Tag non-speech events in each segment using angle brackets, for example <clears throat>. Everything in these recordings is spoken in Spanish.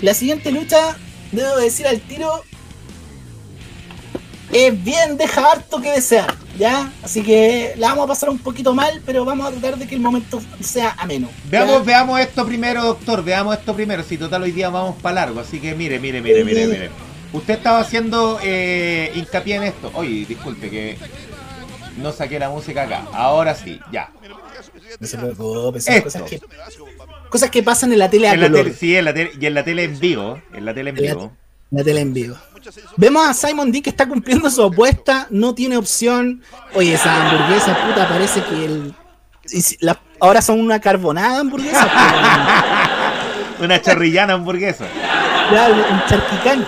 La siguiente lucha, debo decir al tiro, es bien, deja harto que desear, ¿ya? Así que la vamos a pasar un poquito mal, pero vamos a tratar de que el momento sea ameno. ¿ya? Veamos, veamos esto primero, doctor. Veamos esto primero. Si total hoy día vamos para largo. Así que mire, mire, mire, mire, mire. Usted estaba haciendo eh, hincapié en esto. Oye, disculpe que no saqué la música acá. Ahora sí, ya. No se preocupe, son cosas que, cosas que pasan en la tele a En la color. tele, sí, en la tele, y en la tele en vivo. En la tele en En la- vivo. La tele en vivo. Vemos a Simon D que está cumpliendo su apuesta, no tiene opción. Oye, esa hamburguesa, puta, parece que el. y si- la- ahora son una carbonada hamburguesa. <laughs> pero- Una charrillana hamburguesa. ya, un charquicán.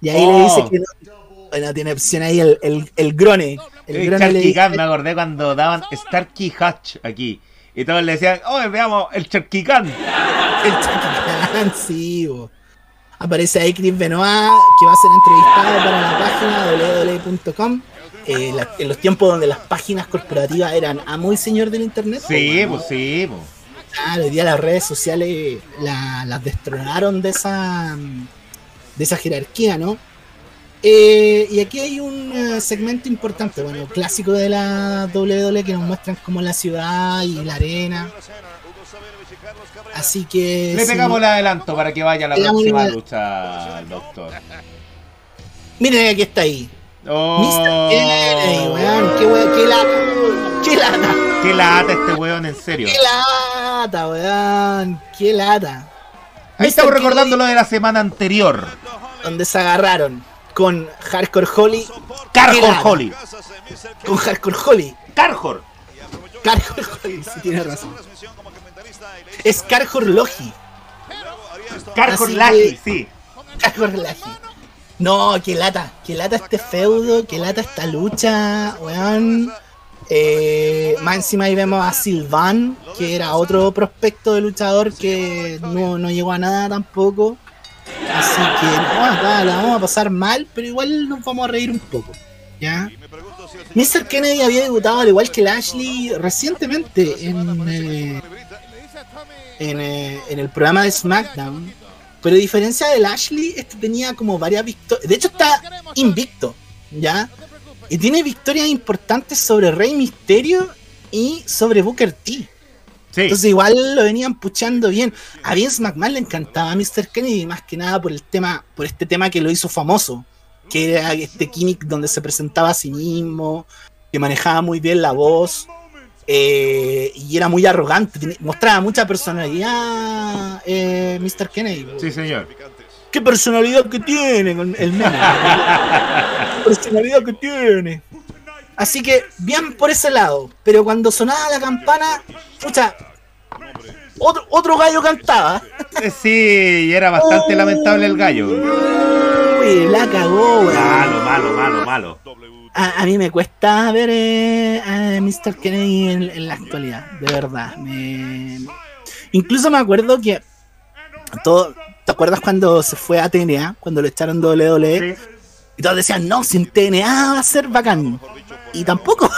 Y ahí le Oh. dice que no, bueno, tiene opción ahí el, el, el grone. El El grone le dice, charquicán, me acordé cuando daban Starkey Hatch aquí. Y todos le decían, oye, veamos el charquicán. <laughs> el charquicán, sí, bo. Aparece ahí Chris Benoit, que va a ser entrevistado para la página www.com. Eh, la- en los tiempos donde las páginas corporativas eran amo y señor del internet. Sí, bo, pues sí, pues. Claro, hoy día las redes sociales la- las destronaron de esa de esa jerarquía, ¿no? Eh, y aquí hay un eh, segmento importante, bueno, clásico de la WWE que nos muestran como la ciudad y la arena. Así que Le sí, pegamos el adelanto para que vaya a la próxima el- lucha, doctor. miren aquí está ahí. Oh, Mr. Kennedy, weón, qué weón, qué lata. Qué lata. qué lata este weón, en serio. Qué lata, weón. Qué lata. Ahí estamos recordando lo de la semana anterior. Donde se agarraron con Hardcore Holly. Carjor lata. Holly. Con Hardcore Holly. Carjor. Carjor Holly, sí tiene razón. Es Carjor Logi. Carjor Así Laji, sí. Carjor Logi. No, qué lata. Qué lata este feudo. Qué lata esta lucha, weón. Eh, más encima ahí vemos a Silvan, que era otro prospecto de luchador que no, no llegó a nada tampoco. Así que la vamos a pasar mal, pero igual nos vamos a reír un poco. ¿Ya? Mr. Kennedy había debutado al igual que Lashley recientemente en, eh, eh, en el programa de SmackDown. Pero a diferencia de Lashley, este tenía como varias victorias. De hecho, está invicto, ¿ya? Y tiene victorias importantes sobre Rey Misterio y sobre Booker T. Sí. Entonces igual lo venían puchando bien. A Vince McMahon le encantaba a Mr. Kennedy, más que nada por el tema, por este tema que lo hizo famoso, que era este gimmick donde se presentaba a sí mismo, que manejaba muy bien la voz, eh, y era muy arrogante, mostraba mucha personalidad eh, Mr. Kennedy. Sí, señor. ¿Qué personalidad que tiene el meme? <laughs> ¿Qué personalidad que tiene. Así que, bien por ese lado. Pero cuando sonaba la campana, pucha, otro, otro gallo cantaba. Eh, Sí, y era bastante lamentable el gallo. Uy, la cagó. Malo, malo, malo, malo. A, a mí me cuesta ver eh, a Mr. Kennedy en, en la actualidad, de verdad. Me- Incluso me acuerdo que. Todo, ¿Te acuerdas cuando se fue a TNA? Cuando lo echaron WWE. Sí. Y todos decían, no, sin TNA va a ser bacán. Y tampoco.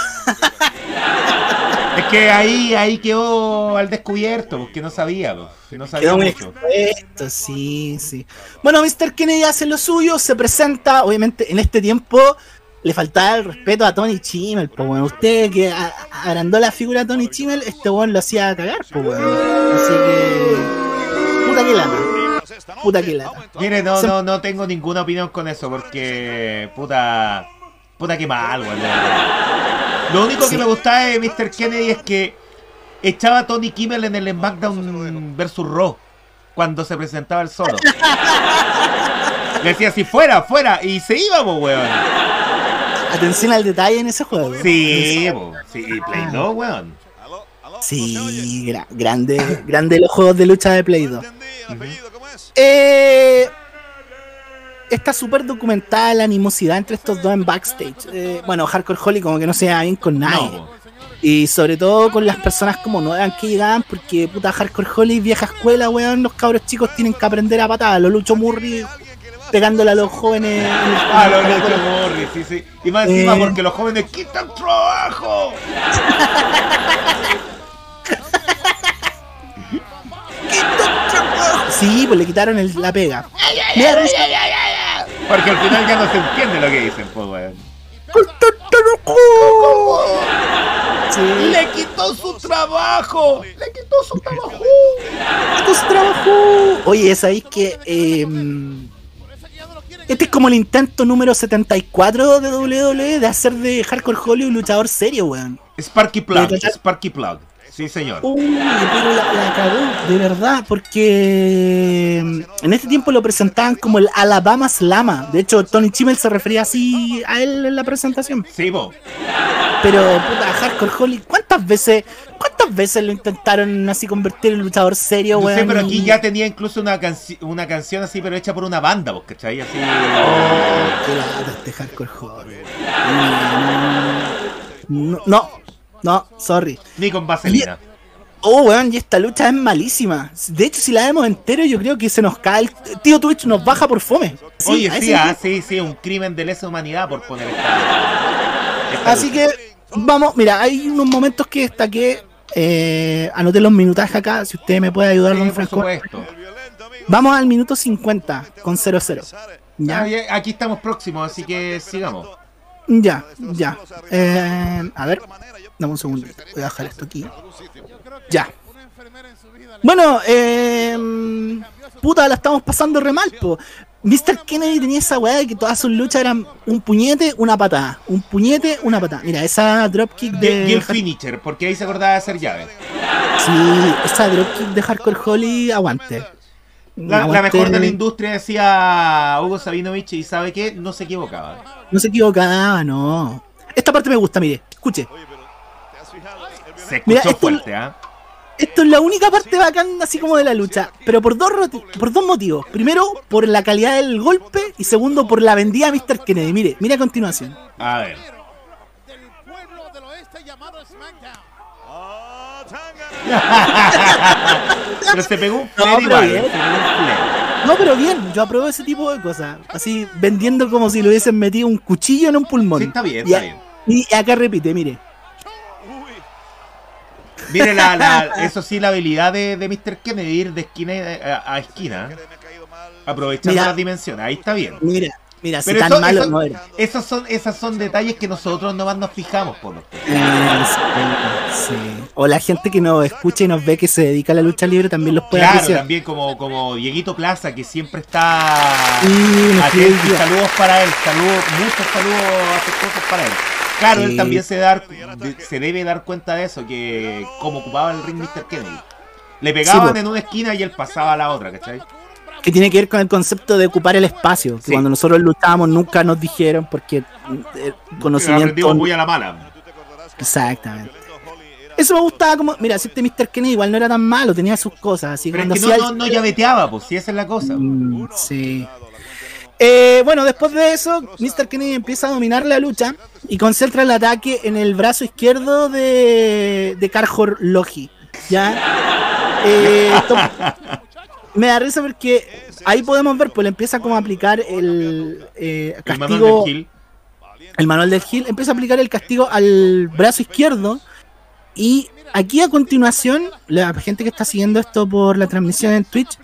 Es que ahí, ahí quedó al descubierto, porque no sabía, no sabía Quedó mucho. expuesto, sí, sí. Bueno, Mr. Kennedy hace lo suyo, se presenta, obviamente en este tiempo le faltaba el respeto a Tony Chimmel, pues bueno, usted que agrandó la figura de Tony Chimmel, este weón lo hacía cagar, pues bueno. Así que... Puta que lata. Puta que lata. Mire, no, no, no tengo ninguna opinión con eso, porque puta, puta que mal, weón. Lo único Sí. que me gustaba de Mr. Kennedy es que echaba a Tony Kimmel en el SmackDown vs. Raw cuando se presentaba el solo. Le <laughs> decía si fuera, fuera, y se iba, po, weón. Atención al detalle en ese juego. Sí, po, sí, y Play 2, weón. Sí, gra- grande, grande los juegos de lucha de Play 2. Eh, está súper documentada la animosidad entre estos dos en backstage. Eh, bueno, Hardcore Holly como que no se da bien con nadie. No. Y sobre todo con las personas como nuevas que llegaban, porque puta Hardcore Holly, vieja escuela, weón, los cabros chicos tienen que aprender a patada. Los Lucho Murray pegándole a los jóvenes. Ah, lo Lucho Morris, sí, sí. Y más encima Eh. porque los jóvenes quitan trabajo. <laughs> <laughs> Sí, pues le quitaron el- la pega. Porque al final ya no se entiende lo que dicen, pues, weón. Sí, ¡Le quitó su trabajo! ¡Le quitó su trabajo! esto es trabajo. Oye, ¿sabéis que eh, este es como el intento número 74 de WWE de hacer de Hardcore Holly un luchador serio, weón? Sparky Plug, ¿Le? Sparky Plug. Sí, señor. Uy, pero la, la cagó, de verdad, porque en este tiempo lo presentaban como el Alabama Slama. De hecho, Tony Chimmel se refería así a él en la presentación. Sí, vos. Pero, puta, Hardcore Holly, ¿cuántas veces, cuántas veces lo intentaron así convertir en luchador serio, No weón? sé, pero aquí ya tenía incluso una, canci- una canción así, pero hecha por una banda, vos, ¿cachai? Así. Oh, qué lata este Hardcore Holly. No, no, no, sorry. Ni con vaselina. Oh, weón, y esta lucha es malísima. De hecho, si la vemos entero, yo creo que se nos cae el... Tío Twitch nos baja por fome. Sí, Oye, sí, ah, sí, sí, un crimen de lesa humanidad por poner esta. esta Así lucha. que, vamos, mira, hay unos momentos que destaqué. Eh, anoté los minutajes acá, si usted me puede ayudar, Sí, don por Franco. supuesto. Vamos al minuto 50 con 0-0. Ya, Ah, aquí estamos próximos, así que sigamos. ya, ya. Eh, a ver, dame un segundo. Voy a dejar esto aquí. Ya. Bueno, eh, puta, la estamos pasando re mal, po. Mr. Kennedy tenía esa weá de que todas sus luchas eran un puñete, una patada. Un puñete, una patada. Mira, esa dropkick Y, y de. el finisher, porque ahí se acordaba de hacer llaves. Sí, esa dropkick de Hardcore Holly, aguante. La, la mejor de la industria decía Hugo Sabinovich y sabe que no se equivocaba. No se equivocaba, no. Esta parte me gusta, mire, escuche. Se escuchó Mira, esto- fuerte, ¿ah? Esto es la única parte bacán así como de la lucha, pero por dos, por dos motivos. Primero, por la calidad del golpe y segundo, por la vendida de Mr. Kennedy. Mire, mire a continuación. A ver. del pueblo del oeste llamado SmackDown. Pero se pegó un No, pero bien. No, pero bien, yo apruebo ese tipo de cosas. Así, vendiendo como si le hubiesen metido un cuchillo en un pulmón. Sí, está bien, está a- bien. Y acá repite, mire. Mire, la, la- eso sí, la habilidad de, de Mr. Kennedy ir de esquina a, a esquina, aprovechando Mira. las dimensiones. Ahí está bien. Mira, mira, si Pero tan eso- malo eso- no era. esos son, esos son detalles que nosotros nomás nos fijamos, por los Eh, sí, sí. O la gente que nos escucha y nos ve que se dedica a la lucha libre también los puede Claro, apreciar. también como, como Dieguito Plaza, que siempre está Sí, atento. Saludos para él, saludos, muchos saludos afectuosos para él. Claro, él Sí. también se, dar, se debe dar cuenta de eso, que como ocupaba el ring Mr. Kennedy. Le pegaban po. en una esquina y él pasaba a la otra, ¿cachai? que tiene que ver con el concepto de ocupar el espacio. Que Sí. cuando nosotros luchábamos nunca nos dijeron porque eh, conocimiento. Muy a la mala. Exactamente. Eso me gustaba como. Mira, si este Mr. Kennedy igual no era tan malo, tenía sus cosas. Así Pero es que no, no, el- no llaveteaba, pues, si esa es la cosa. Mm, sí. Eh, bueno, después de eso, Mr. Kennedy empieza a dominar la lucha y concentra el ataque en el brazo izquierdo de, de Carjor Logi. ¿Ya? Eh, <laughs> me da risa porque ahí podemos ver, pues le empieza como a aplicar el eh, castigo. el manual del Gil empieza a aplicar el castigo al brazo izquierdo. Y aquí a continuación, la gente que está siguiendo esto por la transmisión en Twitch,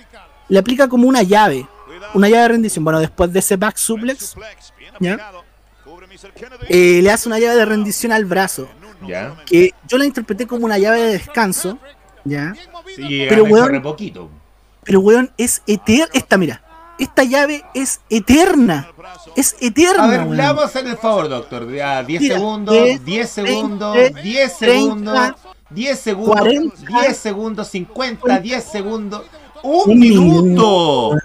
le aplica como una llave. Una llave de rendición. Bueno, después de ese back suplex, ¿ya? Eh, le hace una llave de rendición al brazo. Ya. Que yo la interpreté como una llave de descanso. ¿Ya? Sí, Pero, weón, poquito. Pero weón, es eterna. Esta, mira. Esta llave es eterna. Es eterna. A ver, weón. le vamos a hacer el favor, doctor. Ya, 10 Mira, segundos, 10, 10 segundos, 20, 10 30, segundos, 10 segundos, 40, 10 segundos, 50, 10 segundos, un Un minuto. minuto.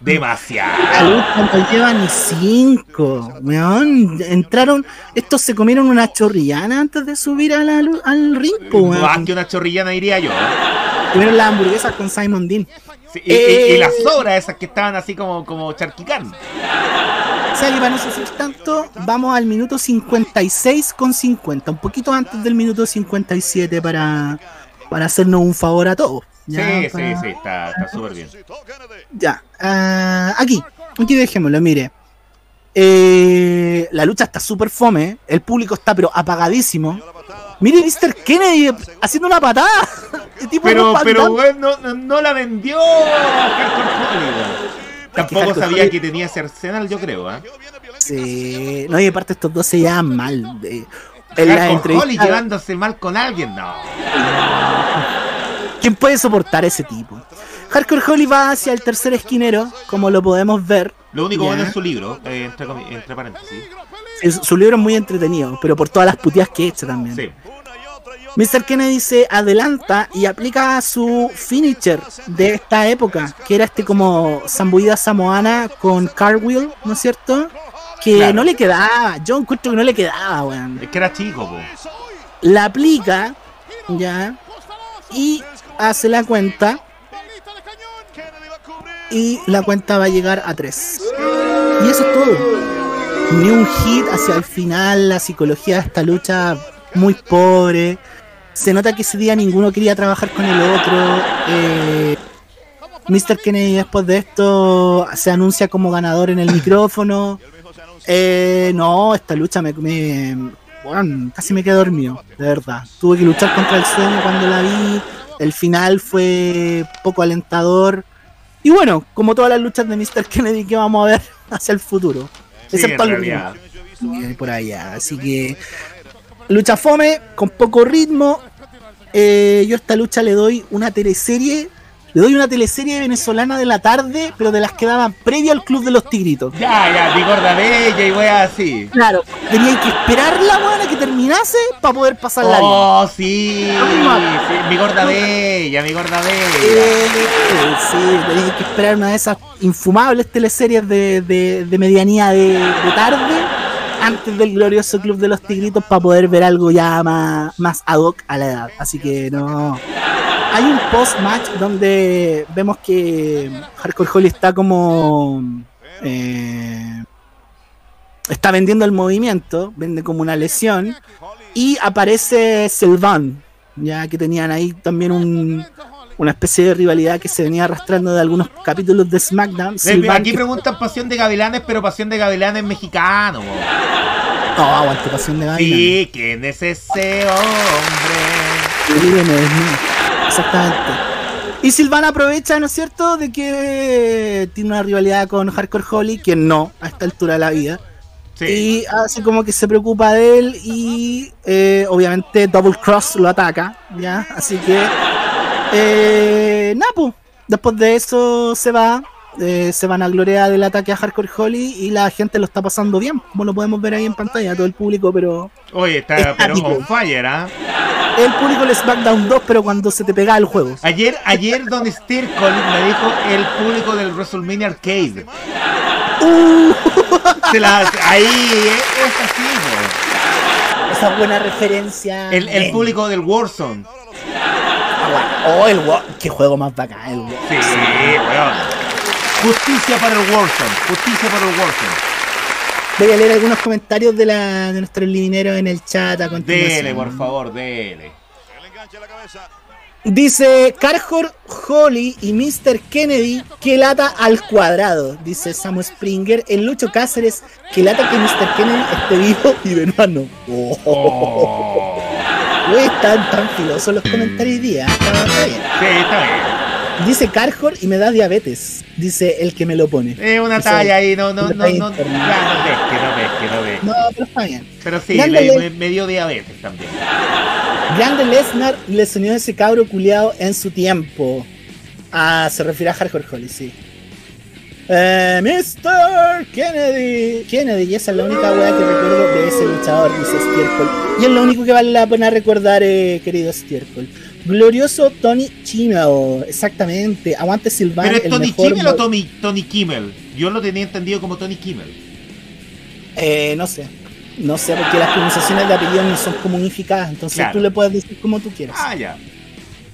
Demasiado. No lleva ni cinco, weón. Entraron, estos se comieron una chorrillana antes de subir a la al ring, po, Más weón. que una chorrillana diría yo. Comieron las hamburguesas con Simon Dean. Sí, y, y- y Eh. las sobras esas que estaban así como, como charquicán. Que para no sufrir tanto, vamos al minuto 56 con 50, un poquito antes del minuto 57 para, para hacernos un favor a todos. Ya, Sí, sí, para- sí, está está súper bien. Ya, ah, aquí, aquí dejémoslo, mire. Eh, la lucha está súper fome. El público está pero apagadísimo. Mire Mr. Kennedy haciendo una patada. <laughs> Tipo Pero, pero, weón, no, no, la vendió. <laughs> Tampoco sabía que tenía ese arsenal, yo creo, ¿ah? Sí. No, y aparte estos dos se llevan mal. En Holly llevándose mal con alguien, no. ¿Quién puede soportar ese tipo? Hardcore Holly va hacia el tercer esquinero, como lo podemos ver. Lo único bueno es su libro, eh, entre, entre paréntesis. Es- su libro es muy entretenido, pero por todas las puteas que echa también. Sí. Mr. Kennedy se adelanta y aplica su finisher de esta época, que era este como zambullida samoana con cartwheel, ¿no es cierto? Que Claro. no le quedaba, yo encuentro que no le quedaba, weón. Es que era chico, po. La aplica, ya, y hace la cuenta, y la cuenta va a llegar a 3. Y eso es todo. Ni un hit hacia el final, la psicología de esta lucha muy pobre. Se nota que ese día ninguno quería trabajar con el otro. Eh, Mr. Kennedy después de esto se anuncia como ganador en el micrófono. Eh, no, esta lucha me, me- bueno, casi me quedé dormido, de verdad. Tuve que luchar contra el sueño cuando la vi. El final fue poco alentador. Y bueno, como todas las luchas de Mr. Kennedy que vamos a ver <laughs> hacia el futuro. Sí, Excepto que hay por allá. Así que lucha fome, con poco ritmo. Eh, yo a esta lucha le doy una teleserie. Le doy una teleserie venezolana de la tarde, pero de las que daban previo al Club de los Tigritos. Ya, ya, mi gorda bella y wea así. Claro, tenía que esperar la buena que terminase para poder pasarla bien. Oh, sí, sí, mi gorda bella, mi gorda bella. Eh, sí, tenía que esperar una de esas infumables teleseries de, de, de medianía de, de tarde antes del glorioso Club de los Tigritos para poder ver algo ya más, más ad hoc a la edad. Así que no. Hay un post-match donde vemos que Hardcore Holly está como. eh, está vendiendo el movimiento, vende como una lesión. Y aparece Sylvan, ya que tenían ahí también un, una especie de rivalidad que se venía arrastrando de algunos capítulos de SmackDown. Sylvan Aquí preguntan Pasión de Gavilanes, pero Pasión de Gavilanes mexicano. No, aguante pasión de Gavilán. Sí, ¿quién es ese hombre? Viene desnudo. Exactamente. Y Silvana aprovecha, ¿no es cierto?, de que tiene una rivalidad con Hardcore Holly, que no, a esta altura de la vida. Sí. Y así como que se preocupa de él y eh, obviamente Double Cross lo ataca, ¿ya? Así que, eh, Napo, después de eso se va, eh, se van a gloria del ataque a Hardcore Holly y la gente lo está pasando bien, como lo podemos ver ahí en pantalla, todo el público, pero Oye, está pero on fire, ¿ah? el público de SmackDown 2, pero cuando se te pega el juego. Ayer, ayer Don Stirkle me dijo el público del WrestleMania Arcade. Uh, Se la, ahí, es así, po. esa buena referencia. El, el Eh, público del Warzone. Oh, el War- qué juego más bacán, el War- Sí, weón. Justicia para el Warzone. Justicia para el Warzone. Voy a leer algunos comentarios de, la, de nuestros lineros en el chat a continuación. Dele, por favor, dele. Dice Carjor Holly y Mr. Kennedy que lata al cuadrado. Dice Samu Springer. El Lucho Cáceres que lata que Mr. Kennedy esté vivo y Benuano. Oh, Oh. Están tan filosos los comentarios hoy día. Está, está bien. Sí, está bien. Dice Carjor y me da diabetes. Dice el que me lo pone. Es una Dice, talla ahí, no, no, no, no, no ves, que no ves, que no ves. No, pero está bien. Pero sí, le- Le- me, me dio diabetes también. Grande Lesnar le soñó ese cabro culiado en su tiempo. Ah, se refiere a Hardcore Holly, sí. Eh, Mr. Kennedy. Kennedy, y esa es la única weá que recuerdo de ese luchador, dice Stiercol. Y es lo único que vale la pena recordar, eh, querido Stiercol. Glorioso Tony Chimel, exactamente. Aguante Silvan, ¿Pero es Tony mejor. Kimmel o Tommy, Tony Kimmel? Yo lo tenía entendido como Tony Kimmel. Eh, no sé. No sé, porque las pronunciaciones de apellidos no son como unificadas. Entonces Claro. tú le puedes decir como tú quieras. Ah, ya.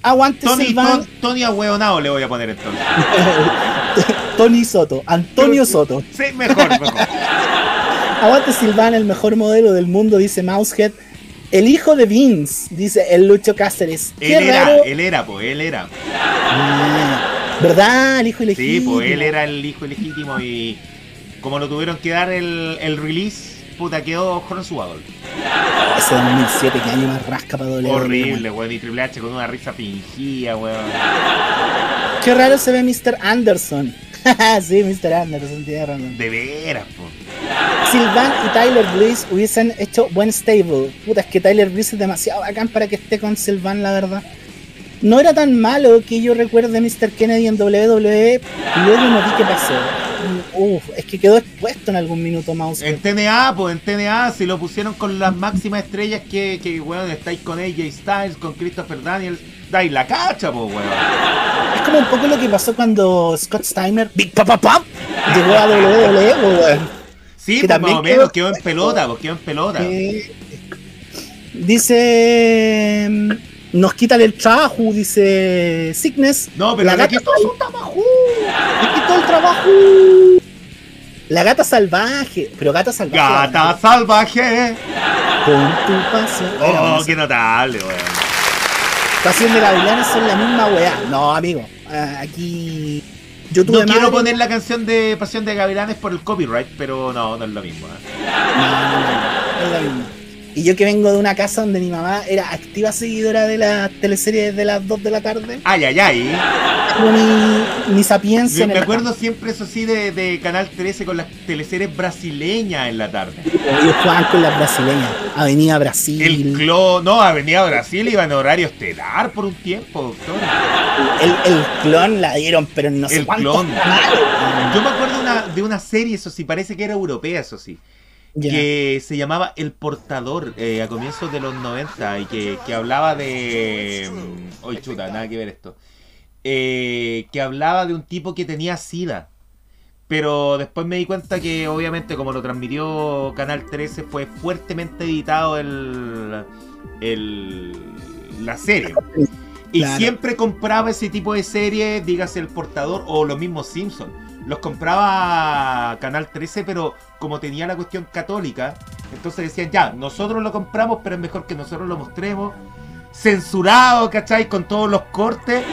Aguante Tony, Silvan. Ton- Tony Ahueonao le voy a poner entonces. <laughs> Tony Soto, Antonio Soto. Sí, mejor, mejor. <laughs> Aguante Silvana, el mejor modelo del mundo, dice Mousehead. El hijo de Vince, dice el Lucho Cáceres. Qué Él era, raro. él era, pues, él era. Ah, ¿Verdad? El hijo Sí, ilegítimo. pues él era el hijo ilegítimo y como lo tuvieron que dar el, el release, puta, quedó Hornswoggle. Ese 2007, que año más rasca para doble. Horrible, weón. Y Triple H con una risa fingida, weón. Qué raro se ve Mr. Anderson. <laughs> sí, Mr. Anderson, tiene razón. De veras, po. Sylvan y Tyler Breeze hubiesen hecho buen stable. Puta, es que Tyler Breeze es demasiado bacán para que esté con Sylvan, la verdad. No era tan malo que yo recuerde a Mr. Kennedy en WWE, y luego no vi qué pasó. Uf, es que quedó expuesto en algún minuto Mouse. En TNA, pues en TNA, si lo pusieron con las máximas estrellas que, que weón, estáis con AJ Styles, con Christopher Daniels, dais la cacha, pues, weón. Es como un poco lo que pasó cuando Scott Steiner, Big Papa Pump, llegó a WWE, po, weón. Sí, Que pues más o menos, quedó quedó en pelota, pues quedó en pelota. Eh, dice. mm, Nos quitan el trabajo, dice Sickness. No, pero la gata quitó su trabajo. le quitó el trabajo. La gata salvaje. Pero gata salvaje. Gata salvaje. Con tu. Bueno, Oh, qué notable, weón. pasión de gavilanes son la misma weá. No, amigo. Aquí. Yo tuve No quiero poner la canción de Pasión de Gavilanes por el copyright, pero no, no es lo mismo. ¿eh? No, no, no, es lo mismo. Y yo que vengo de una casa donde mi mamá era activa seguidora de las teleseries de las 2 de la tarde, Ay, ay, ay. mi sapiencia Me, acuerdo siempre, eso sí, de, de Canal 13 con las teleseries brasileñas en la tarde. Ellos jugaban con las brasileñas. Avenida Brasil. El clon, no, Avenida Brasil iba en horario estelar por un tiempo, doctor. El, el clon la dieron, pero no sé El cuántos clon. Yo me acuerdo una- de una serie, eso sí, parece que era europea, eso sí. Que se llamaba El Portador eh, a comienzos de los 90 y que, que hablaba de... mm, Oye, chuta, nada que ver esto. Eh, que hablaba de un tipo que tenía SIDA. Pero después me di cuenta que obviamente como lo transmitió Canal 13 fue fuertemente editado el, el la serie. Y Claro. siempre compraba ese tipo de series, dígase El Portador o los mismos Simpsons. Los compraba Canal 13, pero como tenía la cuestión católica, entonces decían, ya, nosotros lo compramos, pero es mejor que nosotros lo mostremos. Censurado, ¿cachai? Con todos los cortes.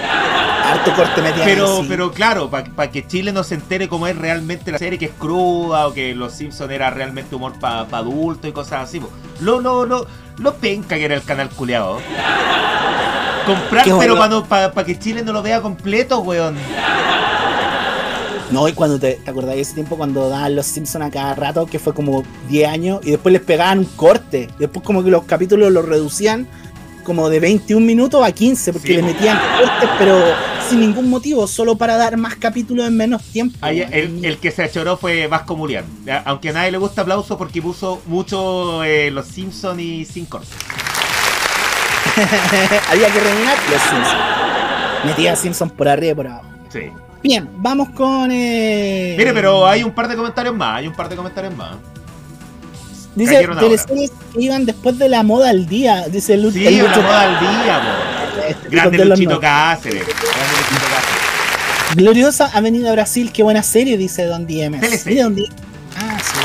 Harto corte metían Pero, sí. pero claro, para que Chile no se entere cómo es realmente la serie, que es cruda, o que Los Simpsons era realmente humor para adultos y cosas así. po. Lo, lo, lo, lo penca que era el canal culeado. Comprar, pero para que Chile no lo vea completo, weón. No, y cuando te, te acordás de ese tiempo cuando daban los Simpsons a cada rato, que fue como 10 años, y después les pegaban un corte. Y después como que los capítulos los reducían como de 21 minutos a 15, porque Sí, le metían cortes, pero sin ningún motivo, solo para dar más capítulos en menos tiempo. Ahí, el, el que se achoró fue Vasco Murián. Aunque a nadie le gusta aplauso porque puso mucho eh, Los Simpsons y sin corte. <laughs> Había que rellenar los Simpsons. Metía Simpsons por arriba y por abajo. Sí. Bien, vamos con. Eh... Mire, pero hay un par de comentarios más, hay un par de comentarios más. Dice teleseries que iban después de la moda al día. Dice Lu- Sí, el Lucho- moda al día, po. este, Grande Luchito Cáceres. Grande Luchito Cáceres. Gloriosa Avenida Brasil, qué buena serie, dice Don Diemes. Teleserie. Mira, Don Diemes. Ah, sí.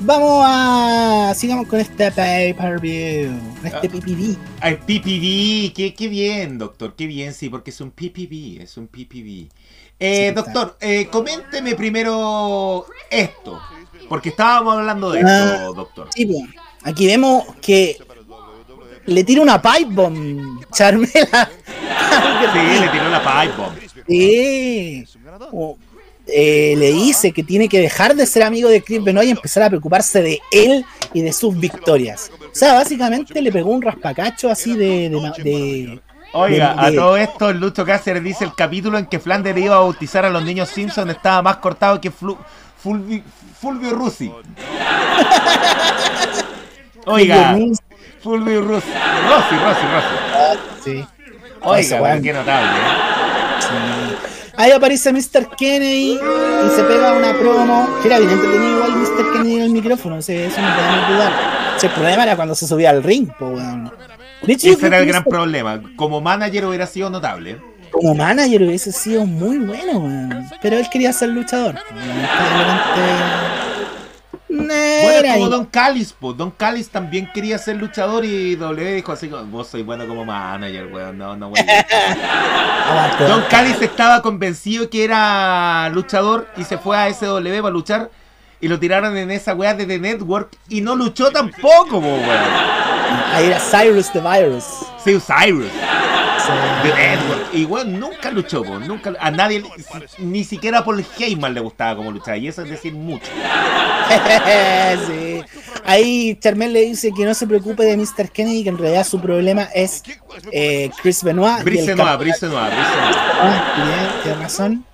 Vamos a. Sigamos con este pay-per-view. Este Ah. PPV. Ay, PPV, qué, qué bien, doctor, qué bien, sí, porque es un PPV, es un PPV. Eh, Sí, doctor, eh, coménteme primero esto, porque estábamos hablando de esto, Ah. doctor. Sí, pues, aquí vemos que le tira una pipe bomb, Charmela. Sí, le tiró la pipe bomb. Sí. O, eh, le dice que tiene que dejar de ser amigo de Chris Benoit y empezar a preocuparse de él y de sus victorias. O sea, básicamente le pegó un raspacacho así de. de, ma- de- Oiga, de- a de- todo esto, el Lucho Cáceres dice el capítulo en que Flanders iba a bautizar a los niños Simpson estaba más cortado que Flu- Fulvi- Fulvio Russi. <laughs> Oiga, Fulvio Russi, Rossi, Rossi, Rossi. Sí. Oiga, qué notable. ¿eh? Sí. Ahí aparece Mr. Kennedy y se pega una promo. Era bien entretenido igual Mr. Kennedy en el micrófono, o sea, eso no podemos dudar. O sea, el problema era cuando se subía al ring, yo Ese era el gran Mr. problema. Como manager hubiera sido notable. como manager hubiese sido muy bueno, weón. Pero él quería ser luchador. No Bueno, como. Don Callis, po. Don Callis también quería ser luchador y W dijo así vos sois bueno como manager, weón. No, no, weón. Aguante, Don Don Callis estaba convencido que era luchador y se fue a SW para luchar y lo tiraron en esa weá de The Network y no luchó tampoco, po, weón. Ahí era Cyrus the Virus. Sí, Cyrus, Y weón, nunca luchó, po. Nunca, a nadie, ni siquiera a Paul Heyman le gustaba como luchaba. Y eso es decir mucho. <laughs> sí. Ahí Charmel le dice que no se preocupe de Mr. Kennedy, que en realidad su problema es eh, Chris Benoit. Brice campeonato. Brice Noir. Ah, bien, tiene razón.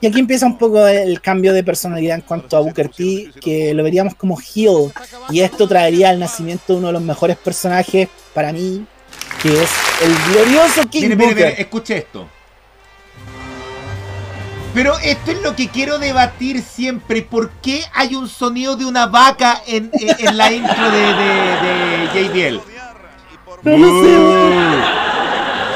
Y aquí empieza un poco el cambio de personalidad en cuanto a Booker T, que lo veríamos como heel. Y esto traería al nacimiento de uno de los mejores personajes para mí, que es el glorioso King Mire, Booker. mire, escuche esto. Pero esto es lo que quiero debatir siempre. ¿Por qué hay un sonido de una vaca en, en- en la intro de, de, de JBL? No lo sé, weón.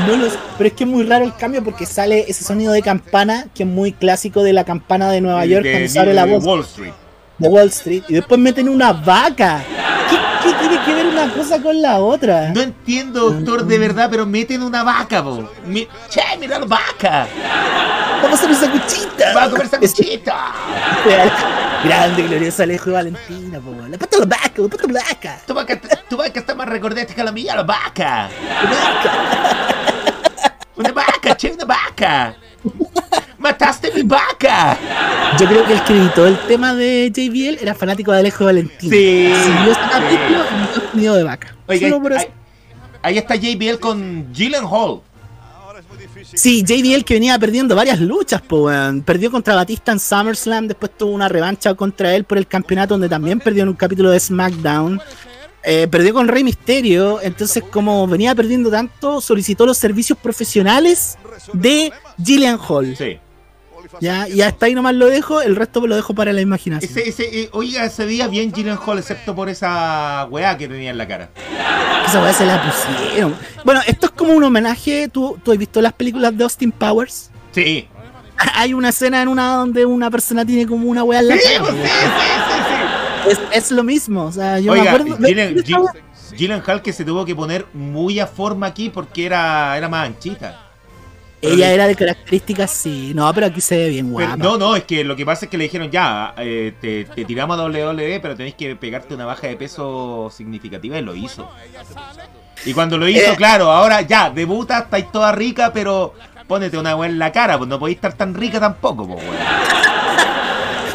No lo sé, pero es que es muy raro el cambio porque sale ese sonido de campana que es muy clásico de la campana de Nueva York de, cuando se abre la de voz Wall Street. de Wall Street y después meten una vaca. ¿Qué, que ver una cosa con la otra? No entiendo, doctor, de verdad, pero meten una vaca, po. Mi- che, mira la vaca. Vamos a hacer esa cuchita. Va a comer sanguchita. Grande, glorioso Alejo de Valentina, po. La pata de la vaca, la pata de la vaca. Tu vaca, tu vaca está más recordete que la mía, la vaca. La vaca. Una vaca, che, una vaca. Mataste mi vaca. Yo creo que el que editó el tema de JBL era fanático de Alejo de Valentina. Sí, Si vio ese sí. el sonido de vaca. Oiga, Solo por eso. ahí, ahí está JBL con Gillen Hall. Sí, JBL que venía perdiendo varias luchas, po, weón. Perdió contra Batista en SummerSlam, después tuvo una revancha contra él por el campeonato, donde también perdió en un capítulo de SmackDown. Eh, perdió con Rey Misterio, entonces como venía perdiendo tanto, solicitó los servicios profesionales de Gillian Hall. Sí. Ya, y hasta ahí nomás lo dejo, el resto lo dejo para la imaginación. Ese, ese, eh, oiga, se veía bien Hall, excepto por esa weá que tenía en la cara. Esa weá se la pusieron. Bueno, esto es como un homenaje. ¿Tú, ¿Tú has visto las películas de Austin Powers? Sí. <laughs> Hay una escena en una donde una persona tiene como una weá en la Sí, cara. pues, sí, sí, Es, es lo mismo, o sea, yo me Oiga, acuerdo. Gi- Gillen Hall que se tuvo que poner muy a forma aquí porque era, era más anchita. Ella era de características, sí. No, pero aquí se ve bien Pero- guapa. no, no, es que lo que pasa es que le dijeron ya, eh, te, te tiramos a WWE, pero tenés que pegarte una baja de peso significativa y lo hizo. Y cuando lo hizo, Eh. claro, ahora ya, debuta, estáis toda rica, pero ponete una weá en la cara, pues no podéis estar tan rica tampoco,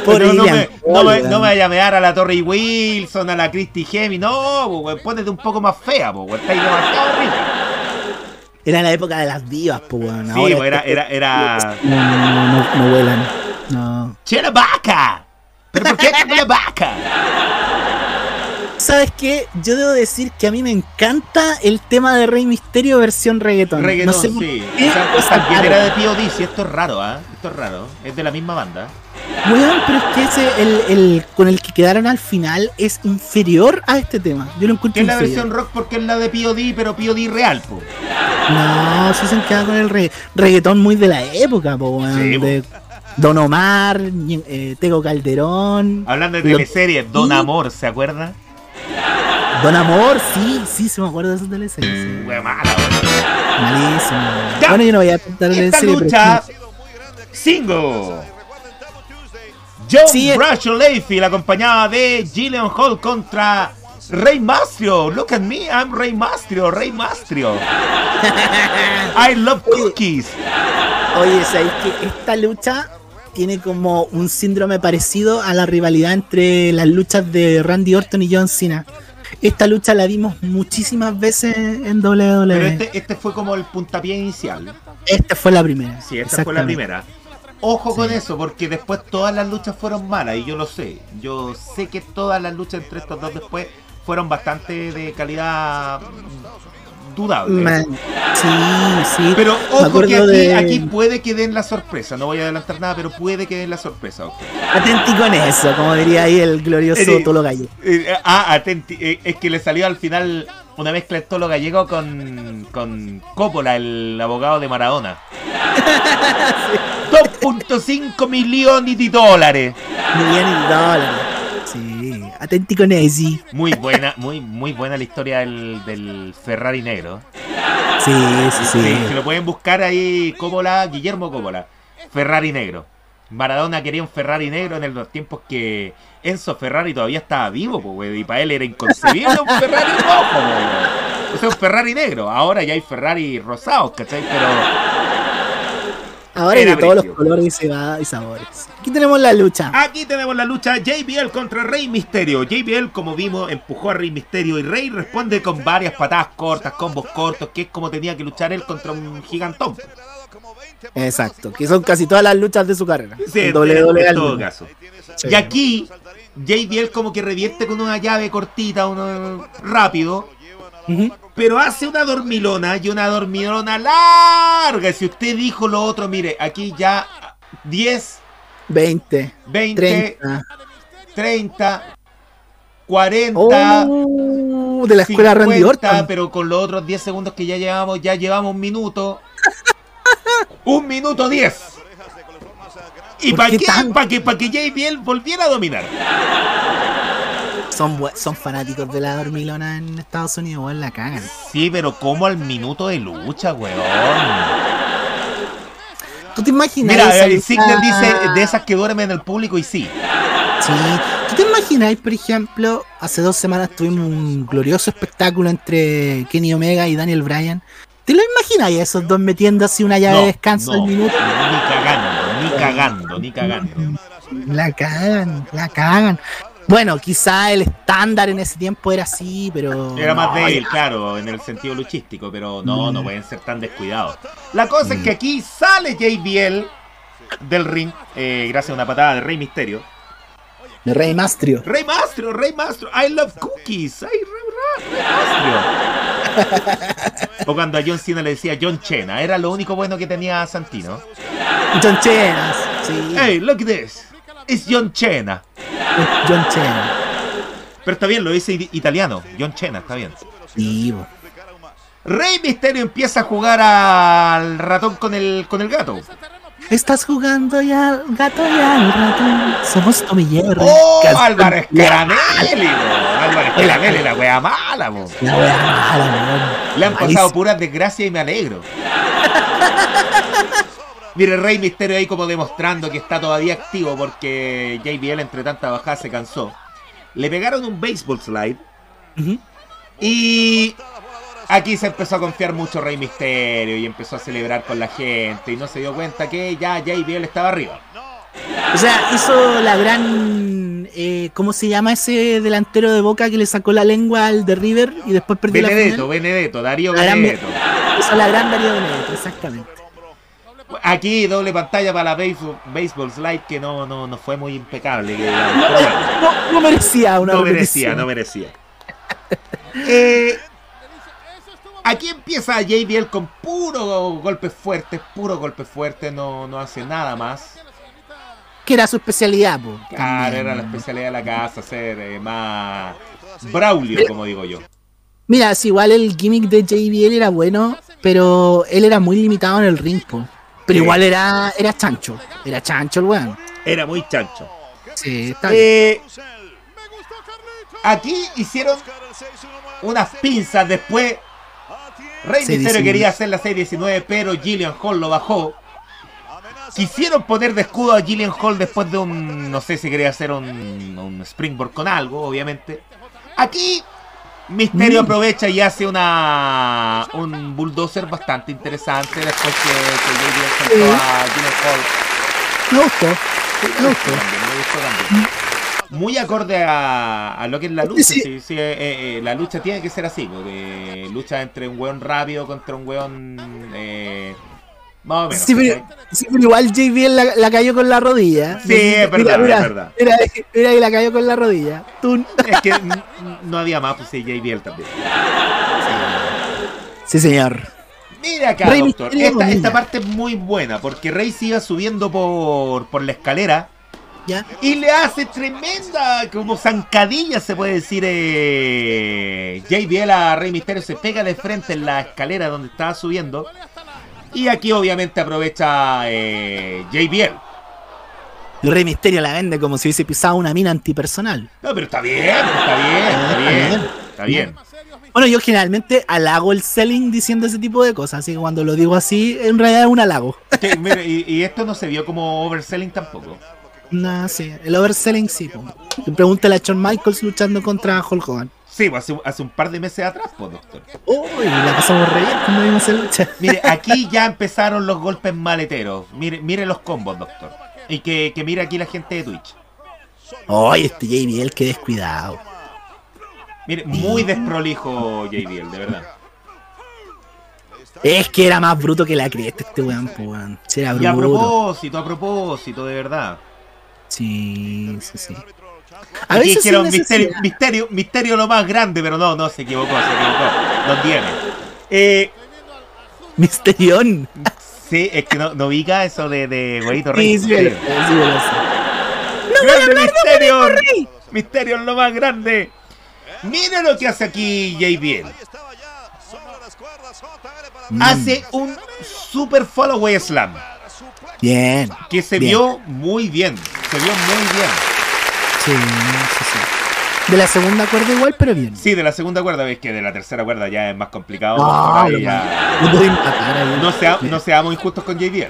pues <laughs> no, no, me, no, me, no me vaya a mear a la Torrey Wilson, a la Christy Hemi, no, pues ponete un poco más fea, pues estáis demasiado rica. Era la época de las divas, pues, weón. Sí, pues, era, era, era. No, no, no, no vuelan. No. ¡Che, la vaca! ¿Pero por qué la vaca? ¿Sabes qué? Yo debo decir que a mí me encanta el tema de Rey Misterio versión reggaeton. Reggaetón, no sé sí. qué, O sea, era de POD, sí, esto es raro, ¿ah? Esto es raro. Es de la misma banda. Weón, pero es que ese, el, el con el que quedaron al final es inferior a este tema. Yo lo encuentro es la versión rock porque es la de POD, pero POD real, po. No, se han quedado con el re- reggaetón muy de la época, po, weón. Sí, de Don Omar, eh, Tego Calderón. Hablando de teleseries, Don. Amor, ¿se acuerda? Don Amor, sí, sí, se me acuerdo de esa teleserie. sí. Mala. Malísimo. Ya. Bueno, yo no voy a contar de Esta lucha, sí. single. John Sí, Bradshaw Layfield acompañada de Gillian Hall contra Rey Mastrio. Look at me, I'm Rey Mastrio, Rey Mastrio. <laughs> I love cookies. Oye, ¿sabéis que esta lucha tiene como un síndrome parecido a la rivalidad entre las luchas de Randy Orton y John Cena? Esta lucha la vimos muchísimas veces en WWE. Pero este, este fue como el puntapié inicial. Esta fue la primera. Sí, esta fue la primera. Ojo con eso, porque después todas las luchas fueron malas y yo lo sé. Yo sé que todas las luchas entre estos dos después fueron bastante de calidad Man, sí, sí. Pero ojo que aquí, de- aquí puede que den la sorpresa. No voy a adelantar nada, pero puede que den la sorpresa. ojo. Atenti con eso, como diría ahí el glorioso Eh, Tolo Gallo. Eh, ah, atenti, eh, es que le salió al final una mezcla de Tolo Gallego con, con Coppola, el abogado de Maradona. <laughs> 2.5 millones de dólares. Millones de dólares. Sí. Atenti con Easy. Muy buena, muy, muy buena la historia del, del Ferrari negro. Sí, sí, sí. Sí, se lo pueden buscar ahí, Coppola, Guillermo Coppola. Ferrari negro. Maradona quería un Ferrari negro en los tiempos que Enzo Ferrari todavía estaba vivo, pues, y para él era inconcebible un Ferrari rojo. O sea, un Ferrari negro. Ahora ya hay Ferrari rosados, ¿cachai? Pero Ahora de todos los colores y, sabores. Aquí tenemos la lucha. Aquí tenemos la lucha JBL contra Rey Misterio. JBL, como vimos, empujó a Rey Misterio y Rey responde con varias patadas cortas, combos cortos, que es como tenía que luchar él contra un gigantón. Exacto, que son casi todas las luchas de su carrera. Sí, En WWE en todo caso. Sí. Y aquí, JBL como que revierte con una llave cortita, uno rápido, Ujú. Pero hace una dormilona y una dormilona larga. Si usted dijo lo otro, mire, aquí ya 10, 20, 20, 30. 30, 40. Oh, de la escuela Randy 50, Orton. pero con los otros 10 segundos que ya llevamos, ya llevamos un minuto. <laughs> un minuto 10. ¿Y ¿Por para qué? Para que, pa' que JBL volviera a dominar. Son, son fanáticos de la dormilona en Estados Unidos, weón, la cagan. Sí, pero como al minuto de lucha, weón. ¿Tú te imaginas? Mira, el Signer dice de esas que duermen en el público y sí. Sí. ¿Tú te imaginas, por ejemplo, hace dos semanas tuvimos un glorioso espectáculo entre Kenny Omega y Daniel Bryan? ¿Te lo imaginas esos dos metiendo así una llave No, de descanso no, al minuto? Ni cagando, ni cagando, ni cagando. La cagan, la cagan. Bueno, quizá el estándar en ese tiempo era así, pero. Era más no, débil, claro, en el sentido luchístico, pero no, Mm. no pueden ser tan descuidados. La cosa es que aquí sale JBL del ring, eh, gracias a una patada de Rey Misterio. De Rey Mastrio. Rey Mastro, Rey Mastro, I love cookies, ay, Rey, Rey Mastro. O cuando a John Cena le decía John Chena, era lo único bueno que tenía Santino. John Chenas. Sí. Hey, look at this, it's John Chena. John Chena. Pero está bien, lo dice italiano, John Chena, está bien. Sí, bo. Rey Misterio empieza a jugar al ratón con el, con el gato. Estás jugando ya al gato y al ratón. Somos Tommy Jerry. ¡Oh! Álvarez Caramelli, bo. Álvarez Caramelli, la wea mala, bo. La wea mala, weón. Le han pasado puras desgracias y me alegro. <laughs> Mire, Rey Misterio ahí como demostrando que está todavía activo porque JBL entre tanta bajada se cansó. Le pegaron un baseball slide y aquí se empezó a confiar mucho Rey Misterio y empezó a celebrar con la gente y no se dio cuenta que ya JBL estaba arriba. O sea, hizo la gran. Eh, ¿Cómo se llama ese delantero de boca que le sacó la lengua al de River y después perdió Benedetto, la final? Benedetto, Darío Benedetto. Hizo la gran Darío Benedetto, exactamente. Aquí doble pantalla para la baseball, baseball slide que no, no, no fue muy impecable. que. No, no merecía una no merecía, no merecía. <laughs> Eh, aquí empieza JBL con puro golpes fuertes, puro golpes fuertes, no, no hace nada más. Que era su especialidad, po. Claro, era la especialidad de la casa, ser eh, más Braulio, como digo yo. Mira, si igual el gimmick de JBL era bueno, pero él era muy limitado en el ring, po. Pero Sí. igual era, era chancho. Era chancho el weón. Era muy chancho. Sí, está bien. Eh, aquí hicieron unas pinzas después. Rey Misterio quería hacer la 619, pero Gillian Hall lo bajó. Quisieron poner de escudo a Gillian Hall después de un. No sé si quería hacer un, un springboard con algo, obviamente. Aquí Misterio aprovecha y hace una un bulldozer bastante interesante después que, que sentó a Gillian Hall. Me gustó. Me gustó. Me gustó también. Muy acorde a, a lo que es la lucha. Sí. sí, sí, eh, eh, la lucha tiene que ser así. porque lucha entre un weón rápido contra un weón. Más o menos. Sí, pero, sí, pero igual JBL la, la cayó con la rodilla. Sí, es verdad, mira, es verdad. Mira, mira, y la cayó con la rodilla. Tun. Es que no había más, pues sí, JBL también. Sí, señor. Mira acá, Rey doctor. Esta, esta parte es muy buena porque Rey se iba subiendo por, por la escalera. ¿Ya? Y le hace tremenda, como zancadilla se puede decir. Eh, JBL a Rey Misterio se pega de frente en la escalera donde estaba subiendo. Y aquí obviamente aprovecha eh, JBL. Rey Misterio la vende como si hubiese pisado una mina antipersonal. No, pero está bien, está bien, está bien. Está bien. Bueno, yo generalmente halago el selling diciendo ese tipo de cosas, así que cuando lo digo así, en realidad es un halago. <laughs> Sí, y, y esto no se vio como overselling tampoco. Nah, sí, el overselling sí. Pregúntale a Shawn Michaels luchando contra Hulk Hogan. Sí, pues hace, hace un par de meses atrás, pues, doctor. Uy, la pasamos re bien cuando vimos esa lucha. Mire, aquí <laughs> ya empezaron los golpes maleteros. Mire, mire los combos, doctor. Y que, que mire aquí la gente de Twitch. Ay, este JBL, qué descuidado. Mire, muy desprolijo JBL, de verdad. Es que era más bruto que la cresta este weón, weón. Era Y a bruto. propósito, a propósito, de verdad. Sí, sí, sí. A Aquí veces dijeron sin misterio, misterio, misterio lo más grande, pero no, no, se equivocó, se equivocó. No tiene. Eh, Misterión. sí, es que no, no ubica eso de, de Huevito Sí, Rey. sí, sí, sí, me lo sé. ¡Grande misterio! Misterio es lo más grande. Mire lo que hace aquí JBL. Mm. Hace un super followaway slam. Bien. Que se Bien. vio muy bien. Se vio muy bien. Sí, sí, sí. De la segunda cuerda igual, pero bien. Sí, de la segunda cuerda, ves que de la tercera cuerda ya es más complicado. No, ya- sea- seamos injustos con JBL.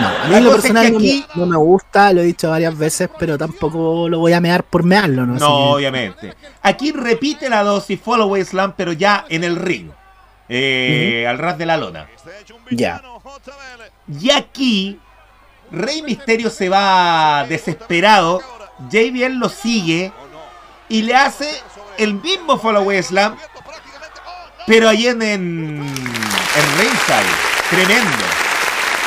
No, a mí La lo es personal que aquí- no me gusta, lo he dicho varias veces, pero tampoco lo voy a mear por mearlo, ¿no? No, que- obviamente. Aquí repite la dosis Followaway Slam, pero ya en el ring. Eh, Al ras de la lona. Ya. Y aquí, Rey Misterio se va desesperado. JBL lo sigue y le hace el mismo Followaway Slam, pero ahí en, en, en ringside. Tremendo.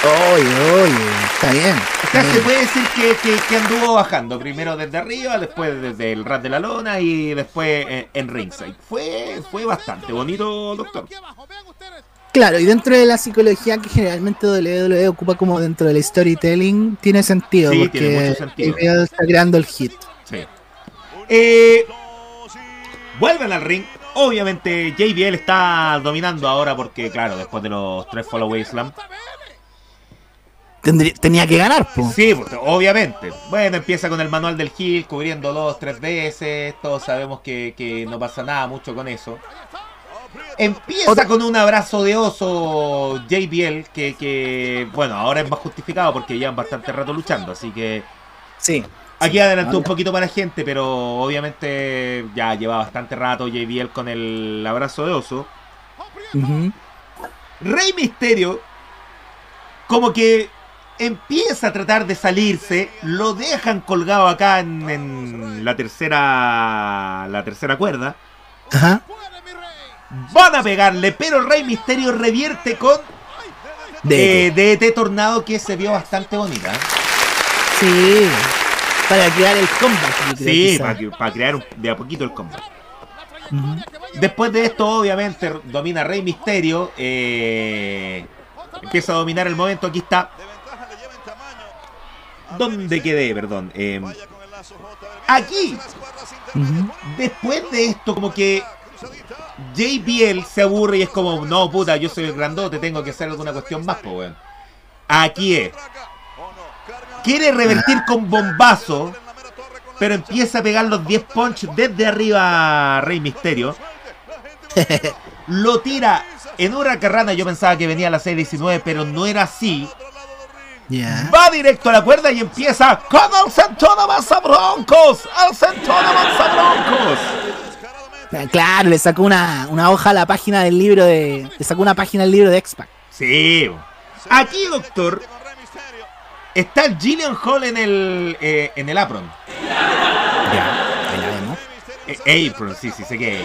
Oye, oye, está bien. Está se puede decir que, que- que anduvo bajando. Primero desde arriba, después desde el ras de la lona y después en, en ringside. Fue, fue bastante bonito, doctor. Claro, y dentro de la psicología que generalmente WWE ocupa como dentro del storytelling, tiene sentido, Sí, porque tiene mucho sentido. JBL está creando el hit. Sí. Eh, vuelven al ring. Obviamente JBL está dominando ahora porque, claro, después de los tres Followaway Slam. Tenía que ganar, po. Sí, pues, obviamente. Bueno, empieza con el manual del Hill, cubriendo dos, tres veces. Todos sabemos que, que no pasa nada mucho con eso. Empieza Otra- con un abrazo de oso JBL, que, que, bueno, ahora es más justificado porque llevan bastante rato luchando, así que Sí. aquí adelantó un poquito para la gente, pero obviamente ya lleva bastante rato JBL con el abrazo de oso. Rey Misterio, como que empieza a tratar de salirse, lo dejan colgado acá en, en la tercera la tercera cuerda. Ajá. Van a pegarle, pero Rey Misterio revierte con De, eh, DT Tornado que se vio bastante bonita. Sí. Para crear el yo creo, Sí, para, para crear un- de a poquito el combate. Ujú. Después de esto, obviamente, domina Rey Misterio. eh, empieza a dominar el momento. Aquí está. ¿Dónde quedé? Perdón. eh, aquí, después de esto, como que JBL se aburre y es como, no, puta, yo soy el grandote, tengo que hacer alguna cuestión más, pues, weón. Aquí es. Quiere revertir con bombazo, pero empieza a pegar los 10 punch desde arriba a Rey Misterio. Lo tira en una carrana, yo pensaba que venía a la 619, pero no era así. Va directo a la cuerda y empieza con el Centón Avanza Broncos. El Centón Avanza Broncos. Claro, le sacó una, una hoja a la página del libro de. Le sacó una página al libro de X-Pac. Sí. Aquí, doctor, está Gillian Hall en el, eh, en el apron. Ya, ahí la vemos. Eh, apron, sí, sí, sé que.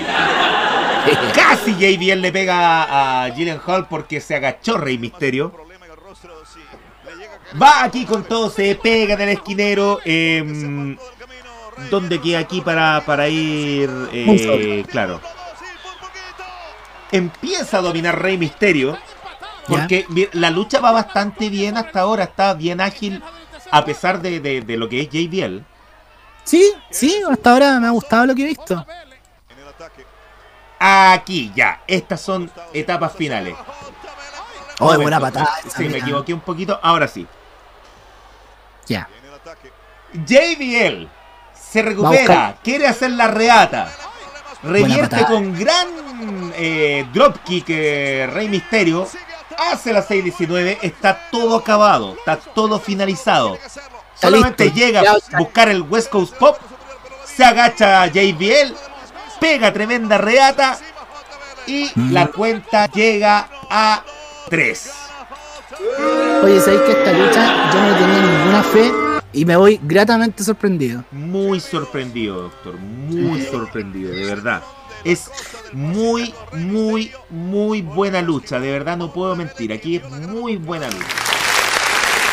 Casi JBL le pega a Gillian Hall porque se agachó Rey Misterio. Va aquí con todo, se pega en el esquinero. Eh, ¿Dónde queda aquí para, para ir? eh, claro. Empieza a dominar Rey Misterio. Porque la lucha va bastante bien hasta ahora. Está bien ágil. A pesar de, de- de lo que es JBL. Sí, sí, hasta ahora me ha gustado lo que he visto. Aquí, ya. Estas son etapas finales. Oh, Momento. buena patada. Sí, me equivoqué un poquito. Ahora sí. Ya. JBL se recupera, quiere hacer la reata. Revierte con gran eh, dropkick eh, Rey Misterio. Hace la 6-19. Está todo acabado. Está todo finalizado. Solamente llega a buscar el West Coast Pop. Se agacha JBL. Pega tremenda reata. Y Mm. la cuenta llega a 3. Oye, ¿sabéis que esta lucha yo no tenía ninguna fe y me voy gratamente sorprendido? Muy sorprendido, doctor. Muy sorprendido, de verdad. Es muy, muy, muy buena lucha. De verdad no puedo mentir. Aquí es muy buena lucha.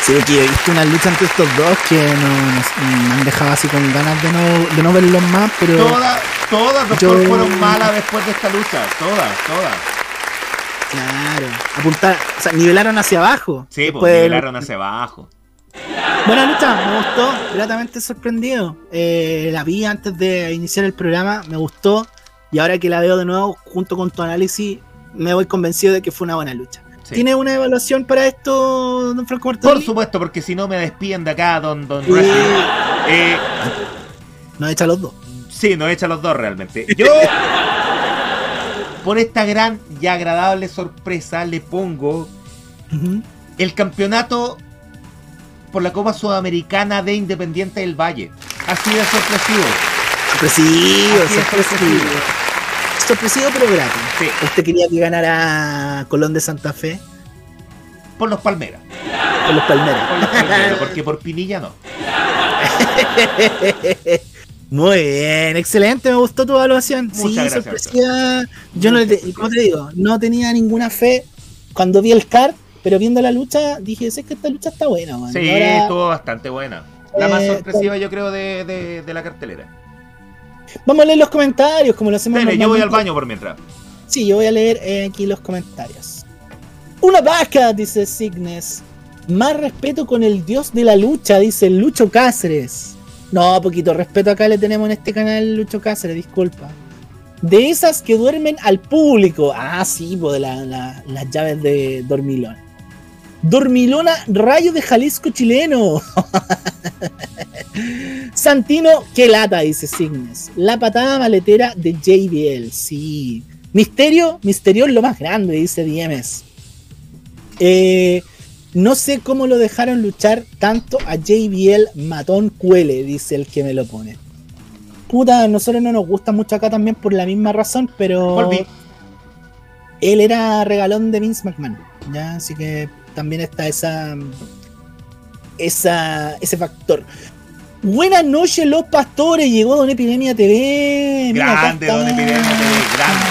Sí, que he visto una lucha entre estos dos que no, no- me han dejado así con ganas de no, de no verlos más, pero Todas, todas, doctor, Yo- fueron malas después de esta lucha. Todas, todas. claro, apuntar, o sea, nivelaron hacia abajo. Sí, pues nivelaron hacia abajo. Buena lucha, me gustó, gratamente sorprendido. Eh, la vi antes de iniciar el programa, me gustó. Y ahora que la veo de nuevo, junto con tu análisis, me voy convencido de que fue una buena lucha. Sí. ¿Tiene una evaluación para esto, don Franco Por Martoni? supuesto, porque si no me despiden de acá, don, don Sí. Eh, Nos echa los dos. Sí, nos echa los dos realmente. Yo, por esta gran y agradable sorpresa, le pongo el campeonato por la Copa Sudamericana de Independiente del Valle. Así de sorpresivo. Sorpresivo, Así es, sorpresivo. Sorpresivo pero gratis. Sí, ¿Usted quería que ganara Colón de Santa Fe por los Palmeras. con los Palmeras? Por los Palmeras, porque por Pinilla no. <laughs> Muy bien, excelente, me gustó tu evaluación. Muchas sí, gracias, sorpresiva. Yo no, le te- como te digo, no tenía ninguna fe cuando vi el card, pero viendo la lucha dije, sé que esta lucha está buena, man. Sí, ahora, estuvo bastante buena. La más Eh, sorpresiva, yo creo, de, de- de la cartelera. Vamos a leer los comentarios, como lo hacemos Dele, yo voy al baño por mientras. Sí, yo voy a leer eh, aquí los comentarios. Una vaca, dice Signes. Más respeto con el dios de la lucha, dice Lucho Cáceres. No, poquito respeto acá le tenemos en este canal, Lucho Cáceres, disculpa. De esas que duermen al público. Ah, sí, pues de la- la- las llaves de Dormilón. Dormilona, rayo de Jalisco chileno. <laughs> Santino, qué lata, dice Signes. La patada maletera de JBL, sí. Misterio, Misterio es lo más grande, dice DMS. Eh, no sé cómo lo dejaron luchar tanto a JBL Matón Cuele, dice el que me lo pone. Puta, a nosotros no nos gusta mucho acá también por la misma razón, pero Volví. él era regalón de Vince McMahon, ya, así que también está esa, esa ese factor. Buenas noches, los pastores. Llegó Don Epidemia TV. Mira, Grande, don Epidemia TV, grande.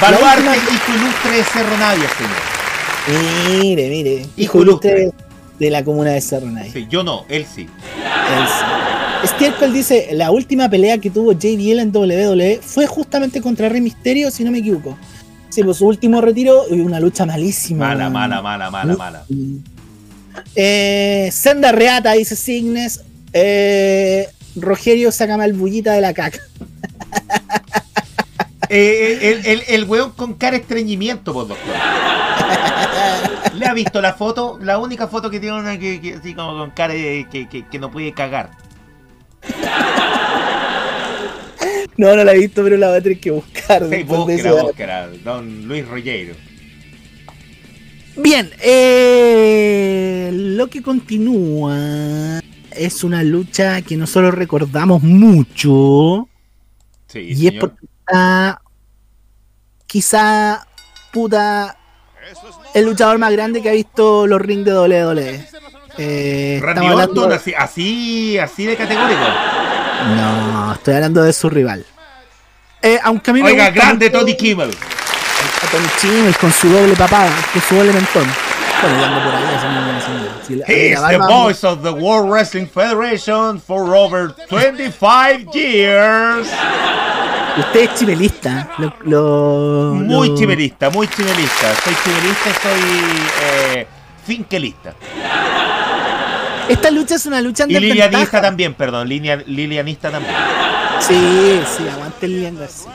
Baluarte, última- hijo ilustre de Cerro Navia, señor. Mire, mire. Hijo Hijo ilustre de la comuna de Cerro Navia. Sí, yo no, él sí. Él sí. Estiércol dice, la última pelea que tuvo JBL en WWE fue justamente contra Rey Misterio, si no me equivoco. Sí, pues su último retiro y una lucha malísima. Mala, mala, mala, mala, mala. Eh, Senda Reata, dice Signes. Eh, Rogerio saca mal bullita de la caca. Eh, el, el, el weón con cara de estreñimiento, pues, doctor. ¿Le ha visto la foto? La única foto que tiene una que, que así como con cara de que, que, que no puede cagar. No, no la he visto, pero la voy a tener que buscar. Sí, después de búsquela, don Luis Rollero. Bien, eh, lo que continúa es una lucha que nosotros recordamos mucho. Sí, y es porque está quizá puta el luchador más grande que ha visto los rings de WWE. Eh, Randy Orton, así, así, así de categórico. No, estoy hablando de su rival. Eh, aunque a mí me Oiga, gusta grande mucho Tony Kimmel. a Tony Chimel con su doble papada, con su doble mentón. He's the voice of the World Wrestling Federation for over 25 years. Usted es chimelista. Lo, lo- Muy lo- chimelista, muy chimelista. Soy chimelista y soy eh, finkelista. Esta lucha es una lucha en Y lilianista también, perdón, lilianista también. Sí, sí, aguante Lilian García.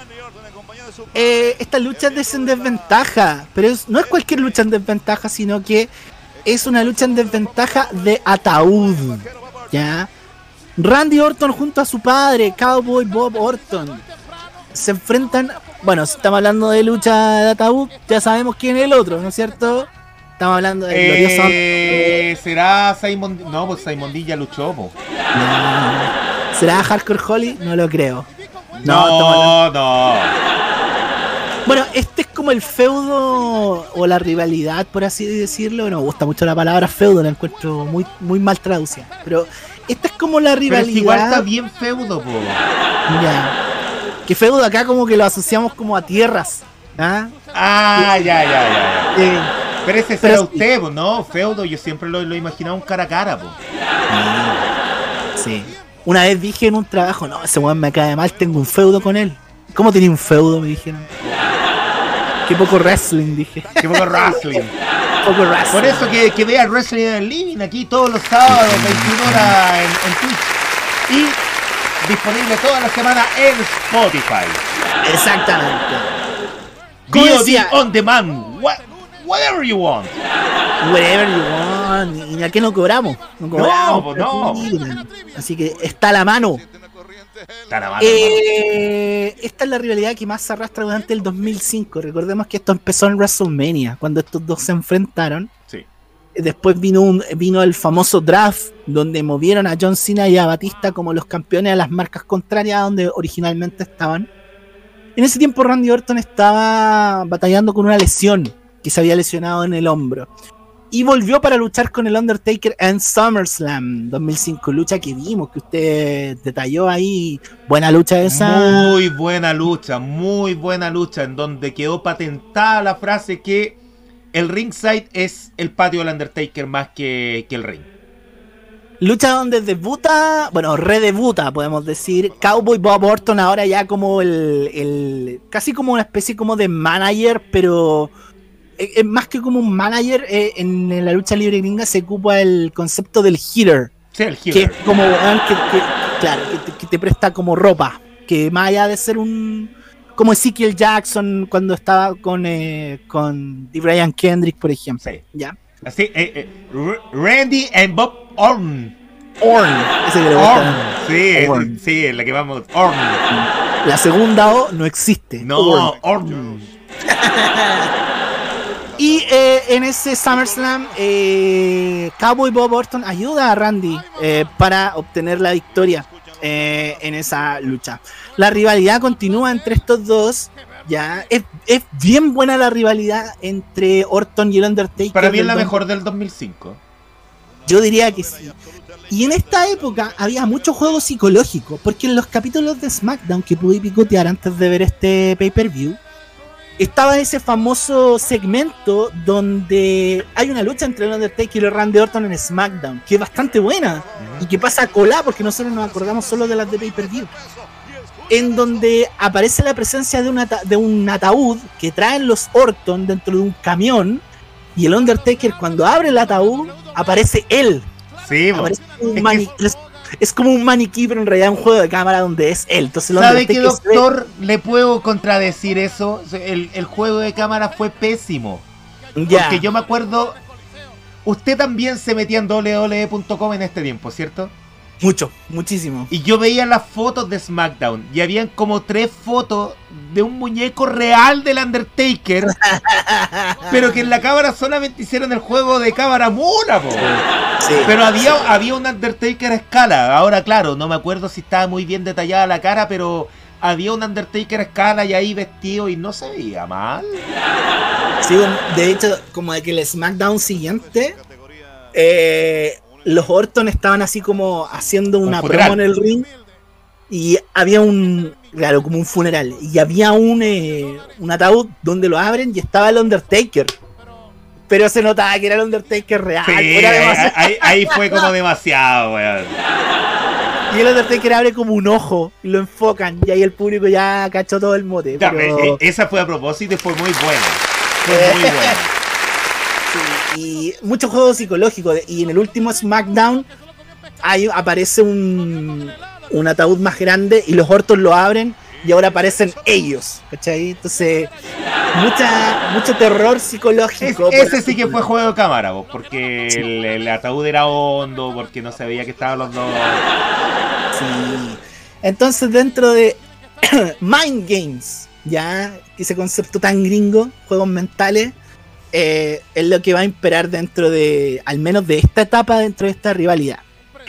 Eh, esta lucha es en desventaja, pero es- no es cualquier lucha en desventaja, sino que es una lucha en desventaja de ataúd. ¿Ya? Randy Orton junto a su padre, Cowboy Bob Orton, se enfrentan. Bueno, si estamos hablando de lucha de ataúd, ya sabemos quién es el otro, ¿no es cierto? Estamos hablando de glorioso. Eh, ¿Será Simon? No, pues Simon D ya luchó, po. ¿Será Hardcore Holly? No lo creo. No, No, no. Bueno, este es como el feudo o la rivalidad, por así decirlo. No me gusta mucho la palabra feudo, la encuentro muy, muy mal traducida. Pero esta es como la rivalidad. igual está bien feudo, po. Ya. Que feudo acá como que lo asociamos como a tierras. ¿ah? Ah, ya, ya, ya. ya. Eh, Pero ese será sí. usted, po, ¿no? Feudo, yo siempre lo, lo he imaginado un cara a cara, po. sí. Una vez dije en un trabajo, no, ese weón me cae mal, tengo un feudo con él. ¿Cómo tenía un feudo? Me dijeron. Qué poco wrestling, dije. Qué poco wrestling. <laughs> poco wrestling. Por eso que, que vea Wrestling en Living aquí todos los sábados, 21 horas en, en Twitch. Y disponible toda la semana en Spotify. Exactamente. VOD on demand. What, whatever you want. Whatever you want. ¿Y a qué no cobramos? No cobramos. pues no. Así que está a la mano. Está la mano, Eh, esta es la rivalidad que más se arrastra durante el 2005. Recordemos que esto empezó en WrestleMania, cuando estos dos se enfrentaron. Sí. Después vino, un, vino el famoso draft, donde movieron a John Cena y a Batista como los campeones a las marcas contrarias donde originalmente estaban. En ese tiempo Randy Orton estaba batallando con una lesión, que se había lesionado en el hombro. Y volvió para luchar con el Undertaker en SummerSlam 2005, lucha que vimos, que usted detalló ahí. Buena lucha esa. Muy buena lucha, muy buena lucha, en donde quedó patentada la frase que el ringside es el patio del Undertaker más que, que el ring. Lucha donde debuta, bueno, redebuta, podemos decir, Cowboy Bob Orton ahora ya como el, el- casi como una especie como de manager, pero eh, eh, más que como un manager, eh, en la lucha libre gringa se ocupa el concepto del Sí, el que healer. es como, que, que- claro, que te, que te presta como ropa, que más allá de ser un, como Ezekiel Jackson cuando estaba con, eh, con D. Brian Kendrick, por ejemplo, Sí. ¿ya? Así, eh, eh, Randy and Bob Orton. Orn, ese que le. Orton. Sí, es- sí, es la que vamos. Orton. La segunda O no existe. No, Orn. Orton. <laughs> Y eh, en ese SummerSlam, eh, Cowboy Bob Orton ayuda a Randy eh, para obtener la victoria eh, en esa lucha. La rivalidad continúa entre estos dos. Ya es, es bien buena la rivalidad entre Orton y el Undertaker. Para mí es la mejor del 2005. Yo diría que sí. Y en esta época había mucho juego psicológico, porque en los capítulos de SmackDown que pude picotear antes de ver este pay-per-view, estaba ese famoso segmento donde hay una lucha entre el Undertaker y Randy Orton en SmackDown, que es bastante buena y que pasa a colar porque nosotros nos acordamos solo de las de pay-per-view. En donde aparece la presencia de un, ata- de un ataúd que traen los Orton dentro de un camión y el Undertaker cuando abre el ataúd aparece él Sí. Aparece un Es es, como un maniquí, pero en realidad un juego de cámara donde es él. Entonces, ¿Sabe ve- doctor? Le puedo contradecir eso. El, el juego de cámara fue pésimo. Ya. Porque yo me acuerdo. Usted también se metía en www.com en este tiempo, ¿cierto? Mucho, muchísimo. Y yo veía las fotos de SmackDown y habían como tres fotos de un muñeco real del Undertaker, <laughs> pero que en la cámara solamente hicieron el juego de cámara mula. Sí. Pero había, había un Undertaker a escala. Ahora, claro, no me acuerdo si estaba muy bien detallada la cara, pero había un Undertaker a escala y ahí vestido y no se veía mal. Sí, de hecho, como de que el SmackDown siguiente, eh, los Orton estaban así como haciendo una funeral. promo en el ring y había un, claro, como un funeral y había un, eh, un ataúd donde lo abren y estaba el Undertaker. Pero se notaba que era el Undertaker real. Sí, era ahí, fue como demasiado, weón. Y el Undertaker abre como un ojo y lo enfocan y ahí el público ya cachó todo el mote. Pero- eh, esa fue a propósito y fue muy buena. Fue muy buena. Y mucho juego psicológico. de- Y en el último SmackDown ahí aparece un, un ataúd más grande y los Orton lo abren y ahora aparecen ellos, ¿cachai? Entonces, mucha, mucho terror psicológico. Es- ese sí que fue juego de cámara, vos, porque el, el ataúd era hondo, porque no se veía que estaban los dos. Sí. Entonces, dentro de <clears throat> Mind Games, ya, ese concepto tan gringo, juegos mentales, eh, es lo que va a imperar dentro de, al menos de esta etapa, dentro de esta rivalidad.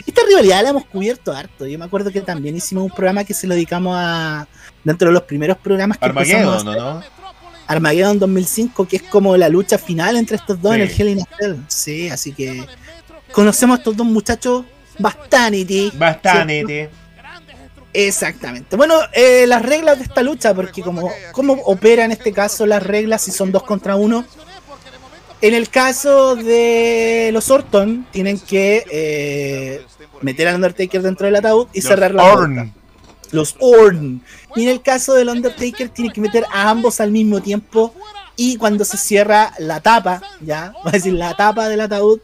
Esta rivalidad la hemos cubierto harto. Yo me acuerdo que también hicimos un programa que se lo dedicamos a, dentro de los primeros programas que Armageddon, hacer. ¿no? no? Armageddon 2005, que es como la lucha final entre estos dos en Sí. el Hell in a Cell. Sí, así que conocemos a estos dos muchachos bastante. Bastante. Exactamente. Bueno, eh, las reglas de esta lucha, porque como cómo opera en este caso las reglas si son dos contra uno. En el caso de los Orton, tienen que eh, meter al Undertaker dentro del ataúd y cerrar la Orn. puerta. Los Orn. Y en el caso del Undertaker, tiene que meter a ambos al mismo tiempo. Y cuando se cierra la tapa, ya, <laughs> va a decir la tapa del ataúd,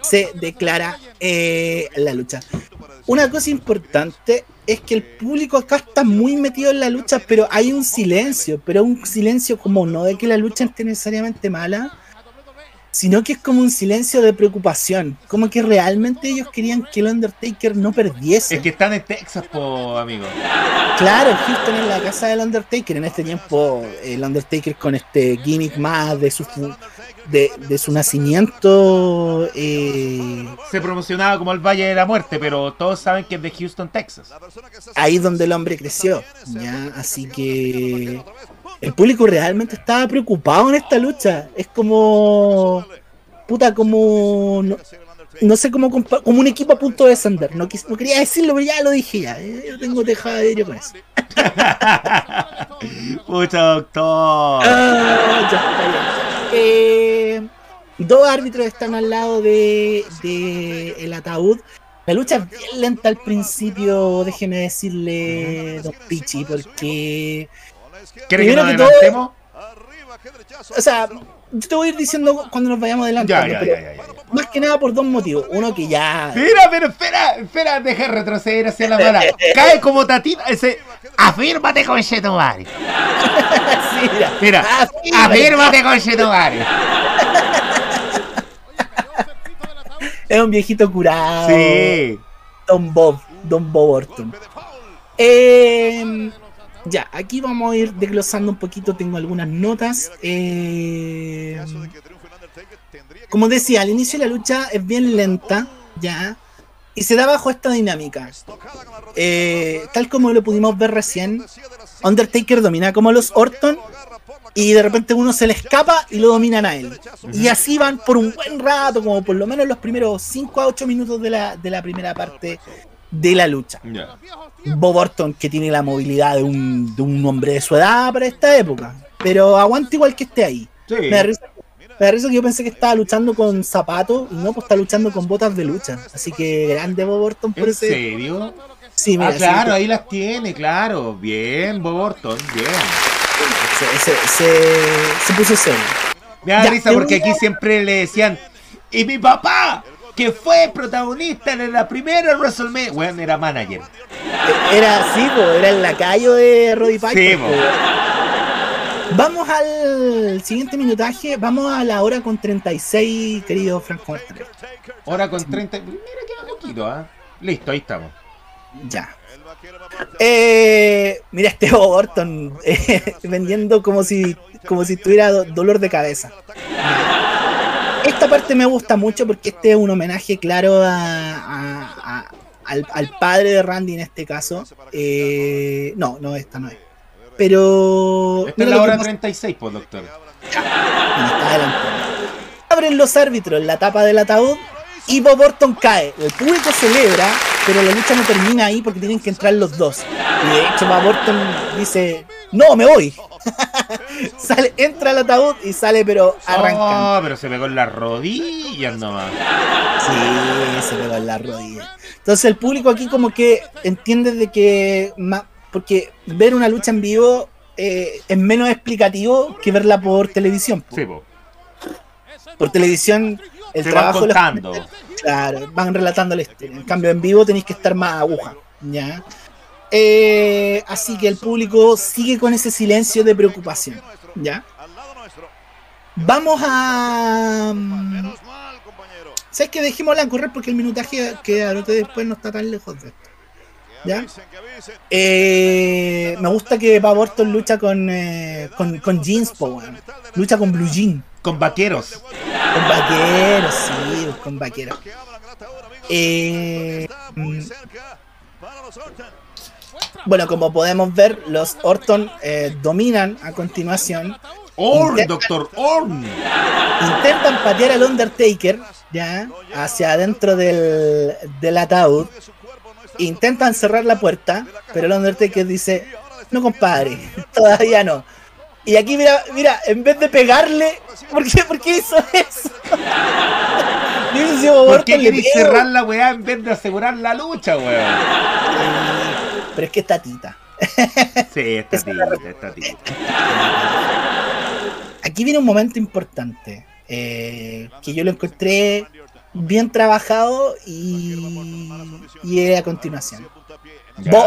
se declara eh, la lucha. Una cosa importante es que el público acá está muy metido en la lucha, pero hay un silencio, pero un silencio como no de que la lucha esté necesariamente mala, sino que es como un silencio de preocupación, como que realmente ellos querían que el Undertaker no perdiese. Es que están en Texas, po, amigo. Claro, Houston es la casa del Undertaker. En este tiempo, el Undertaker con este gimmick más de su de su nacimiento. eh, Se promocionaba como el Valle de la Muerte, pero todos saben que es de Houston, Texas. ahí es donde el hombre creció. ¿ya? Así que el público realmente estaba preocupado en esta lucha. Es como. Puta, como. No, no sé cómo como un equipo a punto de descender. No, quis- no quería decirlo, pero ya lo dije ya. Eh, Yo tengo tejada de vidrio con eso. <laughs> Pucha doctor. Ah, ya. Eh, dos árbitros están al lado de, de el ataúd. La lucha es bien lenta al principio, déjeme decirle, Don Pichi, porque. ¿Quiere que primero nos que todo- adelantemos? O sea, yo te voy a ir diciendo cuando nos vayamos adelante. Ya, ya, pero ya, ya, ya. Más que nada por dos motivos. Uno que ya. Mira, pero espera, espera, deja retroceder hacia la mala. Cae como tatita ese. Afírmate con Shetomari. <laughs> Sí, mira. Mira, afírmate con Shetomari. Es un viejito curado. Sí. Don Bob, Don Bob Orton. Eh, ya, aquí vamos a ir desglosando un poquito, tengo algunas notas. Eh, como decía, al inicio de la lucha es bien lenta, ya, y se da bajo esta dinámica. Eh, tal como lo pudimos ver recién, Undertaker domina como los Orton y de repente uno se le escapa y lo dominan a él. Y así van por un buen rato, como por lo menos los primeros 5 a 8 minutos de la, de la primera parte de la lucha. Bob Orton, que tiene la movilidad de un, de un hombre de su edad para esta época, pero aguanta igual que esté ahí. Sí. Me da risa, me da risa que yo pensé que estaba luchando con zapatos y no, pues está luchando con botas de lucha. Así que grande Bob Orton por ¿En ese. serio? Sí, mira, Ah, claro, sí, ahí las tiene, claro. Bien, Bob Orton, bien. se, se, se- se puso serio. Me da Ya, risa porque aquí siempre le decían, y mi papá, que fue protagonista en la primera WrestleMania, bueno, era manager. Era así, po, era el lacayo de Roddy Piper. Sí. Vamos al siguiente minutaje, vamos a la hora con 36, querido Franco Martínez. Ahora con 30, mira que poquito, ¿ah? Listo, ahí estamos. Ya. Eh, mira este Orton <laughs> eh, vendiendo como si como si tuviera do- dolor de cabeza. Esta parte me gusta mucho porque este es un homenaje claro a, a- a- al, al padre de Randy en este caso. Eh, no, no, esta no es. Pero Esta es la hora pasa- 36, pues, doctor. Está. Abren los árbitros la tapa del ataúd y Bob Orton cae. El público celebra, pero la lucha no termina ahí porque tienen que entrar los dos. Y de hecho Bob Orton dice, no, me voy. <laughs> sale, entra al ataúd y sale pero arrancando. Oh, pero se pegó en las rodillas nomás. Sí, se pegó en la rodilla. Entonces el público aquí como que entiende de que... porque ver una lucha en vivo eh, es menos explicativo que verla por televisión. po. Sí, po. Por televisión el Se van trabajo de los contando. Claro, van relatando la historia. En cambio, en vivo tenéis que estar más aguja. ¿ya? Eh, así que el público sigue con ese silencio de preocupación. ¿Ya? Vamos a. mm, ¿Sabes que dejémosla correr porque el minutaje que anoté después no está tan lejos de esto? ¿Ya? Eh, me gusta que Bob Orton lucha con, eh, con, con jeans, po. Lucha con blue jean. Con vaqueros. Con vaqueros, sí, con vaqueros. Eh, mm, bueno, como podemos ver, los Orton eh, dominan a continuación. Orn, doctor Orn. Intentan patear al Undertaker, ya, hacia adentro del, del ataúd. Intentan cerrar la puerta, pero el Undertaker dice, no compadre, <laughs> todavía no. Y aquí mira, mira, en vez de pegarle, ¿por qué, por qué hizo eso? <laughs> ¿Por qué cerrar la weá en vez de asegurar la lucha, weón? Pero es que está tita. Sí, está tita, está tita. Aquí viene un momento importante, eh, que yo lo encontré bien trabajado y, y a continuación.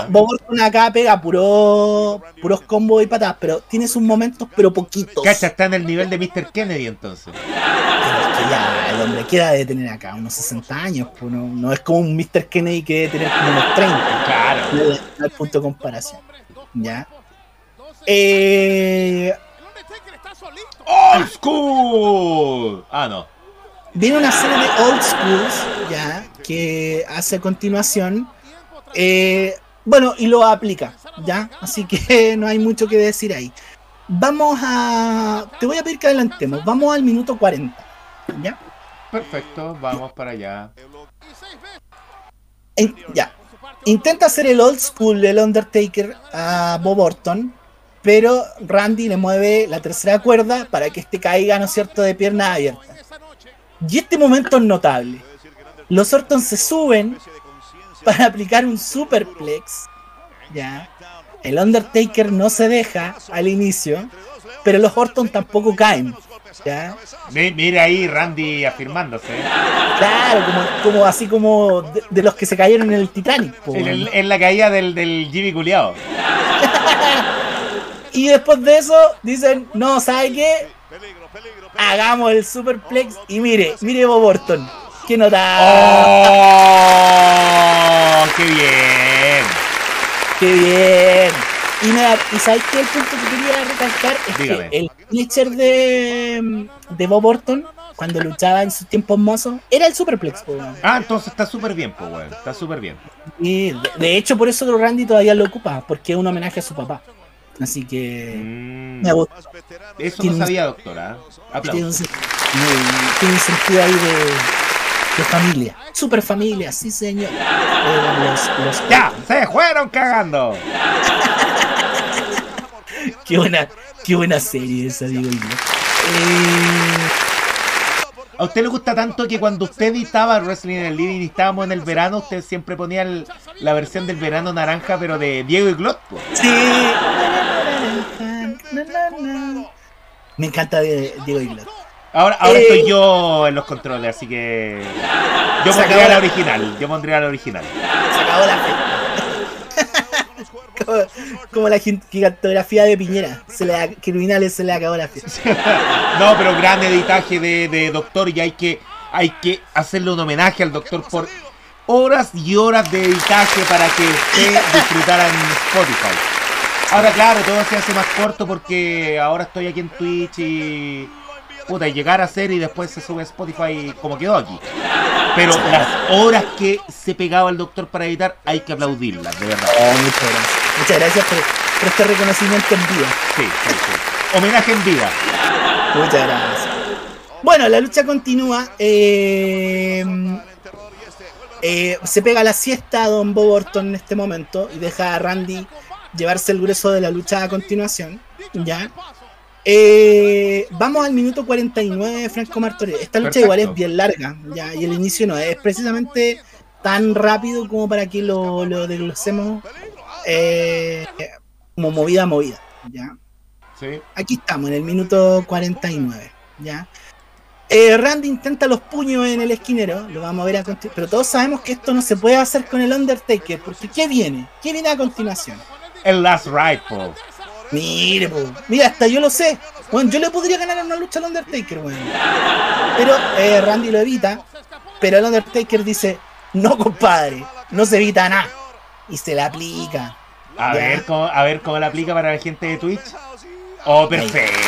Bob Orton acá pega puro, puros combos y patadas, pero tiene sus momentos, pero poquitos. Cacha, está en el nivel de Mr. Kennedy entonces. Pero es que ya el hombre queda de tener acá unos 60 años, pues no, no es como un Mr. Kennedy que debe tener como unos 30. Claro. No es no es punto de comparación. ¿Ya? Eh, Old School. Ah, no. Viene una serie de old schools, ya, que hace a continuación. eh, bueno, y lo aplica, ya. Así que <laughs> no hay mucho que decir ahí. Vamos a. Te voy a pedir que adelantemos. Vamos al minuto 40, ya. Perfecto, vamos para allá. En- ya. Intenta hacer el old school del Undertaker a Bob Orton, pero Randy le mueve la tercera cuerda para que este caiga, ¿no es cierto?, de pierna abierta. Y este momento es notable. Los Orton se suben para aplicar un superplex. Ya. El Undertaker no se deja al inicio, pero los Orton tampoco caen. ¿ya? Mi- Mira ahí Randy afirmándose. Claro, como, como así como de, de los que se cayeron en el Titanic. En, weón. el- en la caída del, del Jimmy Culeado. <laughs> Y después de eso dicen, no, ¿sabe qué? Hagamos el superplex y mire, mire Bob Orton. Qué nota. ¡Oh! ¡Qué bien! Qué bien. Y nada, y sabes qué el punto que quería recalcar es Dígame. que el finisher de, de Bob Orton, cuando luchaba en sus tiempos mozos, era el superplex. po. Ah, entonces está súper bien, pues, weón. Está súper bien. Y de, de hecho por eso Randy todavía lo ocupa, porque es un homenaje a su papá. Así que Mm, me gusta. eso Tiene no un- sabía, doctora. Tiene un, tiene un sentido ahí de, de familia. Super familia, sí señor. Eran los, los- ¡Ya! ¡Se fueron cagando! <laughs> Qué buena, qué buena serie esa, digo yo. Eh, ¿A usted le gusta tanto que cuando usted editaba Wrestling en el Living y estábamos en el verano, usted siempre ponía el- la versión del verano naranja, pero de Diego y Glot? sí. Me encanta Diego Iglot. Ahora, ahora Eh. estoy yo en los controles, así que. Yo pondría la- original. Yo pondría la original. Se acabó la fe. Como, la gigantografía de Piñera. Se le, criminales se le acabó la fe. No, pero gran editaje de, Doctor y hay que, hay que hacerle un homenaje al Doctor por horas y horas de editaje para que usted disfrutara en Spotify. Ahora, claro, todo se hace más corto porque ahora estoy aquí en Twitch y. Puta, y llegar a hacer y después se sube a Spotify como quedó aquí. Pero las horas que se pegaba el doctor para editar hay que aplaudirlas, de verdad. Oh, muchas gracias. Muchas gracias por, por este reconocimiento en vida. Sí, sí, sí. Homenaje en vida. Muchas gracias. Bueno, la lucha continúa. eh, eh, se pega la siesta a Don Bob Orton en este momento y deja a Randy llevarse el grueso de la lucha a continuación. Ya. Eh, vamos al minuto 49 de Franco Martorell. Esta lucha Perfecto. igual es bien larga, ya, y el inicio no es precisamente tan rápido como para que lo, lo desglosemos eh, como movida a movida. ¿ya? Sí. Aquí estamos, en el minuto 49, ¿ya? Eh, Randy intenta los puños en el esquinero, lo vamos a ver a continuación. Pero todos sabemos que esto no se puede hacer con el Undertaker, porque ¿qué viene? ¿Qué viene a continuación? El Last Ride, po. Mire, po. mira, hasta yo lo sé. Bueno, yo le podría ganar en una lucha al Undertaker, weón. Pero eh, Randy lo evita. Pero el Undertaker dice: No, compadre, no se evita nada. Y se la aplica. A Ya. ver, cómo, a ver cómo la aplica para la gente de Twitch. Oh, perfecto.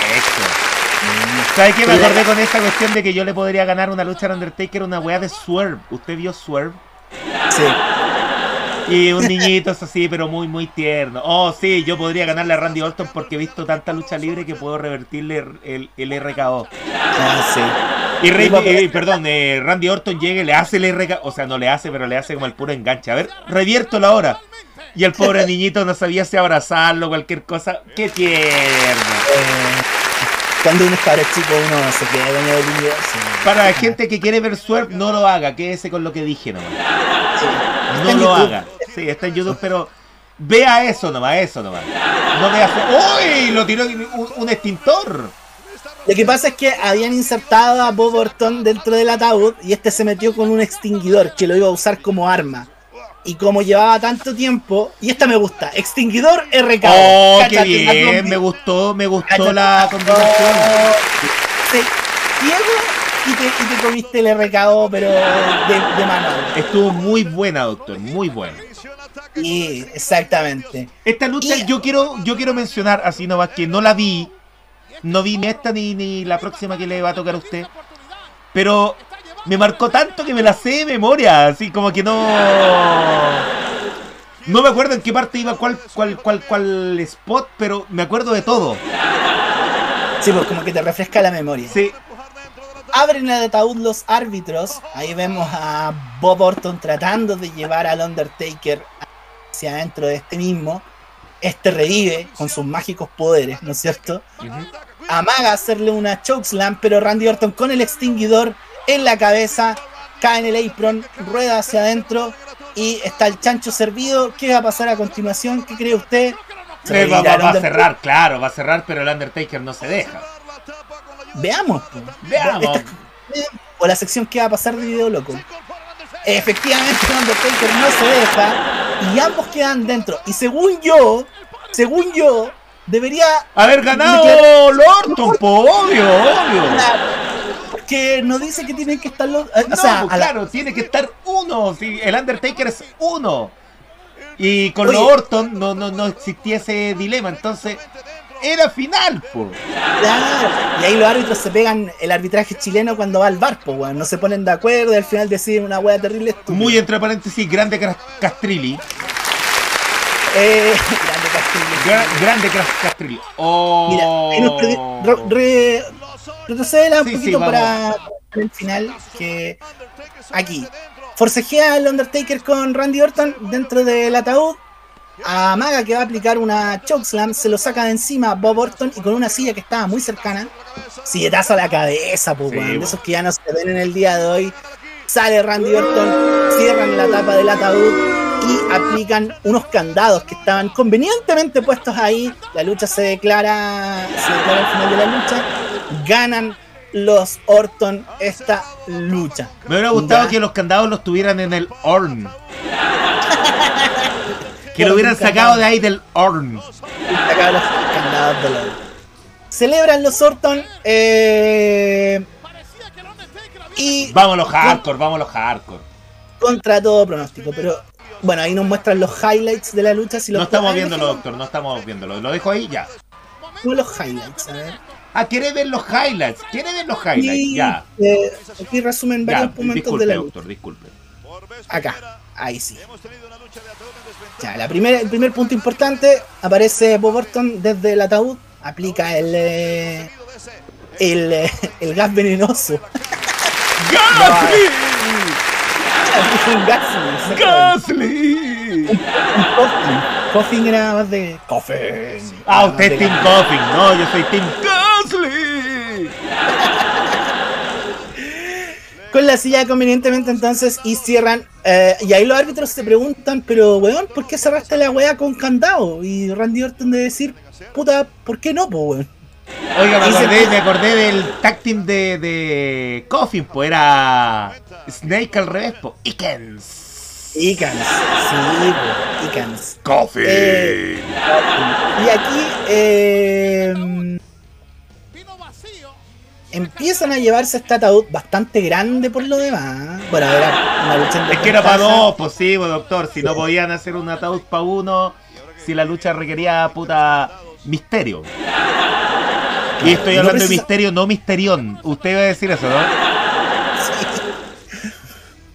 ¿Sabes qué? Me acordé con esta cuestión de que yo le podría ganar una lucha al Undertaker, una weá de Swerve. ¿Usted vio Swerve? Sí. Y un niñito es así, pero muy, muy tierno. Oh, sí, yo podría ganarle a Randy Orton porque he visto tanta lucha libre que puedo revertirle el, el RKO. Ah, sí. Y Sí, papá. eh, perdón, eh, Randy Orton llega y le hace el RKO. O sea, no le hace, pero le hace como el puro enganche. A ver, revierto la hora. Y el pobre niñito no sabía si abrazarlo, cualquier cosa. ¡Qué tierno! Eh, cuando uno es cabro chico, uno se queda con el universo. Para la gente que quiere ver Swerve, no lo haga. Quédese con lo que dije nomás. No lo YouTube. haga. Sí, está en YouTube, pero vea eso nomás, eso nomás. No vea. ¡Uy! Lo tiró un, un extintor. Lo que pasa es que habían insertado a Bob Orton dentro del ataúd y este se metió con un extinguidor que lo iba a usar como arma. Y como llevaba tanto tiempo, y esta me gusta, extinguidor RK. ¡Oh, qué bien! Me gustó, me gustó la combinación. Sí, ciego y te, y te comiste el RKO, pero de, de manual. Estuvo muy buena, doctor, muy buena. Y exactamente. Esta lucha Y- yo quiero yo quiero mencionar así nomás que no la vi. No vi ni esta ni, ni la próxima que le va a tocar a usted. Pero me marcó tanto que me la sé de memoria. Así como que no. No me acuerdo en qué parte iba cuál, cuál, cuál, cuál spot, pero me acuerdo de todo. Sí, pues como que te refresca la memoria. Sí. Abren el ataúd los árbitros. Ahí vemos a Bob Orton tratando de llevar al Undertaker hacia adentro de este mismo. Este revive con sus mágicos poderes, ¿no es cierto? Amaga hacerle una chokeslam, pero Randy Orton con el extinguidor en la cabeza cae en el apron, rueda hacia adentro y está el chancho servido. ¿Qué va a pasar a continuación? ¿Qué cree usted? Se va, a cerrar, claro, va a cerrar, pero el Undertaker no se deja. Veamos. Veamos. Esta- o la sección que va a pasar de video loco. Efectivamente, Undertaker no se deja y ambos quedan dentro. Y según yo, según yo, debería. Haber ganado Lorton, po, obvio, obvio. Que nos dice que tienen que estar los. eh, No, o sea, pues la- claro, tiene que estar uno. el Undertaker es uno. Y con Oye. los Orton no, no, no existía ese dilema. Entonces, era final, po. claro. Y ahí los árbitros se pegan el arbitraje chileno cuando va al bar, pues, weón. No se ponen de acuerdo y al final deciden una wea terrible. estúpida. Muy entre paréntesis, grande Castrilli. Eh, <laughs> grande Castillo. Gra- grande Castrilli. Oh. Mira, re- un Sí, sí, poquito vamos. para el final. Que aquí forcejea al Undertaker con Randy Orton dentro del ataúd. A Maga que va a aplicar una chokeslam, se lo saca de encima Bob Orton y con una silla que estaba muy cercana, silletazo a la cabeza, pues, Sí, de weón. esos que ya no se ven en el día de hoy. Sale Randy Orton, cierran la tapa del ataúd y aplican unos candados que estaban convenientemente puestos ahí. La lucha se declara, se declara al final de la lucha. Ganan los Orton esta lucha. Me hubiera gustado que los candados los tuvieran en el horn. <laughs> que lo hubieran sacado de ahí del horn. Acá los candados de la Celebran los Orton eh, y Vamos los hardcore, vamos los hardcore. contra todo pronóstico. Pero bueno, ahí nos muestran los highlights de la lucha. Si los No estamos viéndolo, doctor, no estamos viéndolo. Lo dejo ahí, ya. dejemos los highlights, a ver. Ah, quiere ver los highlights, quiere ver los highlights, Y, ya. eh, aquí resumen Ya, varios momentos disculpe, de la lucha. doctor, disculpe. Acá, ahí sí. Ya, la primera, el primer punto importante, aparece Bob Orton desde el ataúd, aplica el, eh, el, eh, el gas venenoso. <laughs> ¡Gasly! Aplica un gas, exactamente. ¡Gasly! Coffin. Coffin era más de. Coffin. Ah, usted es Team. Coffin, no, yo soy Team Gasly. Con la silla convenientemente entonces y cierran. eh, y ahí los árbitros se preguntan, pero weón, ¿por qué cerraste la weá con candado? Y Randy Orton de decir, puta, ¿por qué no, po, weón? Oiga, me acordé, me acordé del tag team de, de Coffin, pues era Snake al revés, pues. Ikens. Icans, sí, po, Icans. Coffin. Eh, Y aquí eh. Empiezan a llevarse este ataúd bastante grande por lo demás. Bueno, era una lucha es que era para dos, pues sí, pues, doctor. Si no podían hacer un ataúd para uno, si la lucha requería puta misterio. Y estoy no hablando de misterio, no misterión. Usted iba a decir eso, ¿no?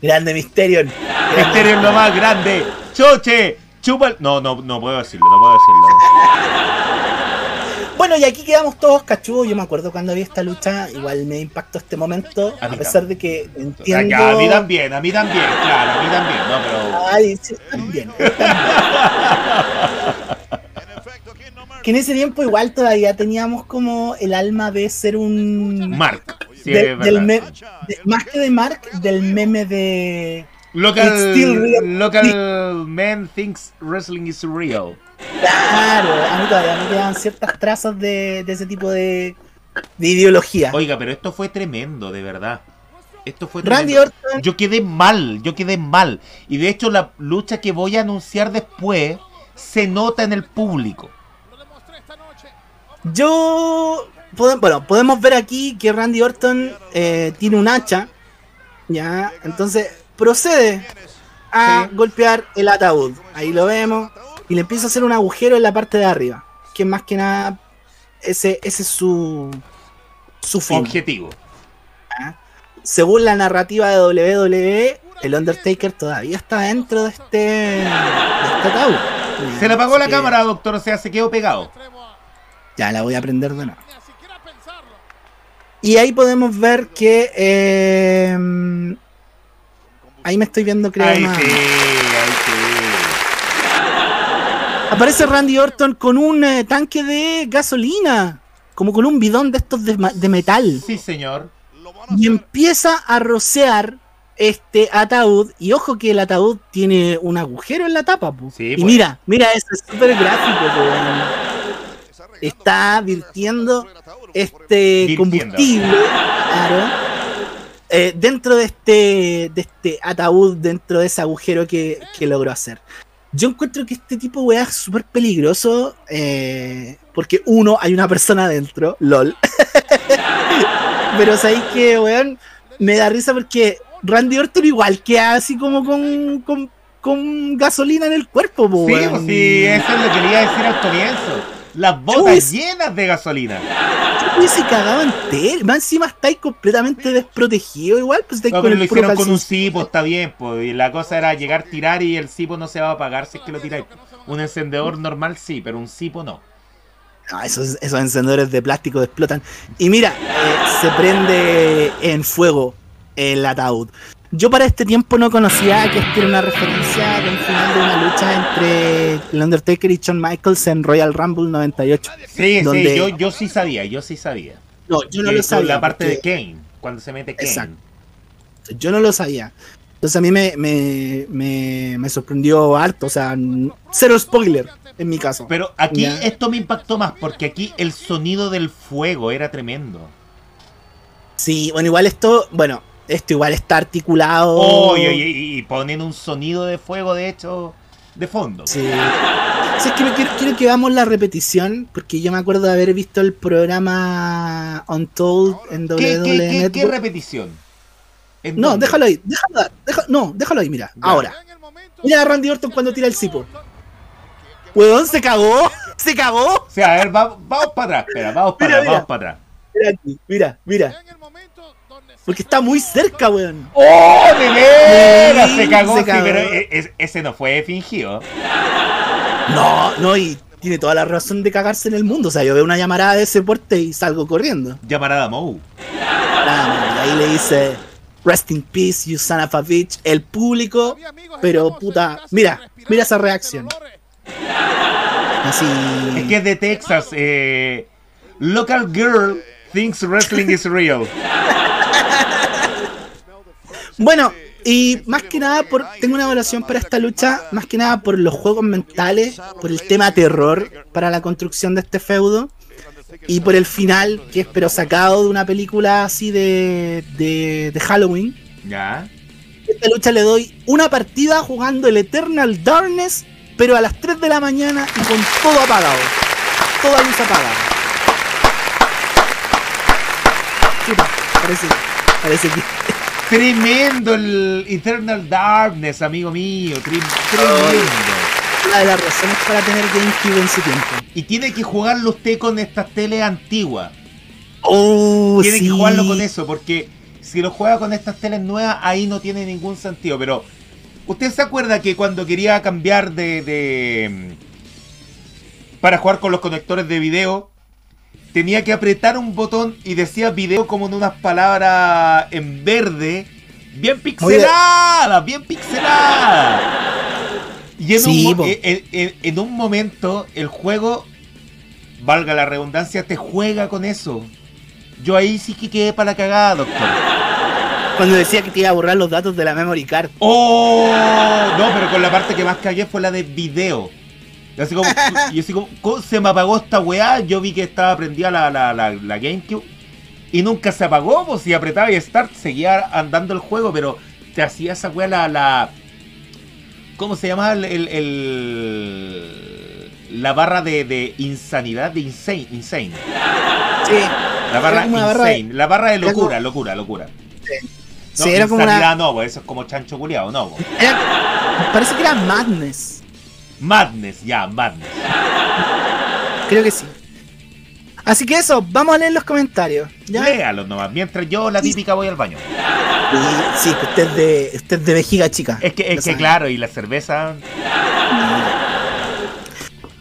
Grande Mysterion. Misterio es lo más grande. Choche, chupa el... No, no, no puedo decirlo, no puedo decirlo. Bueno, y aquí quedamos todos cachudos. Yo me acuerdo cuando había esta lucha, igual me impactó este momento, A a, pesar de que entiendo. que a mí también, a mí también, claro, a mí también, no, pero... Ay, sí, también. Que en ese tiempo igual todavía teníamos como el alma de ser un... Mark, sí, de- del me- de- más que de Mark, del meme de... Local, local man thinks wrestling is real. Claro, a mí todavía me quedaban ciertas trazas de, de ese tipo de, de ideología. Oiga, pero esto fue tremendo, de verdad. Esto fue Randy tremendo. Orton, Yo quedé mal, yo quedé mal. Y de hecho la lucha que voy a anunciar después se nota en el público. Lo demostré esta noche. yo... Bueno, podemos ver aquí que Randy Orton eh, tiene un hacha, ¿ya? Entonces procede a Sí. golpear el ataúd. Ahí lo vemos. Y le empieza a hacer un agujero en la parte de arriba. Que más que nada, ese, ese es su, su fin. Objetivo. Según la narrativa de WWE, el Undertaker todavía está dentro de este, de este ataúd. Se le apagó la que cámara, doctor, o sea, se quedó pegado. Ya la voy a prender de nuevo. Y ahí podemos ver que. eh, ahí me estoy viendo, creo. Ahí una- sí. Aparece Randy Orton con un eh, tanque de gasolina. Como con un bidón de estos de, metal. Sí, señor. Y empieza a rocear este ataúd. Y ojo que el ataúd tiene un agujero en la tapa. po. Sí, y pues. mira, mira, eso es súper gráfico. po. Está virtiendo este Virtiendo. combustible claro, eh, dentro de este, de este ataúd, dentro de ese agujero que, que logró hacer. Yo encuentro que este tipo weá es súper peligroso. eh, porque uno, hay una persona adentro, LOL. <laughs> Pero sabéis que, weón, me da risa porque Randy Orton igual queda así como con, con, con gasolina en el cuerpo, po, Sí, weón. pues sí, eso es lo que le iba a decir al comienzo. Las botas hubiese- llenas de gasolina. Yo hubiese cagado entero. Más encima estáis completamente desprotegido igual, pues estáis No, con pero el lo hicieron con un cipo, está bien, pues. Y la cosa era llegar, tirar y el cipo no se va a apagar si es que lo tiráis. Un encendedor normal sí, pero un cipo no. No, esos, esos encendedores de plástico explotan. Y mira, eh, se prende en fuego el ataúd. Yo para este tiempo no conocía que esto era una referencia del final de una lucha entre el Undertaker y Shawn Michaels en Royal Rumble 98. Sí, Donde- sí, yo, yo sí sabía, yo sí sabía. No, yo no lo sabía. La parte de Kane, cuando se mete Kane. Exacto. Yo no lo sabía. Entonces a mí me, me, me, me sorprendió harto. O sea, cero spoiler en mi caso. Pero aquí Ya. esto me impactó más porque aquí el sonido del fuego era tremendo. Sí, bueno, igual esto, bueno, esto igual está articulado. Oh, y, y- y ponen un sonido de fuego, de hecho, de fondo. Sí. Sí, es que me quiero, quiero que veamos la repetición, porque yo me acuerdo de haber visto el programa Untold en ¿Qué, WWE qué- qué- qué Network. repetición? ¿En no, dónde? déjalo ahí, déjalo, déjalo- no, déjalo ahí, mira, Ya. ahora. Mira a Randy Orton cuando tira el cipo. Weón, se cagó, se cagó. O sea, a ver, va- vamos para atrás, espera, vamos para Mira, atrás, mira. vamos para atrás. Mira aquí, mira, mira. En el momento donde se- Porque está muy cerca, weón. ¡Oh, de veras! Sí, se cagó, se sí, pero e- es- ese no fue fingido. No, no, y tiene toda la razón de cagarse en el mundo. O sea, yo veo una llamarada de ese porte y salgo corriendo. Llamarada Mou. Ah, y ahí le dice, Rest in peace, you son of a bitch. El público, pero puta, mira, mira esa reacción. así. Es que es de Texas. Eh, local girl thinks wrestling is real. Bueno, y más que nada, por, tengo una evaluación para esta lucha, más que nada por los juegos mentales, por el tema terror para la construcción de este feudo. y por el final, que es pero sacado de una película así de, de, de Halloween. Ya. Esta lucha le doy una partida jugando el Eternal Darkness, pero a las 3 de la mañana y con todo apagado. Toda luz apagada. Chuta, parece, parece que. <laughs> Tremendo el Eternal Darkness, amigo mío. Tre- Tremendo. Una de las razones para tener GameCube en su tiempo. Y tiene que jugarlo usted con estas teles antiguas. Oh, tiene sí. que jugarlo con eso, porque si lo juega con estas teles nuevas, ahí no tiene ningún sentido. Pero, ¿usted se acuerda que cuando quería cambiar de. de para jugar con los conectores de video, tenía que apretar un botón y decía video como en unas palabras en verde, bien pixeladas, bien pixeladas. Y en, Sí, un, po. en- en- en un momento el juego, valga la redundancia, te juega con eso. Yo ahí sí que quedé para la cagada, doctor. Cuando decía que te iba a borrar los datos de la memory card. ¡Oh! No, pero con la parte que más cagué fue la de video. Y así como, y así como, ¿cómo se me apagó esta weá? Yo vi que estaba prendida la, la, la, la GameCube. Y nunca se apagó, pues si apretaba y Start seguía andando el juego, pero te hacía esa weá la, la. ¿Cómo se llamaba el. el- el- la barra de, de insanidad, de insane, insane. Sí. La barra de- insane, la barra de como- locura, locura, locura. Sí, era como una- insanidad no, pues, eso es como chancho culiado, no. pues. Era- parece que era Madness. Madness, ya, Madness. Creo que sí. Así que eso, vamos a leer los comentarios. ¿ya? Léalos nomás, mientras yo la típica voy al baño. Sí, que usted es de, usted es de vejiga chica. Es que, es que claro, y la cerveza.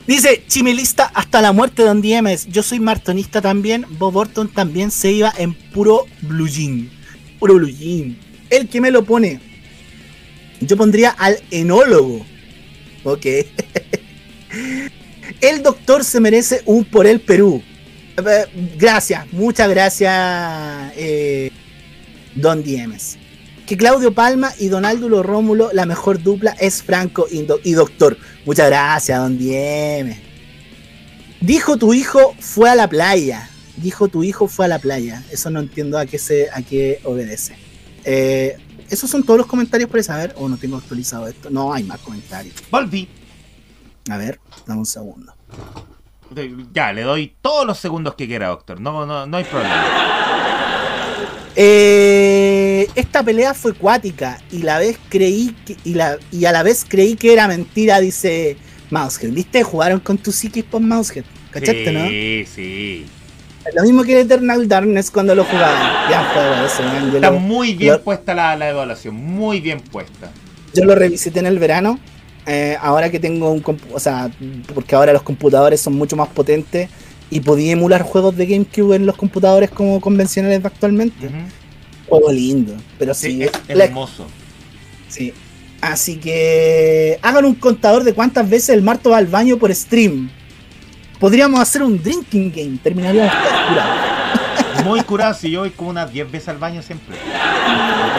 Dice, chimilista hasta la muerte Don Diemes. Yo soy martonista también. Bob Orton también se iba en puro blue jean. Puro blue jean. El que me lo pone. Yo pondría al enólogo. Ok. <laughs> El doctor se merece un por el Perú. Eh, Gracias, muchas gracias, eh, Don Diemes. Que Claudio Palma y Donaldo Rómulo, la mejor dupla es Franco y, y Doctor. Muchas gracias, Don Diemes. Dijo tu hijo fue a la playa. Dijo tu hijo fue a la playa. Eso no entiendo a qué se, a qué obedece. Eh, esos son todos los comentarios por saber. O no tengo actualizado esto. No hay más comentarios. Volví. A ver, dame un segundo. Ya, le doy todos los segundos que quiera, doctor. No, no, no hay problema. Eh, esta pelea fue cuática y la vez creí que, y, la, y a la vez creí que era mentira, dice Mousehead. ¿Viste? Jugaron con tu psiquis por Mousehead. ¿Cachaste, no? Sí, sí. Lo mismo que el Eternal Darkness cuando lo jugaban. Ya juego eso, man. Yo Está lo, muy bien lo- puesta la, la evaluación, muy bien puesta. yo lo revisité en el verano. eh, ahora que tengo un o sea, porque ahora los computadores son mucho más potentes y podía emular juegos de GameCube en los computadores como convencionales actualmente. Juego lindo, pero Sí, sí, es hermoso. Sí. Así que hagan un contador de cuántas veces el Marto va al baño por stream. Podríamos hacer un drinking game, terminaríamos curados. <laughs> Muy curado, si yo voy como unas 10 veces al baño siempre.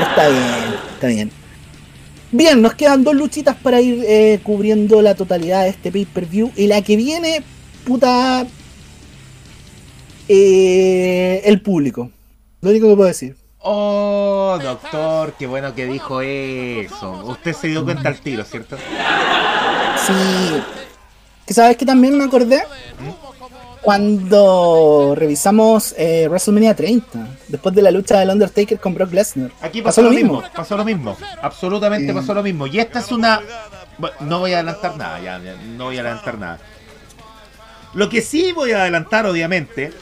Está bien, está bien. Bien, nos quedan dos luchitas para ir eh, cubriendo la totalidad de este pay-per-view. Y la que viene, puta. eh, el público. Lo único que puedo decir. Oh, doctor, qué bueno que dijo eso. Usted se dio cuenta al tiro, ¿cierto? Sí. Que sabes que también me acordé cuando revisamos eh, WrestleMania 30, después de la lucha del Undertaker con Brock Lesnar. Aquí pasó, lo mismo. pasó lo mismo, absolutamente pasó lo mismo. Y esta es una... Bueno, no voy a adelantar nada, ya, ya, no voy a adelantar nada. Lo que sí voy a adelantar, obviamente,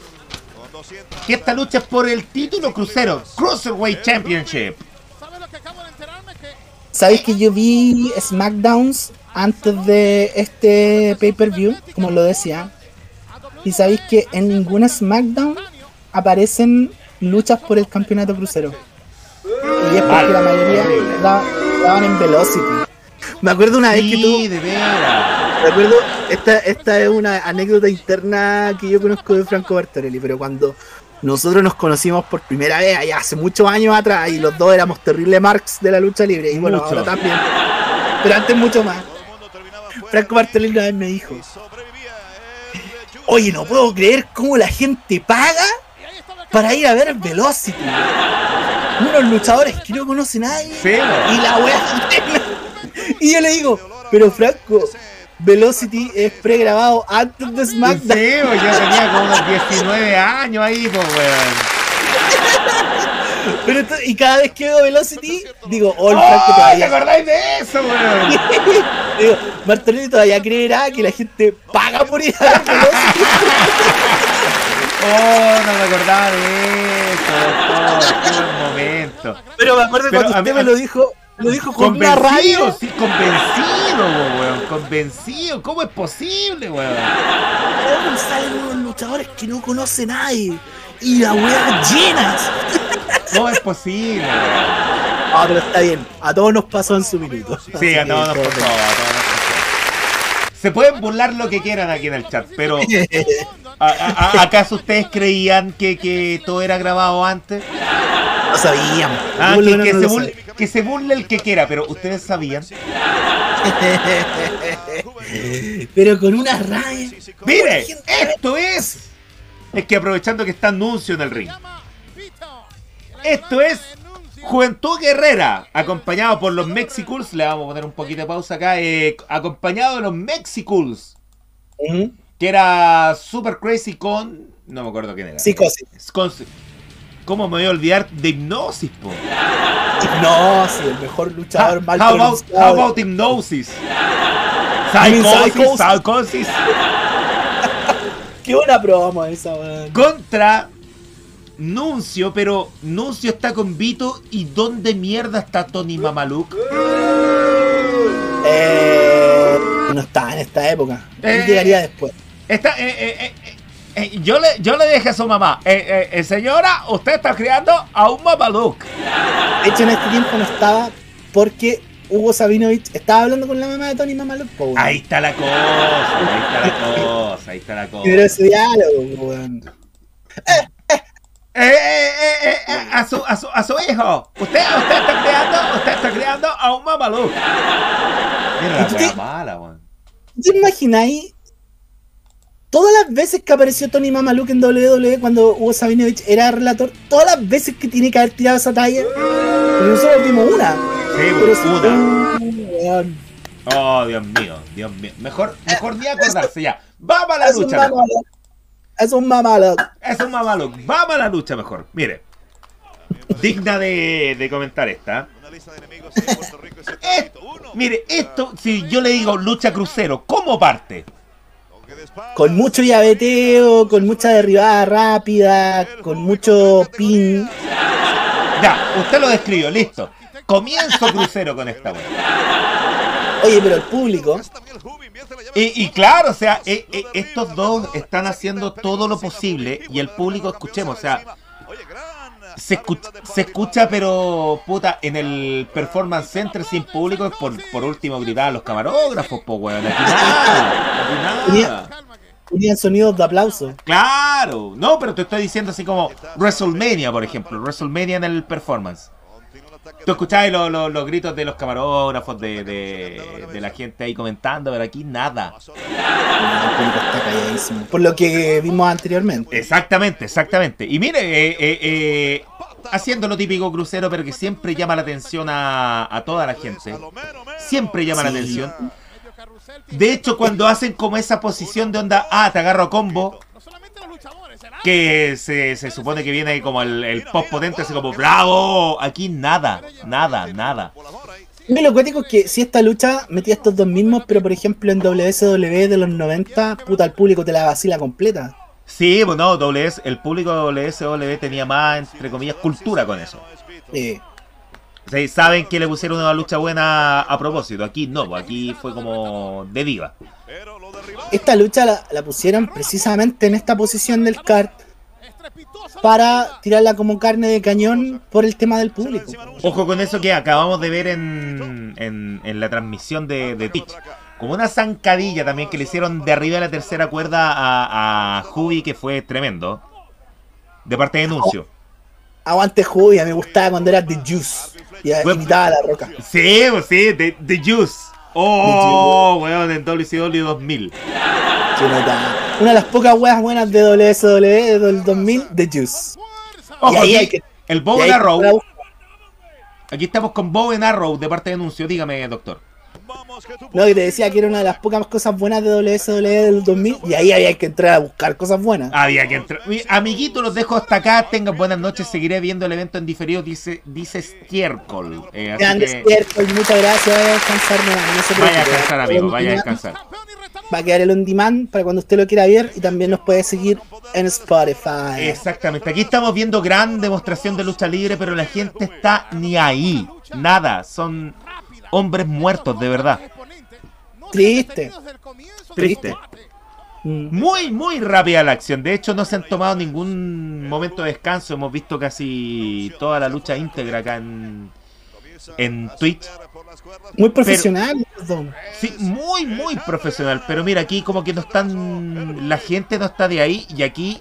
que esta lucha es por el título crucero, Cruiserweight Championship. Sabes que yo vi SmackDowns antes de este pay-per-view, como lo decía. Y sabéis que en ninguna SmackDown aparecen luchas por el campeonato crucero. Y es porque Vale. la mayoría da- daban en Velocity. Me acuerdo una vez que tú. Sí, de veras. Recuerdo, esta, esta es una anécdota interna que yo conozco de Franco Bartorelli, pero cuando nosotros nos conocimos por primera vez, allá hace muchos años atrás, y los dos éramos terribles marks de la lucha libre, y bueno, Mucho. ahora también, pero antes mucho más. Franco Bartorelli una vez me dijo, Oye, no puedo creer cómo la gente paga para ir a ver Velocity. Unos luchadores que no conoce nadie. Sí. Y la wea. <laughs> Y yo le digo, pero Franco, Velocity es pregrabado antes de Sí, SmackDown. bo, yo tenía como unos 19 años ahí, pues, weón. <laughs> Pero esto- y cada vez que veo Velocity, digo, oh, el ¡Oh! Franco ¿Te todavía. acordáis de eso, weón? <laughs> digo, Martorelli todavía creerá que la gente paga por ir a ver Velocity. <laughs> Oh, no me acordaba de eso, doctor. Qué buen momento. Pero me acuerdo Pero cuando a mí- usted me lo dijo, lo dijo con una Convencido, rabia. sí, convencido, weón. Convencido. ¿Cómo es posible, weón? ¿Cómo salen unos luchadores que no conoce nadie? Y la wea llenas. ¿Cómo es posible? Ah, pero está bien. A todos nos pasó en su minuto. Sí, a todos nos pasó, a todos nos pasó. Se pueden burlar lo que quieran aquí en el chat, pero bien. ¿a- a- a- ¿acaso ustedes creían que, que todo era grabado antes? No sabíamos. Ah, que, no se burle, que se burle el que quiera, pero ustedes sabían. sabía. <laughs> Pero con una rabia. ¡Mire! ¡Esto es! Es que aprovechando que está anuncio en el ring. Esto es Juventud Guerrera, acompañado por los Mexicools. Le vamos a poner un poquito de pausa acá. eh, acompañado de los Mexicools, que era Super Crazy con. No me acuerdo quién era. Psicosis. Con- ¿Cómo me voy a olvidar de Hipnosis, po? No, sí, el mejor luchador mal how about, how about Hipnosis? Psychosis? Psychosis. <laughs> Qué buena promo esa, weón. Contra Nuncio, pero Nuncio está con Vito. ¿Y dónde mierda está Tony Mamaluk? Eh, no estaba en esta época. Eh. llegaría después. Está, eh, yo, le, yo le dije a su mamá, señora, usted está criando a un Mamaluk. De hecho, en este tiempo no estaba porque Hugo Sabinovich estaba hablando con la mamá de Tony Mamaluk. Ahí está la cosa, ahí está la cosa, ahí está la <laughs> cosa. Pero ese diálogo, weón. Eh, eh, eh, eh, a, su, a, su, a su hijo. Usted, usted está criando, usted está criando a un Mamaluk. Mira la ¿Y tú wea te- mala, weón. ¿Te imagináis todas las veces que apareció Tony Mamaluk en WWE cuando Hugo Sabinovich era relator? Todas las veces que tiene que haber tirado esa talla. Porque nosotros vimos una. Sí, Pero sí, una. weón. Oh, Dios mío, Dios mío. Mejor, mejor ni acordarse ya. Vamos a la lucha. Es un Mamaluk. Es un mamaluk. Vamos a la lucha mejor. Mire. Digna de, de comentar esta. <laughs> Eh, mire, esto, si yo le digo lucha crucero, ¿cómo parte? Con mucho llaveteo, con mucha derribada rápida, con mucho pin. Ya, usted lo describió, listo. Comienzo crucero con esta wea. Oye, pero el público, Y, y claro, o sea, eh, eh, estos dos están haciendo todo lo posible y el público, escuchemos, o sea, se escucha, se escucha pero puta, en el Performance Center sin público es por, por último gritar a los camarógrafos, po weón. Aquí nada, aquí nada. tenían sonidos de aplauso. Claro, no, pero te estoy diciendo así como WrestleMania, por ejemplo, WrestleMania en el Performance. Tú escuchabas los, los- los gritos de los camarógrafos, de, de, de la gente ahí comentando, pero aquí nada. Por lo que vimos anteriormente. Exactamente, exactamente. Y mire, eh, eh, eh, haciendo lo típico crucero, pero que siempre llama la atención a, a toda la gente. Siempre llama la atención. De hecho, cuando hacen como esa posición de onda, ah, te agarro a combo, que se, se supone que viene como el, el post potente, así como bravo. Aquí nada, nada, nada. Y lo cuático es que si esta lucha metía estos dos mismos, pero por ejemplo en WSW de los 90, puta, el público te la vacila completa. Sí, bueno, WS, el público WSW tenía más, entre comillas, cultura con eso. O sea, saben que le pusieron una lucha buena a propósito. Aquí no, pues aquí fue como de diva. Esta lucha la, la pusieron precisamente en esta posición del kart para tirarla como carne de cañón por el tema del público. Ojo con eso que acabamos de ver en, en, en la transmisión de, de Twitch. Como una zancadilla también que le hicieron de arriba de la tercera cuerda a, a Hubi, que fue tremendo. De parte de Nuncio. Aguante Jubia, me gustaba cuando era The Juice y imitaba a la roca. Sí, pues sí, de, de Juice. Oh, weón, en WCW 2000. Qué nota. Una de las pocas weas buenas de WSW del 2000, The Juice. Ojo, Y ahí aquí, hay que- el Y Bow ahí and Arrow. Aquí estamos con Bow and Arrow de parte de Anuncio. Dígame, doctor. No, que te decía que era una de las pocas cosas buenas de WSW del 2000 y ahí había que entrar a buscar cosas buenas. Había que entrar. Mi- Amiguito, los dejo hasta acá. Tengan buenas noches. Seguiré viendo el evento en diferido. Dice, dice Stiercol. Eh, Grande que muchas gracias, vaya a descansar no se vaya a descansar, amigo. Vaya a descansar. Va a quedar el on demand para cuando usted lo quiera ver y también nos puede seguir en Spotify. Exactamente. Aquí estamos viendo gran demostración de lucha libre, pero la gente está ni ahí. Nada. Son hombres muertos, de verdad. Triste. Triste. Mm. Muy, muy rápida la acción. De hecho, no se han tomado ningún momento de descanso. Hemos visto casi toda la lucha íntegra acá en, en Twitch. Muy profesional. perdón. Sí, muy, muy profesional. Pero mira, aquí como que no están. La gente no está de ahí. Y aquí.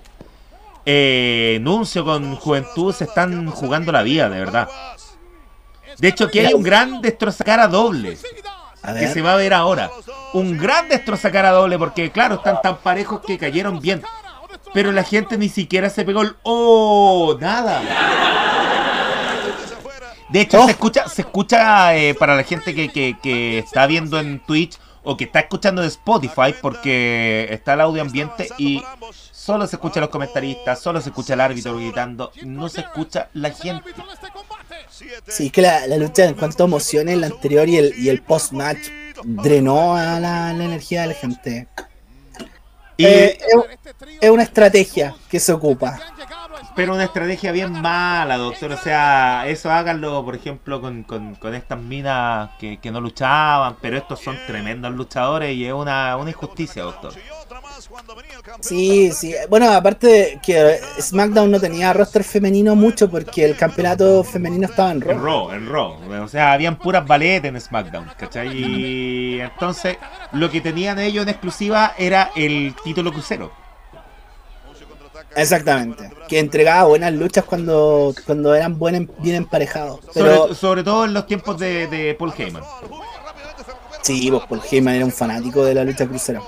Eh, Nuncio con Juventud se están jugando la vida, de verdad. De hecho, aquí hay un gran destrozacara doble. Que se va a ver ahora. Un gran destrozacara doble. Porque, claro, están tan parejos que cayeron bien. Pero la gente ni siquiera se pegó el. ¡Oh! Nada. De hecho, Oh. se escucha, se escucha eh, para la gente que, que- que está viendo en Twitch o que está escuchando de Spotify porque está el audio ambiente y solo se escucha los comentaristas, solo se escucha el árbitro gritando, no se escucha la gente. Sí, es que la, la lucha en cuanto a emociones, la anterior y el, y el post-match drenó a la, la energía de la gente. Y, Eh, es, es una estrategia que se ocupa. Pero una estrategia bien mala, doctor. O sea, eso háganlo, por ejemplo, con, con- con estas minas que, que no luchaban, pero estos son tremendos luchadores y es una, una injusticia, doctor. Sí, sí. Bueno, aparte que SmackDown no tenía roster femenino mucho porque el campeonato femenino estaba en En Raw. Raw, en Raw. O sea, habían puras ballet en SmackDown, ¿cachai? Y entonces, lo que tenían ellos en exclusiva era el título crucero. Exactamente. Que entregaba buenas luchas cuando, cuando eran buen, bien emparejados. Pero Sobre, sobre todo en los tiempos de, de Paul Heyman. sí, pues Paul Heyman era un fanático de la lucha crucera.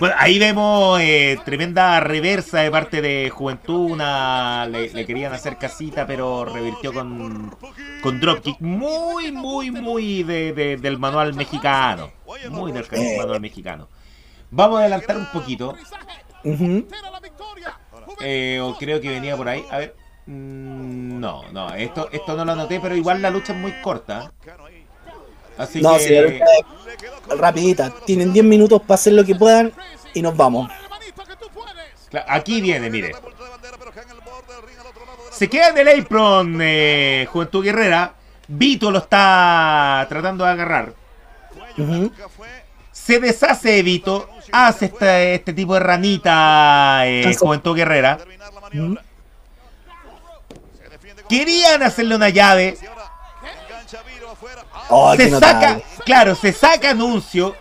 Bueno, ahí vemos eh, tremenda reversa de parte de Juventud. Una, le, le querían hacer casita, pero revirtió con, con dropkick. Muy, muy, muy de, de- del manual mexicano. Muy del Eh. manual mexicano. Vamos a adelantar un poquito. Ujú. Eh, o creo que venía por ahí. A ver. Mm, No, no, esto, esto no lo anoté, pero igual la lucha es muy corta. Así No, que. rapidita. Tienen 10 minutos para hacer lo que puedan y nos vamos. Aquí viene, mire. Se queda en el apron eh, Juventud Guerrera. Vito lo está tratando de agarrar. Se deshace de Vito. Hace este, este tipo de ranita eh. Juventud Guerrera. Ujú. Querían hacerle una llave. Oh, se saca, claro, se saca anuncio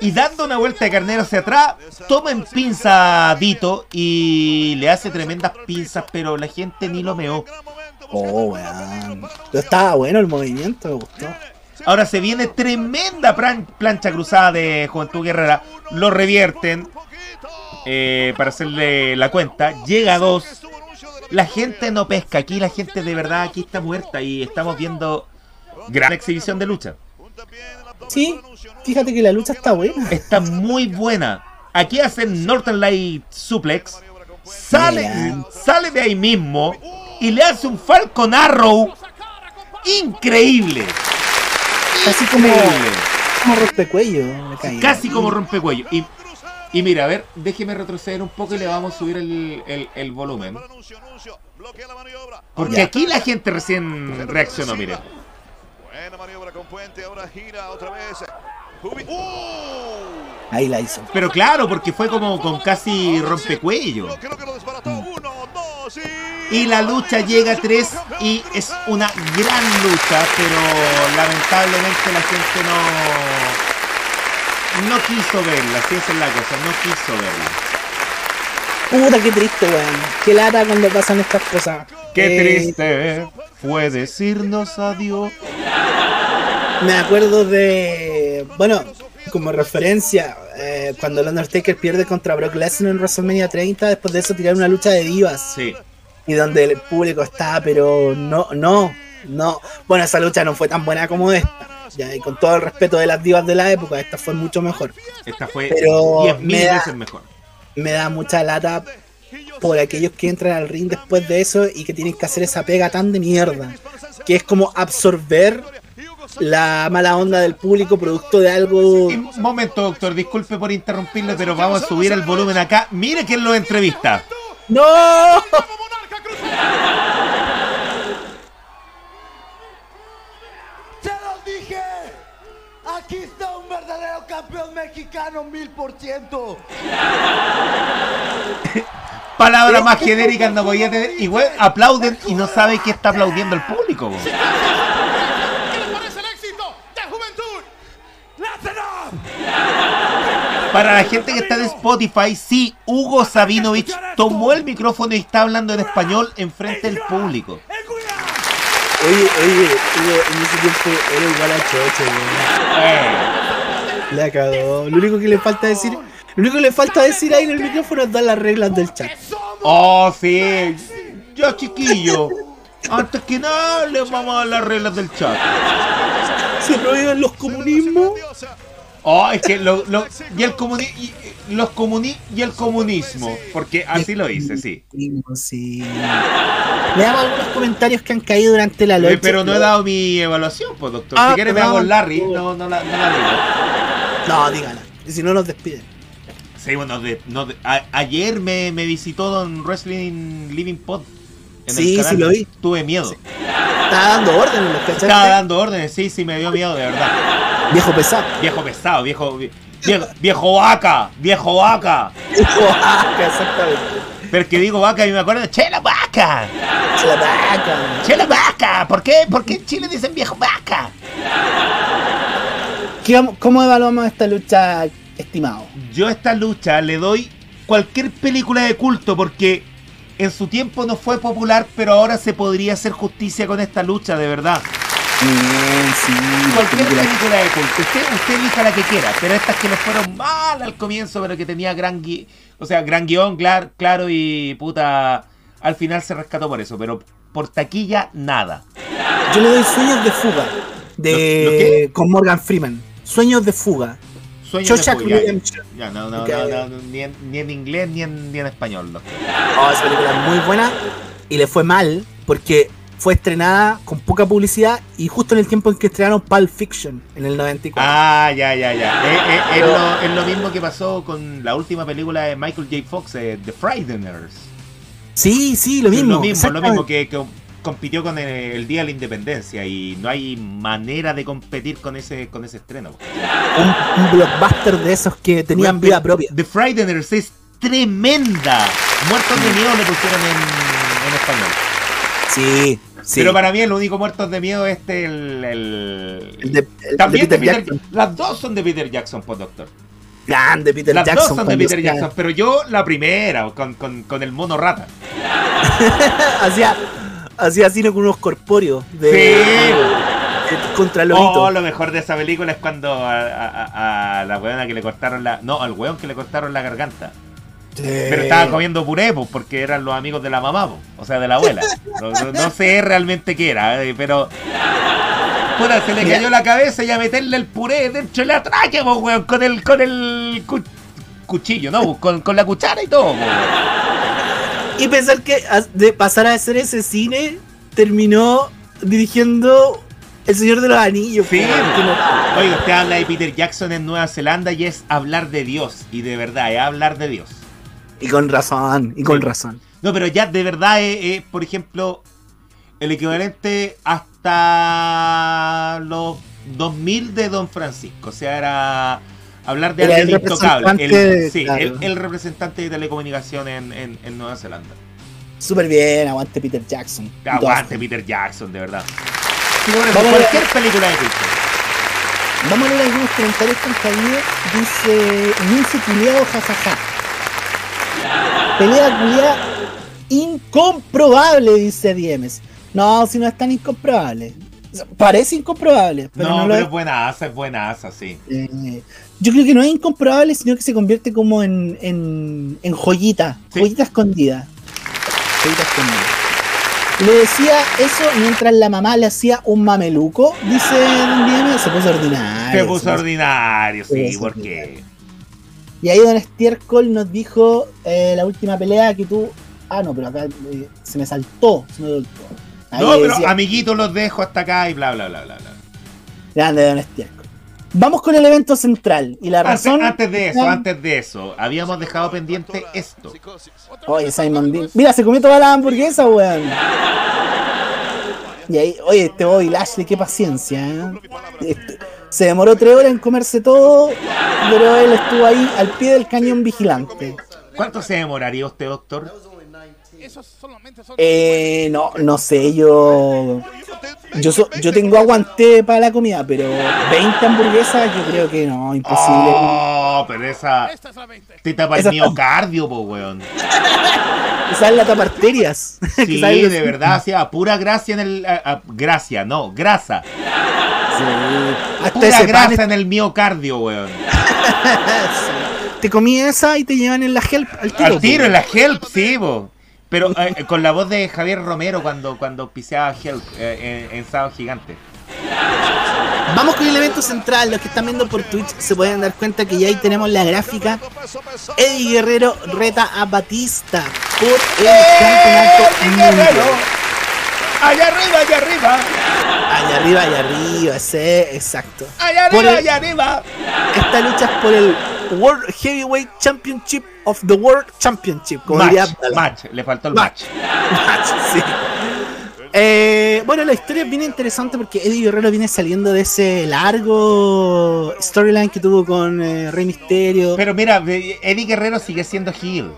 y dando una vuelta de carnero hacia atrás, toma en pinza a Vito y le hace tremendas pinzas, pero la gente ni lo meó. Oh, weón. Estaba bueno el movimiento, me gustó. Ahora se viene tremenda plan- plancha cruzada de Juventud Guerrera, lo revierten eh, para hacerle la cuenta, llega a dos. La gente no pesca, aquí la gente de verdad aquí está muerta y estamos viendo gran exhibición de lucha. Sí, fíjate que la lucha está buena. está muy buena. Aquí hacen Northern Light Suplex. Sale, sale de ahí mismo y le hace un Falcon Arrow increíble. Casi como, como rompecuello. Casi como rompecuello. Y, y mira, a ver, déjeme retroceder un poco y le vamos a subir el, el- el volumen. Porque Ya. aquí la gente recién reaccionó, mire. Buena maniobra con Puente, ahora gira otra vez. ¡Uh! Ahí la hizo. Pero claro, porque fue como con casi rompecuello. Creo que lo desbarató. Uno, dos y... La lucha llega a 3 y es una gran lucha, pero lamentablemente la gente no no quiso verla, esa es la cosa, no quiso verla. Puta, qué triste, weón. Qué lata cuando pasan estas cosas. Qué Eh, triste fue decirnos adiós. Me acuerdo de. Bueno, como referencia, eh, cuando el Undertaker pierde contra Brock Lesnar en WrestleMania 30, después de eso tiraron una lucha de divas. Sí. Y donde el público está, pero no, no, no. Bueno, esa lucha no fue tan buena como esta. Ya, y con todo el respeto de las divas de la época, esta fue mucho mejor. Esta fue Pero 10.000 me da- veces mejor. Me da mucha lata por aquellos que entran al ring después de eso y que tienen que hacer esa pega tan de mierda. Que es como absorber la mala onda del público producto de algo... Un momento, doctor, disculpe por interrumpirle, pero vamos a subir el volumen acá. Mire quién lo entrevista. ¡No! ¡Se los dije! Aquí está un verdadero campeón mexicano, mil por ciento. Palabra más genérica no podía tener. Igual aplauden y no sabe que está aplaudiendo el público. ¿Qué les parece el éxito de Juventud? Para la gente que está en Spotify, sí, Hugo Sabinovich tomó el micrófono y está hablando en español enfrente del público. Oye, oye, Hugo, en ese tiempo era igual a Choche, weón. Eh, La cagó. Lo único que le falta decir, lo único que le falta decir ahí en el micrófono es dar las reglas del chat. Oh, sí. Ya, chiquillo. Antes que nada, le vamos a dar las reglas del chat. Se prohíben los comunismos. Oh, es que lo, lo- y el comuni y, los comuni y el comunismo, porque así lo hice, sí. Sí. Le damos algunos comentarios que han caído durante la Eh, noche. pero no he dado mi evaluación, pues doctor. Ah, si quieres me perdón. hago Larry, no, no la, no la digo. No, dígala. Si no nos despiden. Sí, bueno, de- no, de- a- ayer me, me visitó Don Wrestling Living Pod. En el Sí, canal. sí lo vi. Tuve miedo. Está dando órdenes. Estaba dando órdenes, sí, sí, me dio miedo, de verdad. Viejo pesado. Viejo pesado, viejo. Viejo, viejo vaca, viejo vaca. Viejo vaca, exactamente. Pero que digo vaca y me acuerdo, ¡Chela vaca! Se la vaca. ¡Chela vaca! ¿Por qué? ¿Por qué en Chile dicen viejo vaca? ¿Qué vamos- ¿Cómo evaluamos esta lucha, estimado? Yo a esta lucha le doy cualquier película de culto porque en su tiempo no fue popular, pero ahora se podría hacer justicia con esta lucha, de verdad. Bien, sí. Cualquier película de culto, usted, usted elija la que quiera, pero estas que le fueron mal al comienzo, pero que tenía gran gui o sea, gran guion, clar- claro, y puta, al final se rescató por eso, pero por taquilla, nada. Yo le doy sueños de fuga. De, ¿Lo- lo? Con Morgan Freeman. Sueños de fuga. Sueño de ya, no, no, no, no, no, ni, en, ni en inglés ni en, ni en español. doctor. Oh, esa película es muy buena. Y le fue mal porque fue estrenada con poca publicidad y justo en el tiempo en que estrenaron Pulp Fiction en el 94. Ah, ya, ya, ya. Eh, eh, es, lo, es lo mismo que pasó con la última película de Michael J. Fox, eh, The Frighteners. sí, sí, lo mismo. Lo mismo, lo mismo que, que compitió con el, el Día de la Independencia y no hay manera de competir con ese con ese estreno. Un, un blockbuster de esos que tenían vida propia. The Frighteners es tremenda. Muertos de miedo le pusieron en, en español. Sí, sí. Pero para mí el único Muertos de miedo es este el, el- El de- el también de Peter. Las dos son de Peter Jackson, pues doctor. Grande Peter Las Jackson. dos son de Peter Jackson, pero yo la primera, con, con, con el mono rata. <laughs> hacía, hacía cine con unos corpóreos de, Sí. de- contra Lobito. Oh, lo mejor de esa película es cuando a, a- a- a la weona que le cortaron la. No, al weón que le cortaron la garganta. Sí. Pero estaba comiendo puré, pues, porque eran los amigos de la mamá, pues, o sea, de la abuela. <laughs> No, no- no sé realmente qué era, eh, pero. Puta, se le cayó la cabeza y a meterle el puré dentro de la tráquea, pues, weón, con el, con el cu- cuchillo, ¿no? Con, con la cuchara y todo, pues, weón. Y pensar que de pasar a hacer ese cine terminó dirigiendo El Señor de los Anillos. Sí, no- Oiga, usted habla de Peter Jackson en Nueva Zelanda y es hablar de Dios. Y de verdad, es hablar de Dios. Y con razón, y con Sí. razón. No, pero ya de verdad es, es, por ejemplo, el equivalente hasta los 2000 de Don Francisco. O sea, era hablar de Era alguien el intocable. El, representante, sí, claro. el, el representante de telecomunicación en, en- en Nueva Zelanda. Súper bien, aguante Peter Jackson. Aguante. Peter Jackson, de verdad. Sí, ver. cualquier película de culto. Vamos a leer algunos comentarios han caído. Dice Nince culiado, jajaja. Pelea culiada incomprobable, dice Diemes. No, si no es tan incomprobable. Parece incomprobable, pero no, pero es. buena asa, es buena asa, sí. Eh, yo creo que no es incomprobable, sino que se convierte como en, en, en joyita, Sí. joyita escondida. Joyita escondida. Le decía eso mientras la mamá le hacía un mameluco, dice Don se puso ordinario. Se puso ordinario, sí, puso porque. Y ahí Don Stiercol nos dijo eh, la última pelea que tú. Ah, no, pero acá eh, se me saltó, se me soltó. Ahí No, pero amiguitos los dejo hasta acá y bla, bla, bla, bla. bla. Grande Don Stiercol. Vamos con el evento central. Y la Antes, razón. antes de eso, antes de eso, habíamos dejado pendiente esto. Oye, Simon Dean. Mira, se comió toda la hamburguesa, weón. Y ahí, oye, este Bobby Lashley, qué paciencia, ¿eh? Este- se demoró tres horas en comerse todo, pero él estuvo ahí al pie del cañón vigilante. ¿Cuánto se demoraría usted, doctor? Eh, no, no sé, yo. Yo, so- yo tengo aguanté para la comida, pero 20 hamburguesas, yo creo que no, imposible. Oh, pero esa. Te tapa el miocardio, po, weón. <laughs> Esa es la taparterias. <laughs> Sí, de verdad, sí, a pura gracia en el. a- a- gracia, no, grasa. Hasta Pura pan grasa en el miocardio, weón. <laughs> te comí esa y te llevan en la help al tiro. Al tiro, po. en la Help, sí, po. Pero eh, con la voz de Javier Romero cuando, cuando piseaba Help eh, en, en Sábado Gigante. Vamos con el evento central. Los que están viendo por Twitch se pueden dar cuenta que ya ahí tenemos la gráfica. Eddie Guerrero reta a Batista por el campeonato mundial. ¡Allá arriba, allá arriba! Allá arriba, allá arriba, sí, exacto. ¡Allá arriba, el- allá arriba! Esta lucha es por el World Heavyweight Championship of the World Championship. Como Match, match, le faltó el Match. <laughs> match. Sí. Eh, bueno, la historia es bien interesante porque Eddie Guerrero viene saliendo de ese largo storyline que tuvo con eh, Rey Misterio. Pero mira, Eddie Guerrero sigue siendo heel.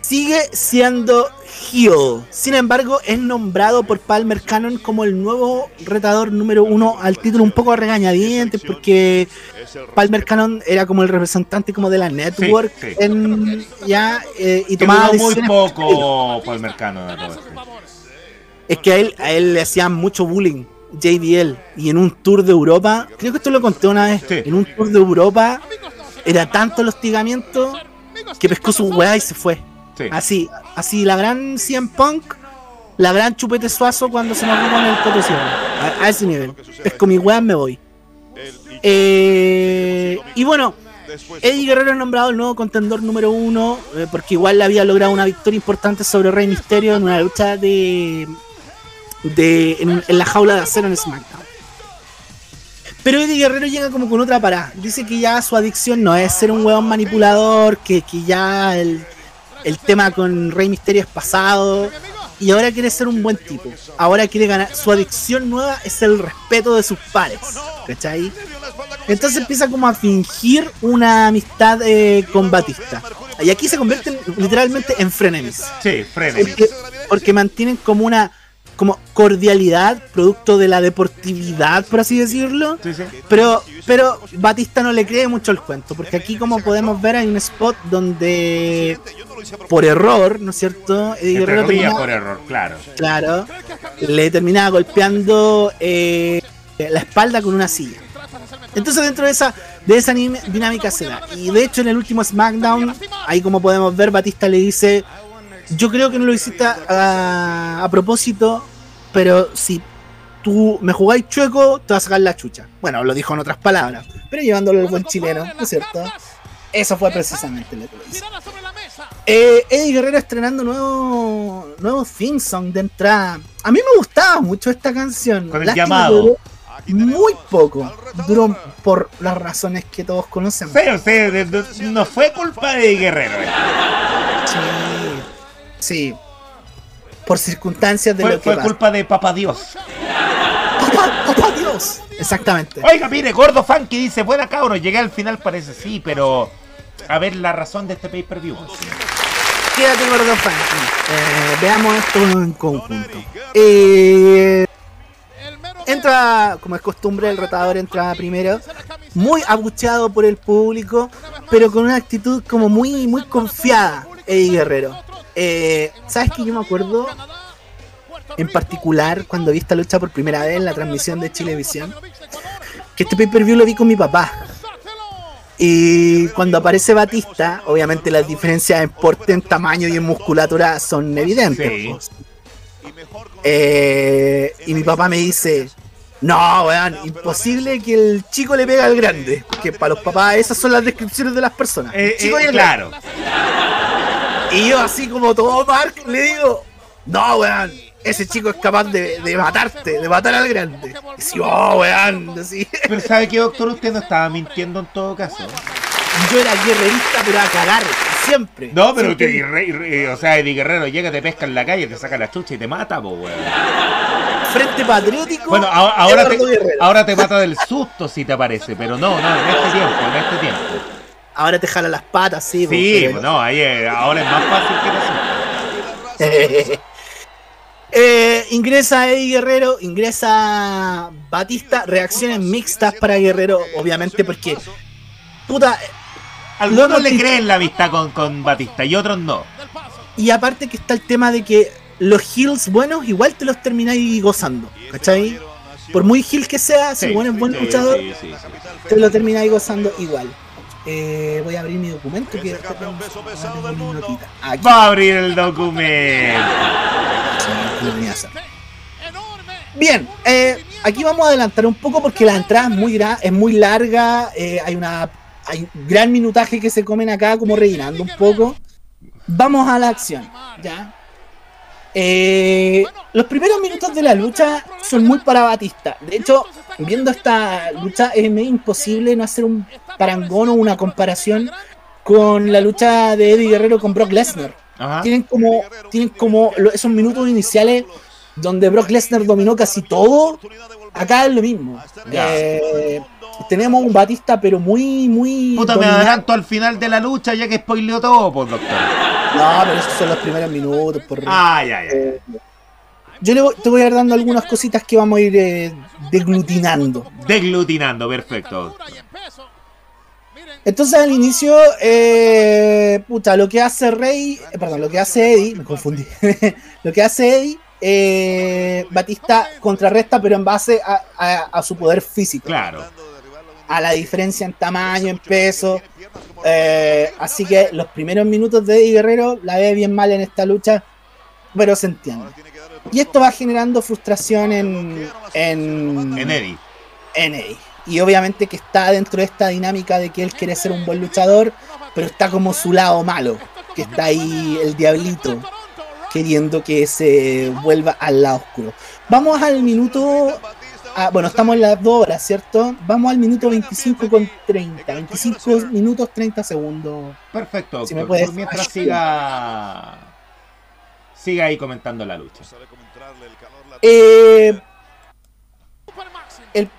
Sigue siendo heel. Sin embargo, es nombrado por Palmer Cannon como el nuevo retador número uno al título un poco a regañadientes porque Palmer Cannon era como el representante como de la network sí. en- ya eh, y tomaba muy poco <laughs> todo esto. Es que a él, a él le hacían mucho bullying, JBL. Y en un tour de Europa, creo que esto lo conté una vez, Sí. en un tour de Europa era tanto el hostigamiento que pescó su weá y se fue. Sí. Así, así la gran CM Punk, la gran chupete suazo cuando se nos con el Sierra. A, a ese nivel. Pesco mi weá, me voy. Eh, y bueno, Eddie Guerrero es nombrado el nuevo contendor número uno, eh, porque igual había logrado una victoria importante sobre Rey Misterio en una lucha de, de en, en la jaula de acero en SmackDown. Pero Eddie Guerrero llega como con otra parada. Dice que ya su adicción no es ser un huevón manipulador, que, que ya el, el tema con Rey Misterio es pasado. Y ahora quiere ser un buen tipo. Ahora quiere ganar. Su adicción nueva es el respeto de sus pares. ¿Cachai? Entonces empieza como a fingir una amistad eh, con Batista. Y aquí se convierten literalmente en frenemies. Sí, frenemies. Porque, porque mantienen como una como cordialidad, producto de la deportividad, por así decirlo. Sí, sí. Pero, pero Batista no le cree mucho el cuento, porque aquí como podemos ver hay un spot donde por error, ¿no es cierto? Eddie Guerrero por error, claro. Claro. Le terminaba golpeando eh, la espalda con una silla. Entonces dentro de esa de esa dinámica se da. Y de hecho en el último SmackDown, ahí como podemos ver, Batista le dice, yo creo que no lo hiciste a, a propósito, pero si tú me jugáis chueco, te vas a sacar la chucha. Bueno, lo dijo en otras palabras, pero llevándolo al buen chileno, ¿no es cierto? Eso fue precisamente lo que hizo. Eh, Eddie Guerrero estrenando nuevo, nuevo theme song de entrada. A mí me gustaba mucho esta canción. Con el Lástima llamado. Muy poco. Duró por las razones que todos conocemos. De- no fue culpa de Guerrero. eh. Sí. Sí. Por circunstancias de Fue, lo que fue pasa. culpa de Papá Dios. ¡Papá, papá Dios! Exactamente. Oiga, mire, Gordo Funky dice, buena cabros, llegué al final parece sí, pero a ver la razón de este pay-per-view. Quédate gordo Funky. Eh, veamos esto en conjunto. Eh, entra, como es costumbre, el rotador entra primero, muy abucheado por el público, pero con una actitud como muy, muy confiada, Eddie Guerrero. Eh, ¿Sabes que yo me acuerdo? en particular cuando vi esta lucha por primera vez en la transmisión de Chilevisión, que este pay-per-view lo vi con mi papá. Y cuando aparece Batista, obviamente las diferencias en porte, en tamaño y en musculatura son evidentes. Sí. Eh, y mi papá me dice, no, weón, imposible que el chico le pegue al grande. Porque para los papás esas son las descripciones de las personas. Eh, El chico eh, y el claro. y yo así como todo Mark le digo, no, weón, ese chico es capaz de, de matarte, de matar al grande. Y así, oh, weón, así. Pero ¿sabe qué, doctor? Usted no estaba mintiendo en todo caso. Yo era guerrerista, pero a cagar, siempre. No, pero Siempre. usted, Rey- o sea, Eddie Guerrero llega, te pesca en la calle, te saca la chucha y te mata, po, weón. Frente Patriótico. Bueno, ahora te, ahora te mata del susto si te aparece, pero no, no, en este tiempo, en este tiempo. Ahora te jala las patas, sí. Sí, pues, no, ahí es- ahora es más fácil que te. <laughs> Eh, ingresa Eddie Guerrero, ingresa Batista, reacciones mixtas para Guerrero, obviamente porque puta, Algunos Luego le creen la amistad con, con Batista y otros no. y aparte que está el tema de que los heels buenos igual te los termináis gozando, ¿cachai? Por muy heel que sea, si Sí, bueno es buen sí, luchador, sí, sí, sí. te lo termináis gozando igual. Eh, voy a abrir mi documento que. Aquí, Va a abrir el documento. Bien, eh, aquí vamos a adelantar un poco porque la entrada es muy, gra- es muy larga, eh, hay una hay un gran minutaje que se comen acá como rellenando un poco. Vamos a la acción, ¿ya? Eh, los primeros minutos de la lucha son muy para Batista. De hecho, viendo esta lucha es medio imposible no hacer un parangón o una comparación con la lucha de Eddie Guerrero con Brock Lesnar Ajá. tienen como tienen como esos minutos iniciales donde Brock Lesnar dominó casi todo acá es lo mismo. Eh, tenemos un Batista pero muy muy Puta, me adelanto al final de la lucha ya que spoileó todo, pues, doctor. No pero esos son los primeros minutos por Ah, ya, ya. Eh, yo le voy- te voy a ir dando algunas cositas que vamos a ir eh, deglutinando Deglutinando, perfecto. Entonces al inicio, eh, puta, lo que hace Rey, eh, perdón, lo que hace Eddie, me confundí, <laughs> lo que hace Eddie, eh, Batista contrarresta, pero en base a, a- a su poder físico, Claro. A la diferencia en tamaño, en peso. eh, así que los primeros minutos de Eddie Guerrero la ve bien mal en esta lucha, pero se entiende. Y esto va generando frustración en, en, En Eddie. en Eddie. Y obviamente que está dentro de esta dinámica de que él quiere ser un buen luchador, pero está como su lado malo, que está ahí el diablito, queriendo que se vuelva al lado oscuro. Vamos al minuto, ah, bueno, estamos en las dos horas, ¿cierto? Vamos al minuto 25 con 30, 25 minutos 30 segundos. Perfecto, Si me doctor. puedes- mientras siga. Siga ahí comentando la lucha. Eh, el...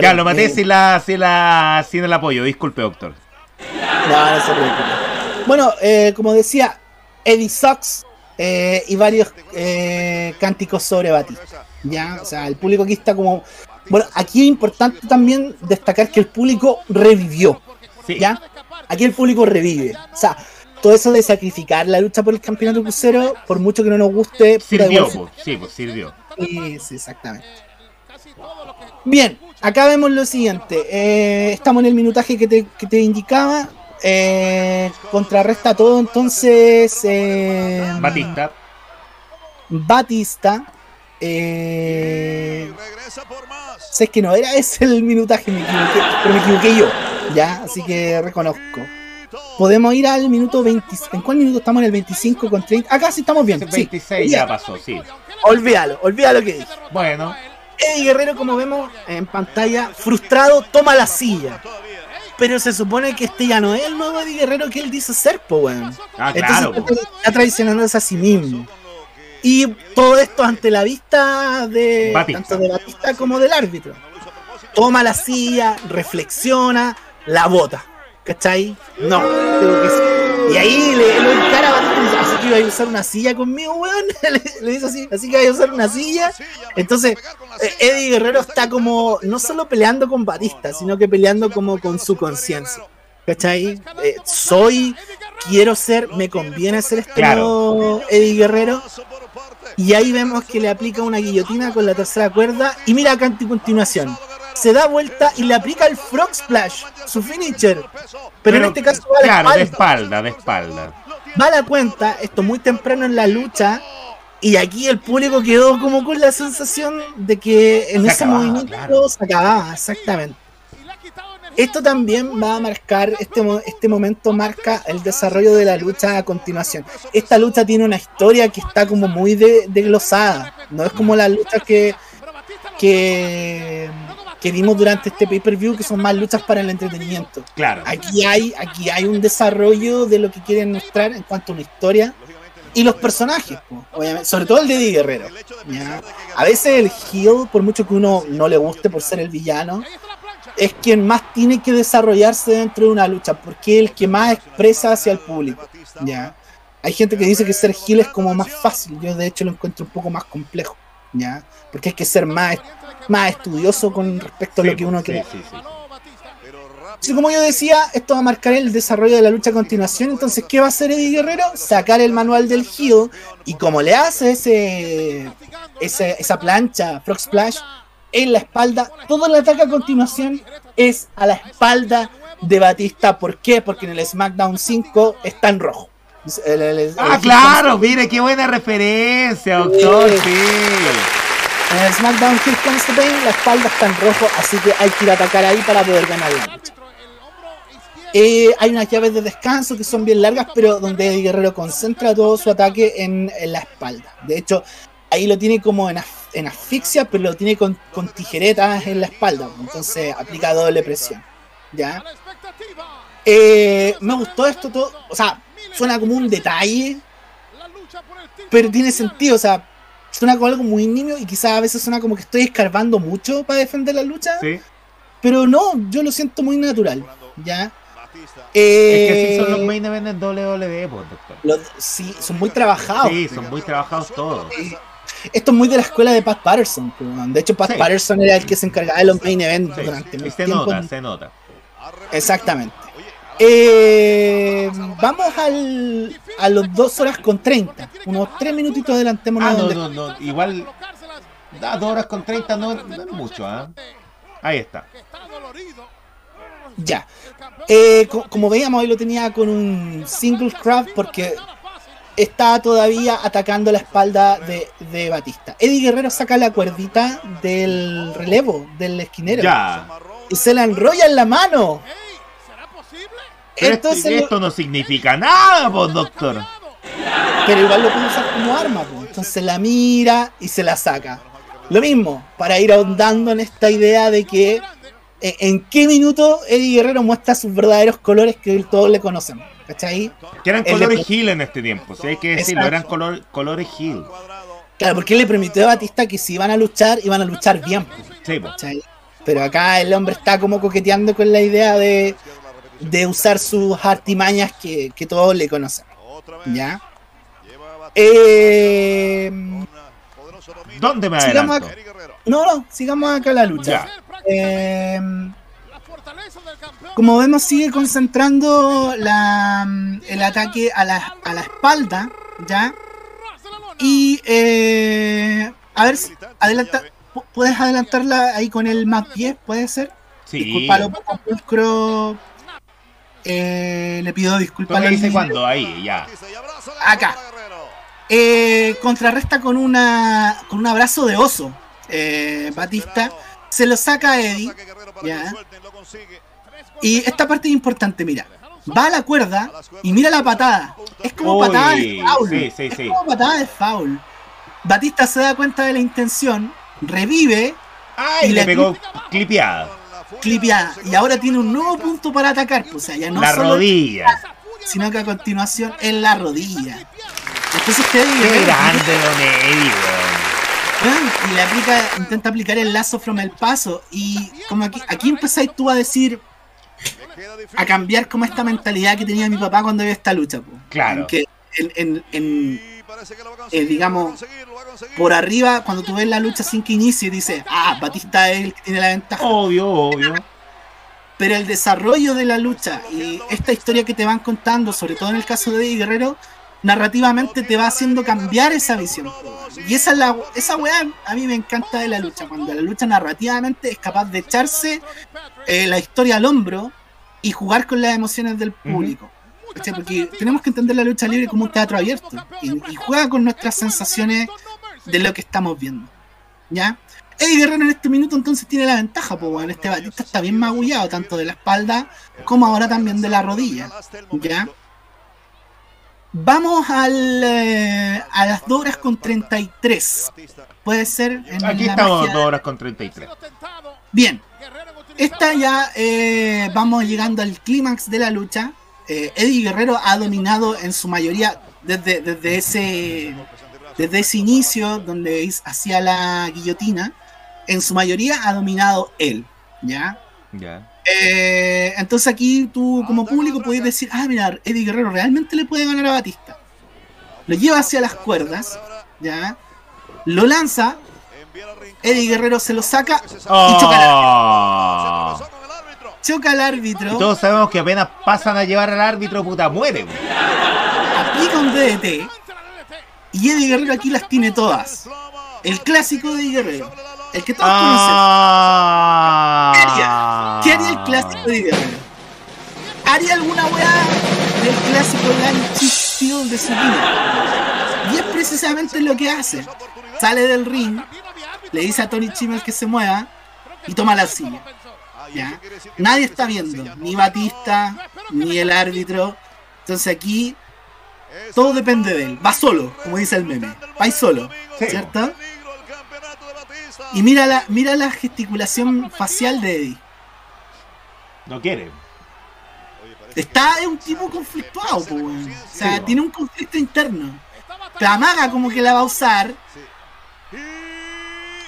Ya, lo maté eh, sin, la, sin, la, sin el apoyo. Disculpe, doctor. No, no se preocupe. Bueno, eh, como decía, Eddie Sox eh, y varios eh, cánticos sobre Batista. Ya, o sea, el público aquí está como. Bueno, aquí es importante también destacar que el público revivió. Sí. ¿Ya? Aquí el público revive. O sea, todo eso de sacrificar la lucha por el campeonato crucero, por mucho que no nos guste, Sirvió, pues. Sí, pues sirvió. Sí, sí, exactamente. Bien, acá vemos lo siguiente. eh, estamos en el minutaje que te, que te indicaba. Eh, contrarresta todo entonces. eh, Batista. Batista. Eh, Regresa por más. sé que no era ese el minutaje, me equivoqué, pero me equivoqué yo. Ya, así que reconozco. Podemos ir al minuto 20. ¿En cuál minuto estamos? En el 25 con 30. Acá sí estamos bien. Ese Sí. 26 ya pasó, sí. Olvídalo, olvídalo que dije. Bueno, Eddie Guerrero, como vemos en pantalla, frustrado, toma la silla. Pero se supone que este ya no es el nuevo Eddie Guerrero que él dice ser, po, weón. ah, Entonces claro. está, está traicionándose a sí mismo. Y todo esto ante la vista de Batista. tanto de Batista como del árbitro. Toma la silla, reflexiona, la bota. ¿Cachai? No, tengo que Y ahí le, lo encara Batista así que iba a usar una silla conmigo, weón. <laughs> le, dice así, así que iba a usar una silla. Entonces, eh, Eddie Guerrero está como no solo peleando con Batista, sino que peleando como con su conciencia. ¿Cachai? Eh, soy quiero ser, me conviene ser este Claro. Eddie Guerrero. Y ahí vemos que le aplica una guillotina con la tercera cuerda. Y mira acá en continuación. Se da vuelta y le aplica el Frog Splash, su finisher. Pero, en este caso va a la claro, de espalda. espalda, de espalda. Va a la cuenta, esto muy temprano en la lucha. Y aquí el público quedó como con la sensación de que en Se ese acababa, movimiento claro. se acababa, exactamente. Esto también va a marcar, este, este momento marca el desarrollo de la lucha a continuación. Esta lucha tiene una historia que está como muy de- desglosada, no es como las luchas que, que, que vimos durante este pay-per-view, que son más luchas para el entretenimiento. Claro. Aquí hay, aquí hay un desarrollo de lo que quieren mostrar en cuanto a una historia y los personajes, obviamente, sobre todo el de Eddie Guerrero. ¿ya? A veces el heel, por mucho que uno no le guste por ser el villano, es quien más tiene que desarrollarse dentro de una lucha, porque es el que más expresa hacia el público. ¿ya? Hay gente que dice que ser heel es como más fácil, yo de hecho lo encuentro un poco más complejo, ¿ya? porque hay que ser más, más estudioso con respecto a lo que uno sí, quiere. sí, sí. Así como yo decía, esto va a marcar el desarrollo de la lucha a continuación. Entonces, ¿qué va a hacer Eddie Guerrero? Sacar el manual del heel y como le hace ese, ese- esa plancha Frog Splash en la espalda, todo el ataque a continuación es a la espalda de Batista. ¿Por qué? Porque en el SmackDown 5 está en rojo. El- el- el- Ah, el- claro, mire qué buena referencia, doctor. Sí. Sí. En el SmackDown Here Comes the Pain, la espalda está en rojo, así que hay que ir a atacar ahí para poder ganar la lucha. Eh, hay unas llaves de descanso que son bien largas, pero donde Eddie Guerrero concentra todo su ataque en, en la espalda. De hecho, ahí lo tiene como en, as- en asfixia, pero lo tiene con, con tijeretas en la espalda. Entonces aplica doble presión. ¿Ya? Eh, me gustó esto todo. O sea, suena como un detalle, pero tiene sentido. O sea, suena como algo muy nimio y quizás a veces suena como que estoy escarbando mucho para defender la lucha. Sí. Pero no, yo lo siento muy natural. ¿Ya? Es que sí son los Eh, main events en WWE, pues, doctor. los- sí, son muy trabajados. Sí, son muy trabajados todos. Esto es muy de la escuela de Pat Patterson. pues. De hecho, Pat Sí. Patterson era el que se encargaba de los main events Sí, durante y mucho se tiempo. nota, se nota. Exactamente. Eh, vamos al, a los 2 horas con 30. Unos 3 minutitos adelantémonos. Ah, no, donde- no, no. Igual, da dos horas con 30 no, no es mucho, ¿ah? Ahí está. Ya. Eh, co- como veíamos, hoy lo tenía con un single crab porque está todavía atacando la espalda de, de Batista. Eddie Guerrero saca la cuerdita del relevo, del esquinero. Ya. Y se la enrolla en la mano. Pero esto, Entonces, lo- esto no significa nada, pues, doctor. pero igual lo puede usar como arma. pues. Entonces la mira y se la saca. Lo mismo, para ir ahondando en esta idea de que eh, en qué minuto Eddie Guerrero muestra sus verdaderos colores que todos le conocemos. ¿Cachai? Que eran colores Hill en este tiempo, si hay que decirlo, eran color, colores Hill. Claro, porque él le prometió a Batista que si iban a luchar, iban a luchar bien. Sí, pues. Pero acá el hombre está como coqueteando con la idea de, de usar sus artimañas que, que todos le conocen. ¿Ya? Eh, ¿Dónde me Sigamos adelanto? no, no, sigamos acá la lucha. Eh, como vemos, sigue concentrando la, el ataque a la, a la espalda, ¿ya? Y eh, a ver, si- adelanta, pu- ¿puedes adelantarla ahí con el más 10? ¿Puede ser? Sí. Disculpa lo pulcro. Eh, le pido ¿Tú disculpas. me dices niño. cuándo? Ahí, ya. Acá. Eh, contrarresta con una con un abrazo de oso. Eh, Batista se lo saca a Eddie. Ya. Y esta parte es importante, mira. Va a la cuerda y mira la patada. Es como Uy, patada de foul. sí, sí, es sí. como patada de foul. Batista se da cuenta de la intención, revive, ¡Ay! Y le le- pegó clipeada. Clipeada y ahora tiene un nuevo punto para atacar. pues, O sea, ya no la solo rodilla. sino que a continuación en la rodilla. Entonces Qué Guerrero- grande Don Eddie, y le aplica, intenta aplicar el lazo from el paso y como aquí, aquí empezáis tú a decir, a cambiar como esta mentalidad que tenía mi papá cuando vio esta lucha. po. Claro. En que en, en- en- eh, digamos, por arriba, cuando tú ves la lucha sin que inicie, dices, ah, Batista es el que tiene la ventaja. Obvio, obvio. pero el desarrollo de la lucha y esta historia que te van contando, sobre todo en el caso de Eddie Guerrero, narrativamente te va haciendo cambiar esa visión. Y esa es la, esa weá a mí me encanta de la lucha, cuando la lucha narrativamente es capaz de echarse eh, la historia al hombro y jugar con las emociones del público. ¿Cachai? Porque tenemos que entender la lucha libre como un teatro abierto y, y juega con nuestras sensaciones de lo que estamos viendo. ¿Ya? Eddie Guerrero en este minuto entonces tiene la ventaja, pues bueno, este Batista está bien magullado, tanto de la espalda como ahora también de la rodilla. ¿Ya? Vamos al, eh, a las 2 horas con 33. Puede ser. En Aquí la estamos, magia- 2 horas con 33. Bien. Esta ya eh, vamos llegando al clímax de la lucha. Eh, Eddie Guerrero ha dominado en su mayoría desde, desde ese desde ese inicio donde hacía la guillotina. En su mayoría ha dominado él. ¿Ya? Eh, entonces aquí tú como público podés decir, ah, mira, Eddie Guerrero realmente le puede ganar a Batista. Lo lleva hacia las cuerdas, ¿ya? Lo lanza, Eddie Guerrero se lo saca y ¡Oh! choca al Y árbitro, todos sabemos que apenas pasan a llevar al árbitro, puta, muere. güey. aplica un DDT y Eddie Guerrero aquí las tiene todas. El clásico de Eddie Guerrero, el que todos Ah. conocen. ¿Qué haría el clásico de Eddie Guerrero? ¿Haría alguna weá del clásico Cheat Steel de su vida? Y es precisamente lo que hace. Sale del ring, le dice a Tony Chimel que se mueva y toma la silla. ¿Ya? Nadie está viendo, ni Batista, ni el árbitro. Entonces aquí todo depende de él. Va solo, como dice el meme. Va ahí solo, Sí. ¿cierto? Y mira la, mira la gesticulación facial de Eddie. No quiere. Está es un tipo conflictuado, po. O sea, Sí, tiene un conflicto interno. Te amaga como que la va a usar,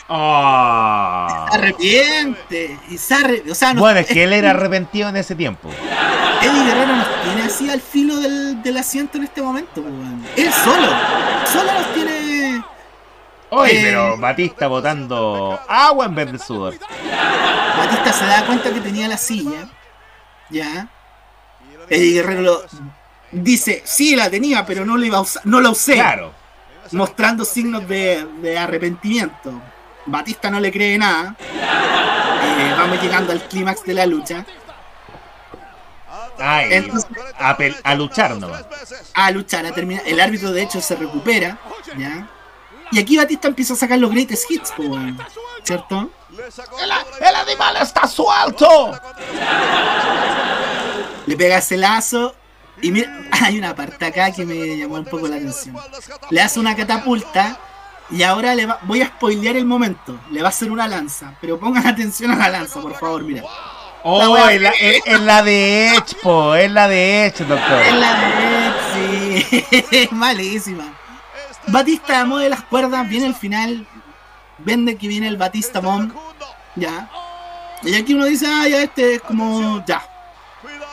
Ah. se arrepiente. Y se arre- o sea, no- Bueno, es que él era arrepentido en ese tiempo. Eddie Guerrero nos tiene así al filo del, del asiento en este momento, weón. Él solo. Solo nos tiene. Oye, Eh. pero Batista botando agua en vez de sudor. Batista se da cuenta que tenía la silla. Ya. Eddie Guerrero lo- dice, sí la tenía, pero no la iba a usar, no la usé. Claro. mostrando signos de, de arrepentimiento. Batista no le cree nada. Eh, vamos llegando al clímax de la lucha. Ay, Entonces- a, luchar nomás. A luchar, a terminar. El árbitro de hecho se recupera. ¿ya? Y aquí Batista empieza a sacar los greatest hits, ¿cierto? ¡El animal está suelto! Le pega ese lazo. Y mira, <laughs> hay una parte acá que me llamó un poco la atención. Le hace una catapulta. Y ahora le va, voy a spoilear el momento. Le va a hacer una lanza. Pero pongan <laughs> atención a la lanza, por favor, mira. Oh, es la, es- es la de Edge, po. Es la de Edge, doctor. Es la de sí, <laughs> es malísima. Batista mueve las cuerdas, viene el final, vende que viene el Batista Mom, ya. Y aquí uno dice, ah, ya este es como, ya.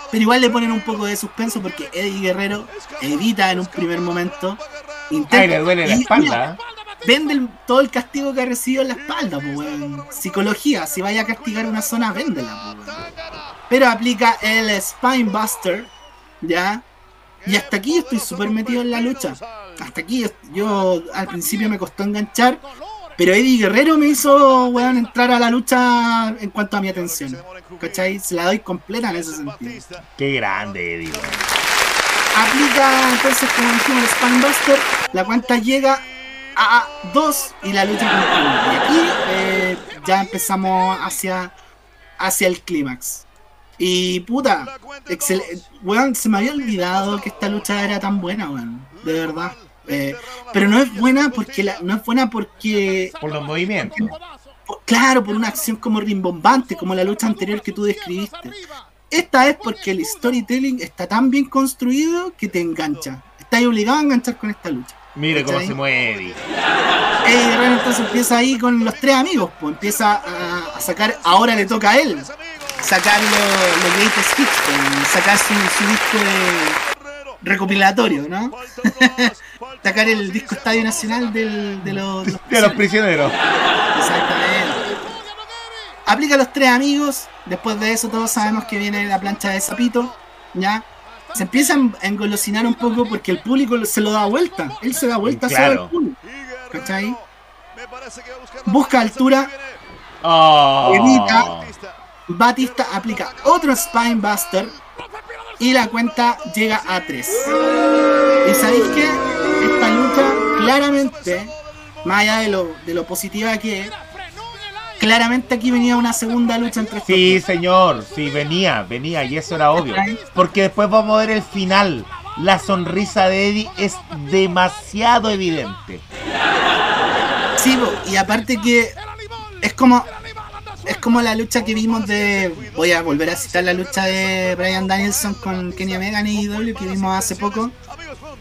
Pero igual le ponen un poco de suspenso porque Eddie Guerrero evita en un primer momento. Ay, le duele la espalda. Vende el- todo el castigo que ha recibido en la espalda, pues, weón. Psicología, si vaya a castigar una zona, véndela, pues, weón. Pero aplica el Spine Buster, ¿ya? Y hasta aquí yo estoy súper metido en la lucha. Hasta aquí yo, yo al principio me costó enganchar, pero Eddie Guerrero me hizo, weón, entrar a la lucha en cuanto a mi atención. ¿Cachai? Se la doy completa en ese sentido. Qué grande, digo. Aplica entonces, como dijimos, el Spine Buster. La cuenta llega a 2 y la lucha continúa. Y aquí eh, ya empezamos hacia, hacia el clímax. Y puta, excelente. Weón, se me había olvidado que esta lucha era tan buena, weón. De verdad. Eh, pero no es buena porque la, no es buena porque Por los movimientos. por- claro, por una acción como rimbombante, como la lucha anterior que tú describiste. Esta es porque el storytelling está tan bien construido que te engancha. Estás obligado a enganchar con esta lucha. Mire cómo se mueve. Eddie Guerrero entonces empieza ahí con los tres amigos, pues empieza a, a sacar, ahora le toca a él, sacar los, los greatest hits, pues, sacar su, su disco de recopilatorio, ¿no? <laughs> sacar el disco Estadio Nacional del, de los, los De los prisioneros. prisioneros. Exactamente. aplica a los tres amigos. Después de eso, todos sabemos que viene la plancha de Zapito. ¿Ya? Se empiezan a engolosinar un poco porque el público se lo da vuelta. Él se da vuelta Claro. sobre el público. ¿Cachai? Busca altura. Oh. Evita. Batista aplica otro Spinebuster y la cuenta llega a 3. ¿Y sabéis qué? Esta lucha claramente, más allá de lo, de lo positiva que es, claramente aquí venía una segunda lucha entre estos Sí, dos. señor, sí, venía, venía, y eso era obvio. Porque después vamos a ver el final. La sonrisa de Eddie es demasiado evidente. Sí, y aparte que es como es como la lucha que vimos de voy a volver a citar la lucha de Brian Danielson con Kenny Omega en AEW que vimos hace poco.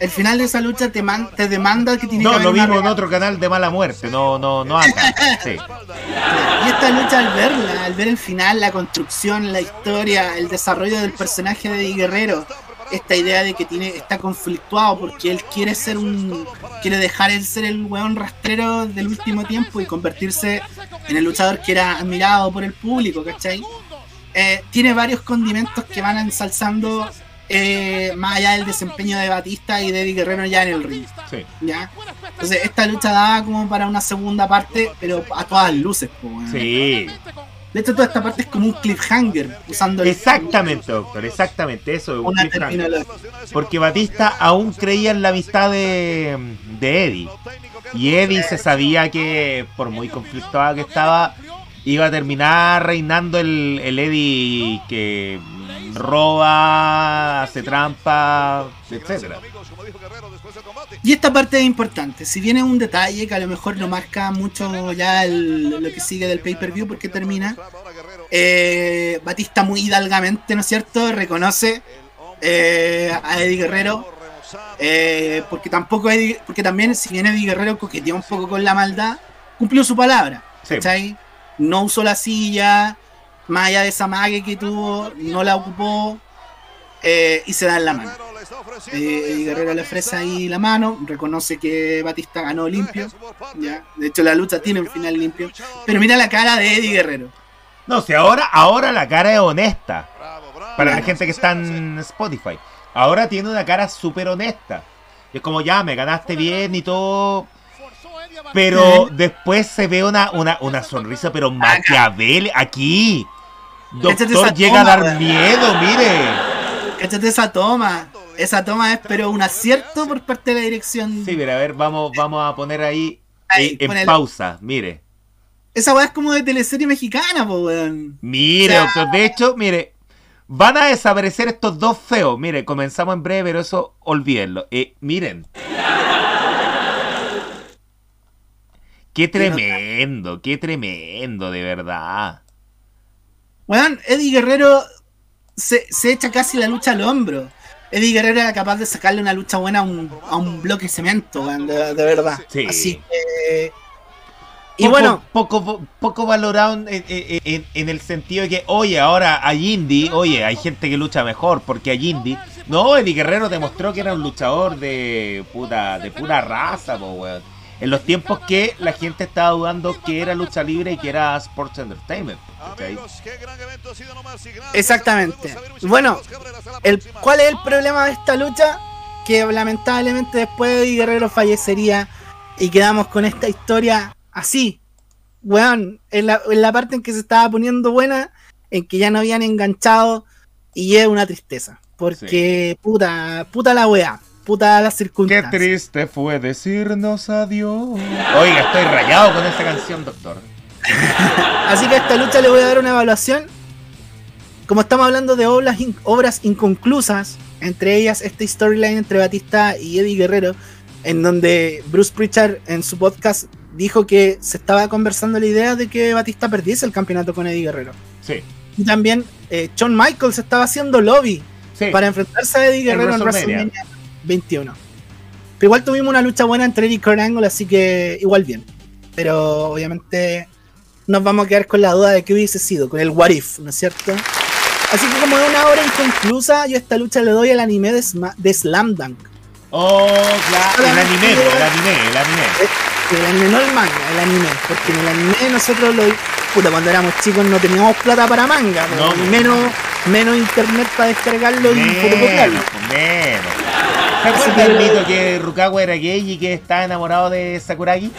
El final de esa lucha te, man- te demanda que tiene que No, haber lo vimos en otro canal de mala muerte, no, no, no acá. <laughs> Sí. Y esta lucha al verla, al ver el final, la construcción, la historia, el desarrollo del personaje de Guerrero, esta idea de que tiene está conflictuado porque él quiere ser un quiere dejar el ser el weón rastrero del último tiempo y convertirse en el luchador que era admirado por el público, ¿cachai? Eh, tiene varios condimentos que van ensalzando eh, más allá del desempeño de Batista y de Eddie Guerrero ya en el ring. Sí. ¿ya? Entonces esta lucha daba como para una segunda parte, pero a todas luces. Sí. De hecho, toda esta parte es como un cliffhanger, usando el- Exactamente, doctor, exactamente. Eso es un una cliffhanger. Porque Batista aún creía en la amistad de, de Eddie. Y Eddie se sabía que, por muy conflictuada que estaba, iba a terminar reinando el, el Eddie que roba, hace trampa, etcétera. Y esta parte es importante, si bien es un detalle que a lo mejor no marca mucho ya el- lo que sigue del pay-per-view porque termina, eh, Batista muy hidalgamente, ¿no es cierto?, reconoce eh, a Eddie Guerrero, eh, porque tampoco Eddie- porque también si bien Eddie Guerrero coqueteó un poco con la maldad, cumplió su palabra, Sí. ¿cachai? No usó la silla, más allá de esa mague que tuvo, no la ocupó eh, y se da en la mano. Eh, Eddie Guerrero le ofrece ahí la mano, reconoce que Batista ganó limpio, ya. De hecho la lucha tiene un final limpio, pero mira la cara de Eddie Guerrero. No, si ahora, ahora la cara es honesta. Para la gente que está en Spotify. Ahora tiene una cara súper honesta. Es como, ya, me ganaste bien y todo. Pero después se ve una, una, una sonrisa, pero maquiavélica. Aquí. Doctor esa llega a dar miedo, mire. Cáchate esa toma. Esa toma es pero un acierto por parte de la dirección. Sí, mira, a ver, vamos, vamos a poner ahí, Ahí, eh, en pausa. Mire. Esa weá es como de teleserie mexicana, po weón. Mire, O sea- doctor. De hecho, mire. Van a desaparecer estos dos feos. Mire, comenzamos en breve, pero eso olvídenlo. Eh, miren. Qué tremendo, qué tremendo, de verdad. Weón, Eddie Guerrero se, se echa casi la lucha al hombro. Eddie Guerrero era capaz de sacarle una lucha buena a un, a un bloque de cemento, weón, de, de verdad. Sí. Así que. Y Poco- bueno, Poco, poco valorado en, en- en- en el sentido de que, oye, ahora a Indy, oye, hay gente que lucha mejor porque a Indy. No, Eddie Guerrero demostró que era un luchador de puta, de pura raza, po, weón. En los tiempos que la gente estaba dudando que era lucha libre y que era Sports Entertainment. Exactamente. Bueno, el, ¿cuál es el problema de esta lucha? Que lamentablemente después Eddie Guerrero fallecería y quedamos con esta historia así. Weón, en la, en la parte en que se estaba poniendo buena, en que ya no habían enganchado y es una tristeza. Porque puta, puta la weá, puta las Qué circunstancias. triste fue decirnos adiós. Oiga, estoy rayado con esa canción, doctor. <laughs> Así que a esta lucha le voy a dar una evaluación. Como estamos hablando de obras, in- obras inconclusas, entre ellas esta storyline entre Batista y Eddie Guerrero, en donde Bruce Pritchard en su podcast dijo que se estaba conversando la idea de que Batista perdiese el campeonato con Eddie Guerrero. Sí, Y también eh, Shawn Michaels estaba haciendo lobby sí. para enfrentarse a Eddie Guerrero en WrestleMania. WrestleMania 21. Pero igual tuvimos una lucha buena entre Eddie y Kurt Angle, así que igual bien. Pero obviamente nos vamos a quedar con la duda de qué hubiese sido, con el what if, ¿no es cierto? Así que como es una obra inconclusa, yo esta lucha le doy al anime de, Sma- de Slam Dunk. Oh, claro. El anime, el anime, el anime. El anime, no el manga, el anime. Porque en el anime nosotros lo, puta, cuando éramos chicos no teníamos plata para manga, No, po. menos, menos internet para descargarlo y fotocopiarlo. Menos, pues, menos. <laughs> ¿Se acuerda el que- mito que Rukawa era gay y que estaba enamorado de Sakuragi?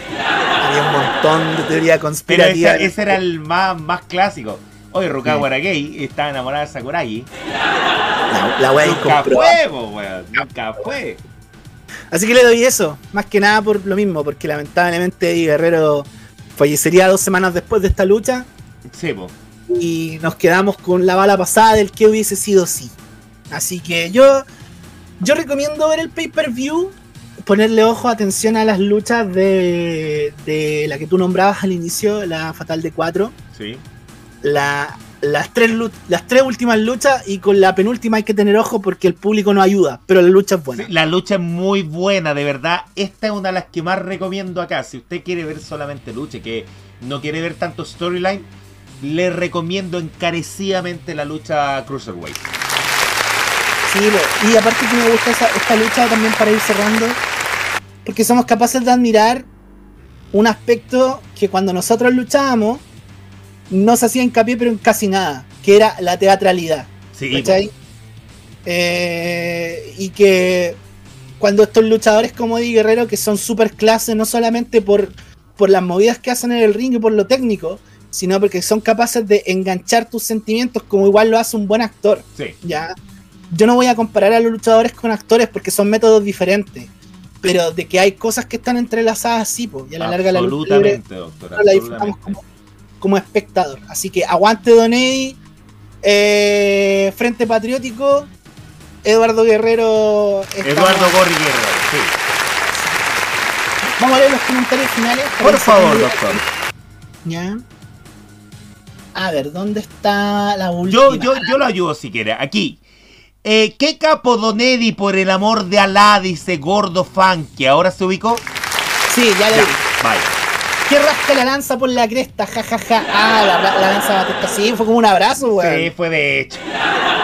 Había un montón de teoría Pero conspirativa. ese, ese era el más, más clásico. Oye, Rukawa era gay y estaba enamorado de Sakuragi. La, la wea Nunca fue, po, weón. Nunca fue. Así que le doy eso, más que nada por lo mismo, porque lamentablemente Eddie Guerrero fallecería dos semanas después de esta lucha Sí, po. y nos quedamos con la bala pasada del que hubiese sido sí. Así que yo, yo recomiendo ver el pay-per-view, ponerle ojo, atención a las luchas de, de la que tú nombrabas al inicio, la Fatal de 4, Sí. la, las, tres, las tres últimas luchas y con la penúltima hay que tener ojo porque el público no ayuda, pero la lucha es buena. Sí, La lucha es muy buena, de verdad. Esta es una de las que más recomiendo acá. Si usted quiere ver solamente lucha, que no quiere ver tanto storyline, le recomiendo encarecidamente la lucha Cruiserweight. Sí, y aparte que me gusta esa- esta lucha también para ir cerrando, porque somos capaces de admirar un aspecto que cuando nosotros luchábamos no se hacía hincapié pero en casi nada, que era la teatralidad. Sí. Eh, y que cuando estos luchadores como Eddie Guerrero, que son super clase, no solamente por, por las movidas que hacen en el ring y por lo técnico, sino porque son capaces de enganchar tus sentimientos como igual lo hace un buen actor. sí. Ya. Yo no voy a comparar a los luchadores con actores porque son métodos diferentes. Pero de que hay cosas que están entrelazadas, sí, pues. Y a la larga la lucha libre Absolutamente, doctor. nosotros la disfrutamos como, como espectador. Así que aguante Don Eddie. eh, Frente Patriótico. Eduardo Guerrero. Eduardo Gorri Guerrero, sí. Vamos a leer los comentarios finales. Por favor, doctor. Ya. A ver, ¿dónde está la última? Yo, yo, yo lo ayudo si quiere. Aquí. Eh, ¿Qué capo Don Eddie por el amor de Alá? Dice Gordo Funky. ¿Ahora se ubicó? Sí, ya vi. vaya. ¿Qué rasca la lanza por la cresta? Ja, ja, ja. Ah, la, la lanza Batista. Sí, fue como un abrazo, weón. Sí, fue de hecho.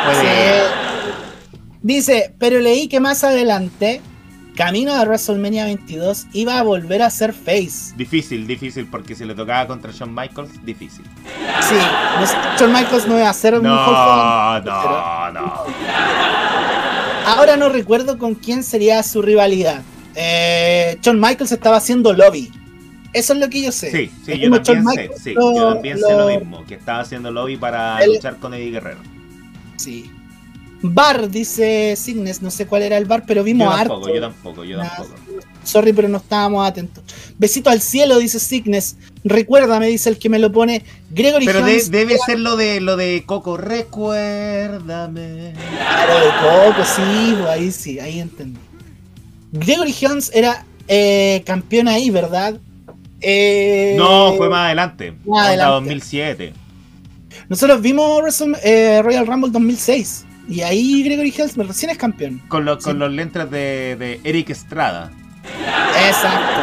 Fue de Sí. hecho. Dice, pero leí que más adelante, camino de WrestleMania 22, iba a volver a ser face. Difícil, difícil, porque si le tocaba contra Shawn Michaels, difícil. Sí, no Shawn Michaels no iba a ser un No, Hogan, no, no. pero Ahora no recuerdo con quién sería su rivalidad. Eh, Shawn Michaels estaba haciendo lobby. Eso es lo que yo sé. Sí, sí, yo también sé, sí, lo- yo también sé lo mismo, que estaba haciendo lobby para luchar con Eddie Guerrero. Sí. Bar, dice Signes, no sé cuál era el bar, pero Yo vimos tampoco, harto. yo tampoco, yo tampoco. Sorry, pero no estábamos atentos. Besito al cielo, dice Signes. Recuérdame, dice el que me lo pone. Gregory Pero de- Jones. debe ser lo de lo de Coco, recuérdame. Claro, de Coco, sí, pues ahí sí, ahí entendí. Gregory Jones era eh, campeón ahí, ¿verdad? Eh, No, fue más adelante. Onda adelante. 2007. Nosotros vimos eh, Royal Rumble 2006. Y ahí Gregory Jones recién es campeón. Con, los con Sí. los lentes de, de Eric Estrada. Exacto.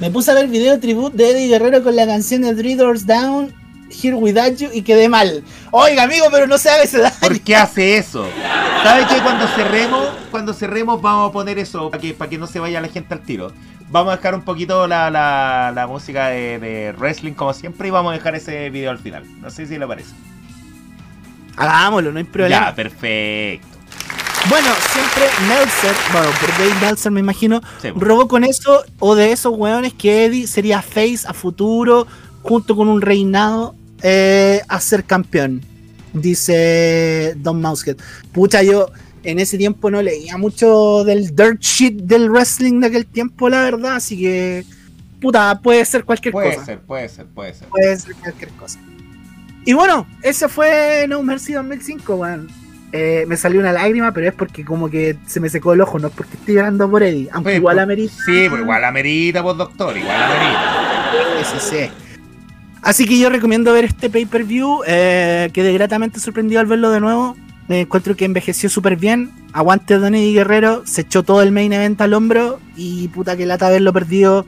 Me puse a ver video tributo de Eddie Guerrero con la canción de Three Doors Down, Here Without You, y quedé mal. Oiga, amigo, pero no se haga ese daño. ¿Por qué hace eso? ¿Sabes que cuando cerremos, cuando cerremos vamos a poner eso para que, para que no se vaya la gente al tiro? Vamos a dejar un poquito la, la, la música de, de wrestling como siempre y vamos a dejar ese video al final. No sé si le parece. Hagámoslo, no hay problema. Ya, perfecto. Bueno, siempre Meltzer, bueno, por Dave Meltzer me imagino, Sí. robó con eso o de esos weones que Eddie sería face a futuro, junto con un reinado, eh, a ser campeón. Dice Don Mousehead. Pucha, yo en ese tiempo no leía mucho del dirt shit del wrestling de aquel tiempo, la verdad, así que, puta, puede ser cualquier Puede cosa. ser, puede ser, puede ser. Puede ser cualquier cosa. Y bueno, ese fue No Mercy 2005, weón. Eh, me salió una lágrima, pero es porque como que se me secó el ojo, no es porque estoy llorando por Eddie, aunque Pues, igual amerita. Sí, pues igual amerita, pues doctor, igual amerita. Sí, sí, sí. Así que yo recomiendo ver este pay-per-view. Eh, quedé gratamente sorprendido al verlo de nuevo. Me encuentro que envejeció súper bien. Aguante Don Eddie Guerrero. Se echó todo el main event al hombro. Y puta que lata haberlo perdido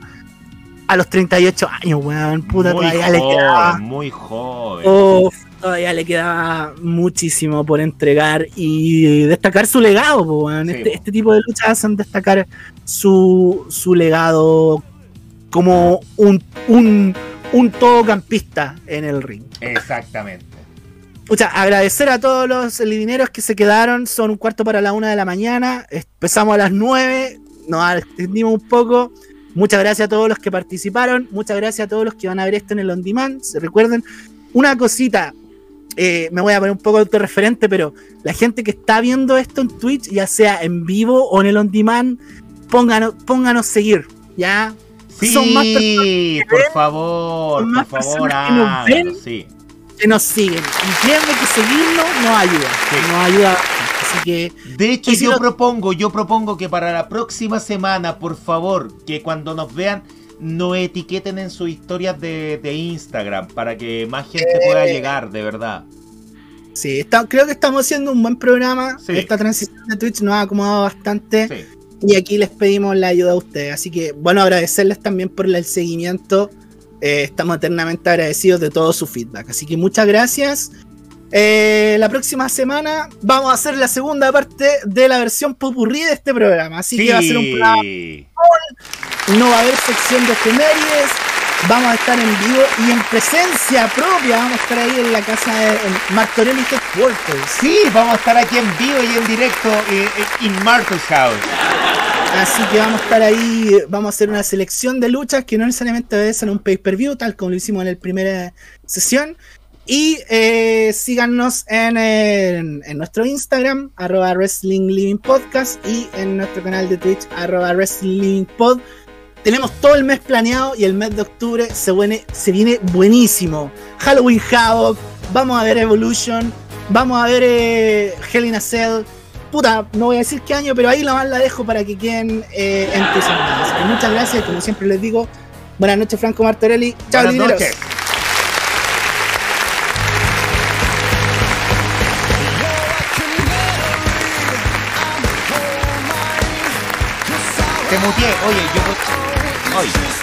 a los 38 años, weón. Puta, muy todavía le quedaba. muy joven. Uf, todavía le quedaba muchísimo por entregar y destacar su legado. weón. Sí, este, este tipo de luchas hacen destacar su, su legado como un, un, un todocampista en el ring. Exactamente. Pucha, agradecer a todos los lidineros que se quedaron. Son un cuarto para la una de la mañana. Empezamos a las nueve. Nos extendimos un poco. Muchas gracias a todos los que participaron. Muchas gracias a todos los que van a ver esto en el on demand. Se recuerden una cosita. eh, me voy a poner un poco autorreferente, pero la gente que está viendo esto en Twitch, ya sea en vivo o en el on demand, pónganos, pónganos seguir. Ya Sí, Son más personas por ven, favor, son por más favor, personas que nos ven. sí. Que nos siguen. Y créanme que seguirnos nos ayuda. Sí. Nos ayuda. Así que De hecho, yo no- propongo, yo propongo que para la próxima semana, por favor, que cuando nos vean, nos etiqueten en sus historias de, de Instagram para que más gente Eh. pueda llegar, de verdad. sí, está- creo que estamos haciendo un buen programa. Sí. Esta transición de Twitch nos ha acomodado bastante. Sí. Y aquí les pedimos la ayuda a ustedes. Así que, bueno, agradecerles también por el seguimiento. Eh, estamos eternamente agradecidos de todo su feedback. Así que muchas gracias. Eh, la próxima semana vamos a hacer la segunda parte de la versión popurrí de este programa. Así que va a ser un programa. No va a haber sección de efemérides. Vamos a estar en vivo y en presencia propia. Vamos a estar ahí en la casa de en Martorell Headquarters. Sí, vamos a estar aquí en vivo y en directo eh, eh, in Marcus House. Así que vamos a estar ahí, vamos a hacer una selección de luchas que no necesariamente obedecen a un pay-per-view, tal como lo hicimos en la primera sesión. Y eh, síganos en, en- en nuestro Instagram, arroba Wrestling Living Podcast, y en nuestro canal de Twitch, arroba Wrestling Living Pod. Tenemos todo el mes planeado y el mes de octubre se, viene, se viene buenísimo. Halloween Havoc, vamos a ver Evolution, vamos a ver eh, Hell in a Cell. Puta, no voy a decir qué año, pero ahí la más la dejo para que queden eh, entusiasmados. Muchas gracias, como siempre les digo, buenas noches Franco Martorelli. Chao, noches. Te muteé, oye, yo... Oye. Take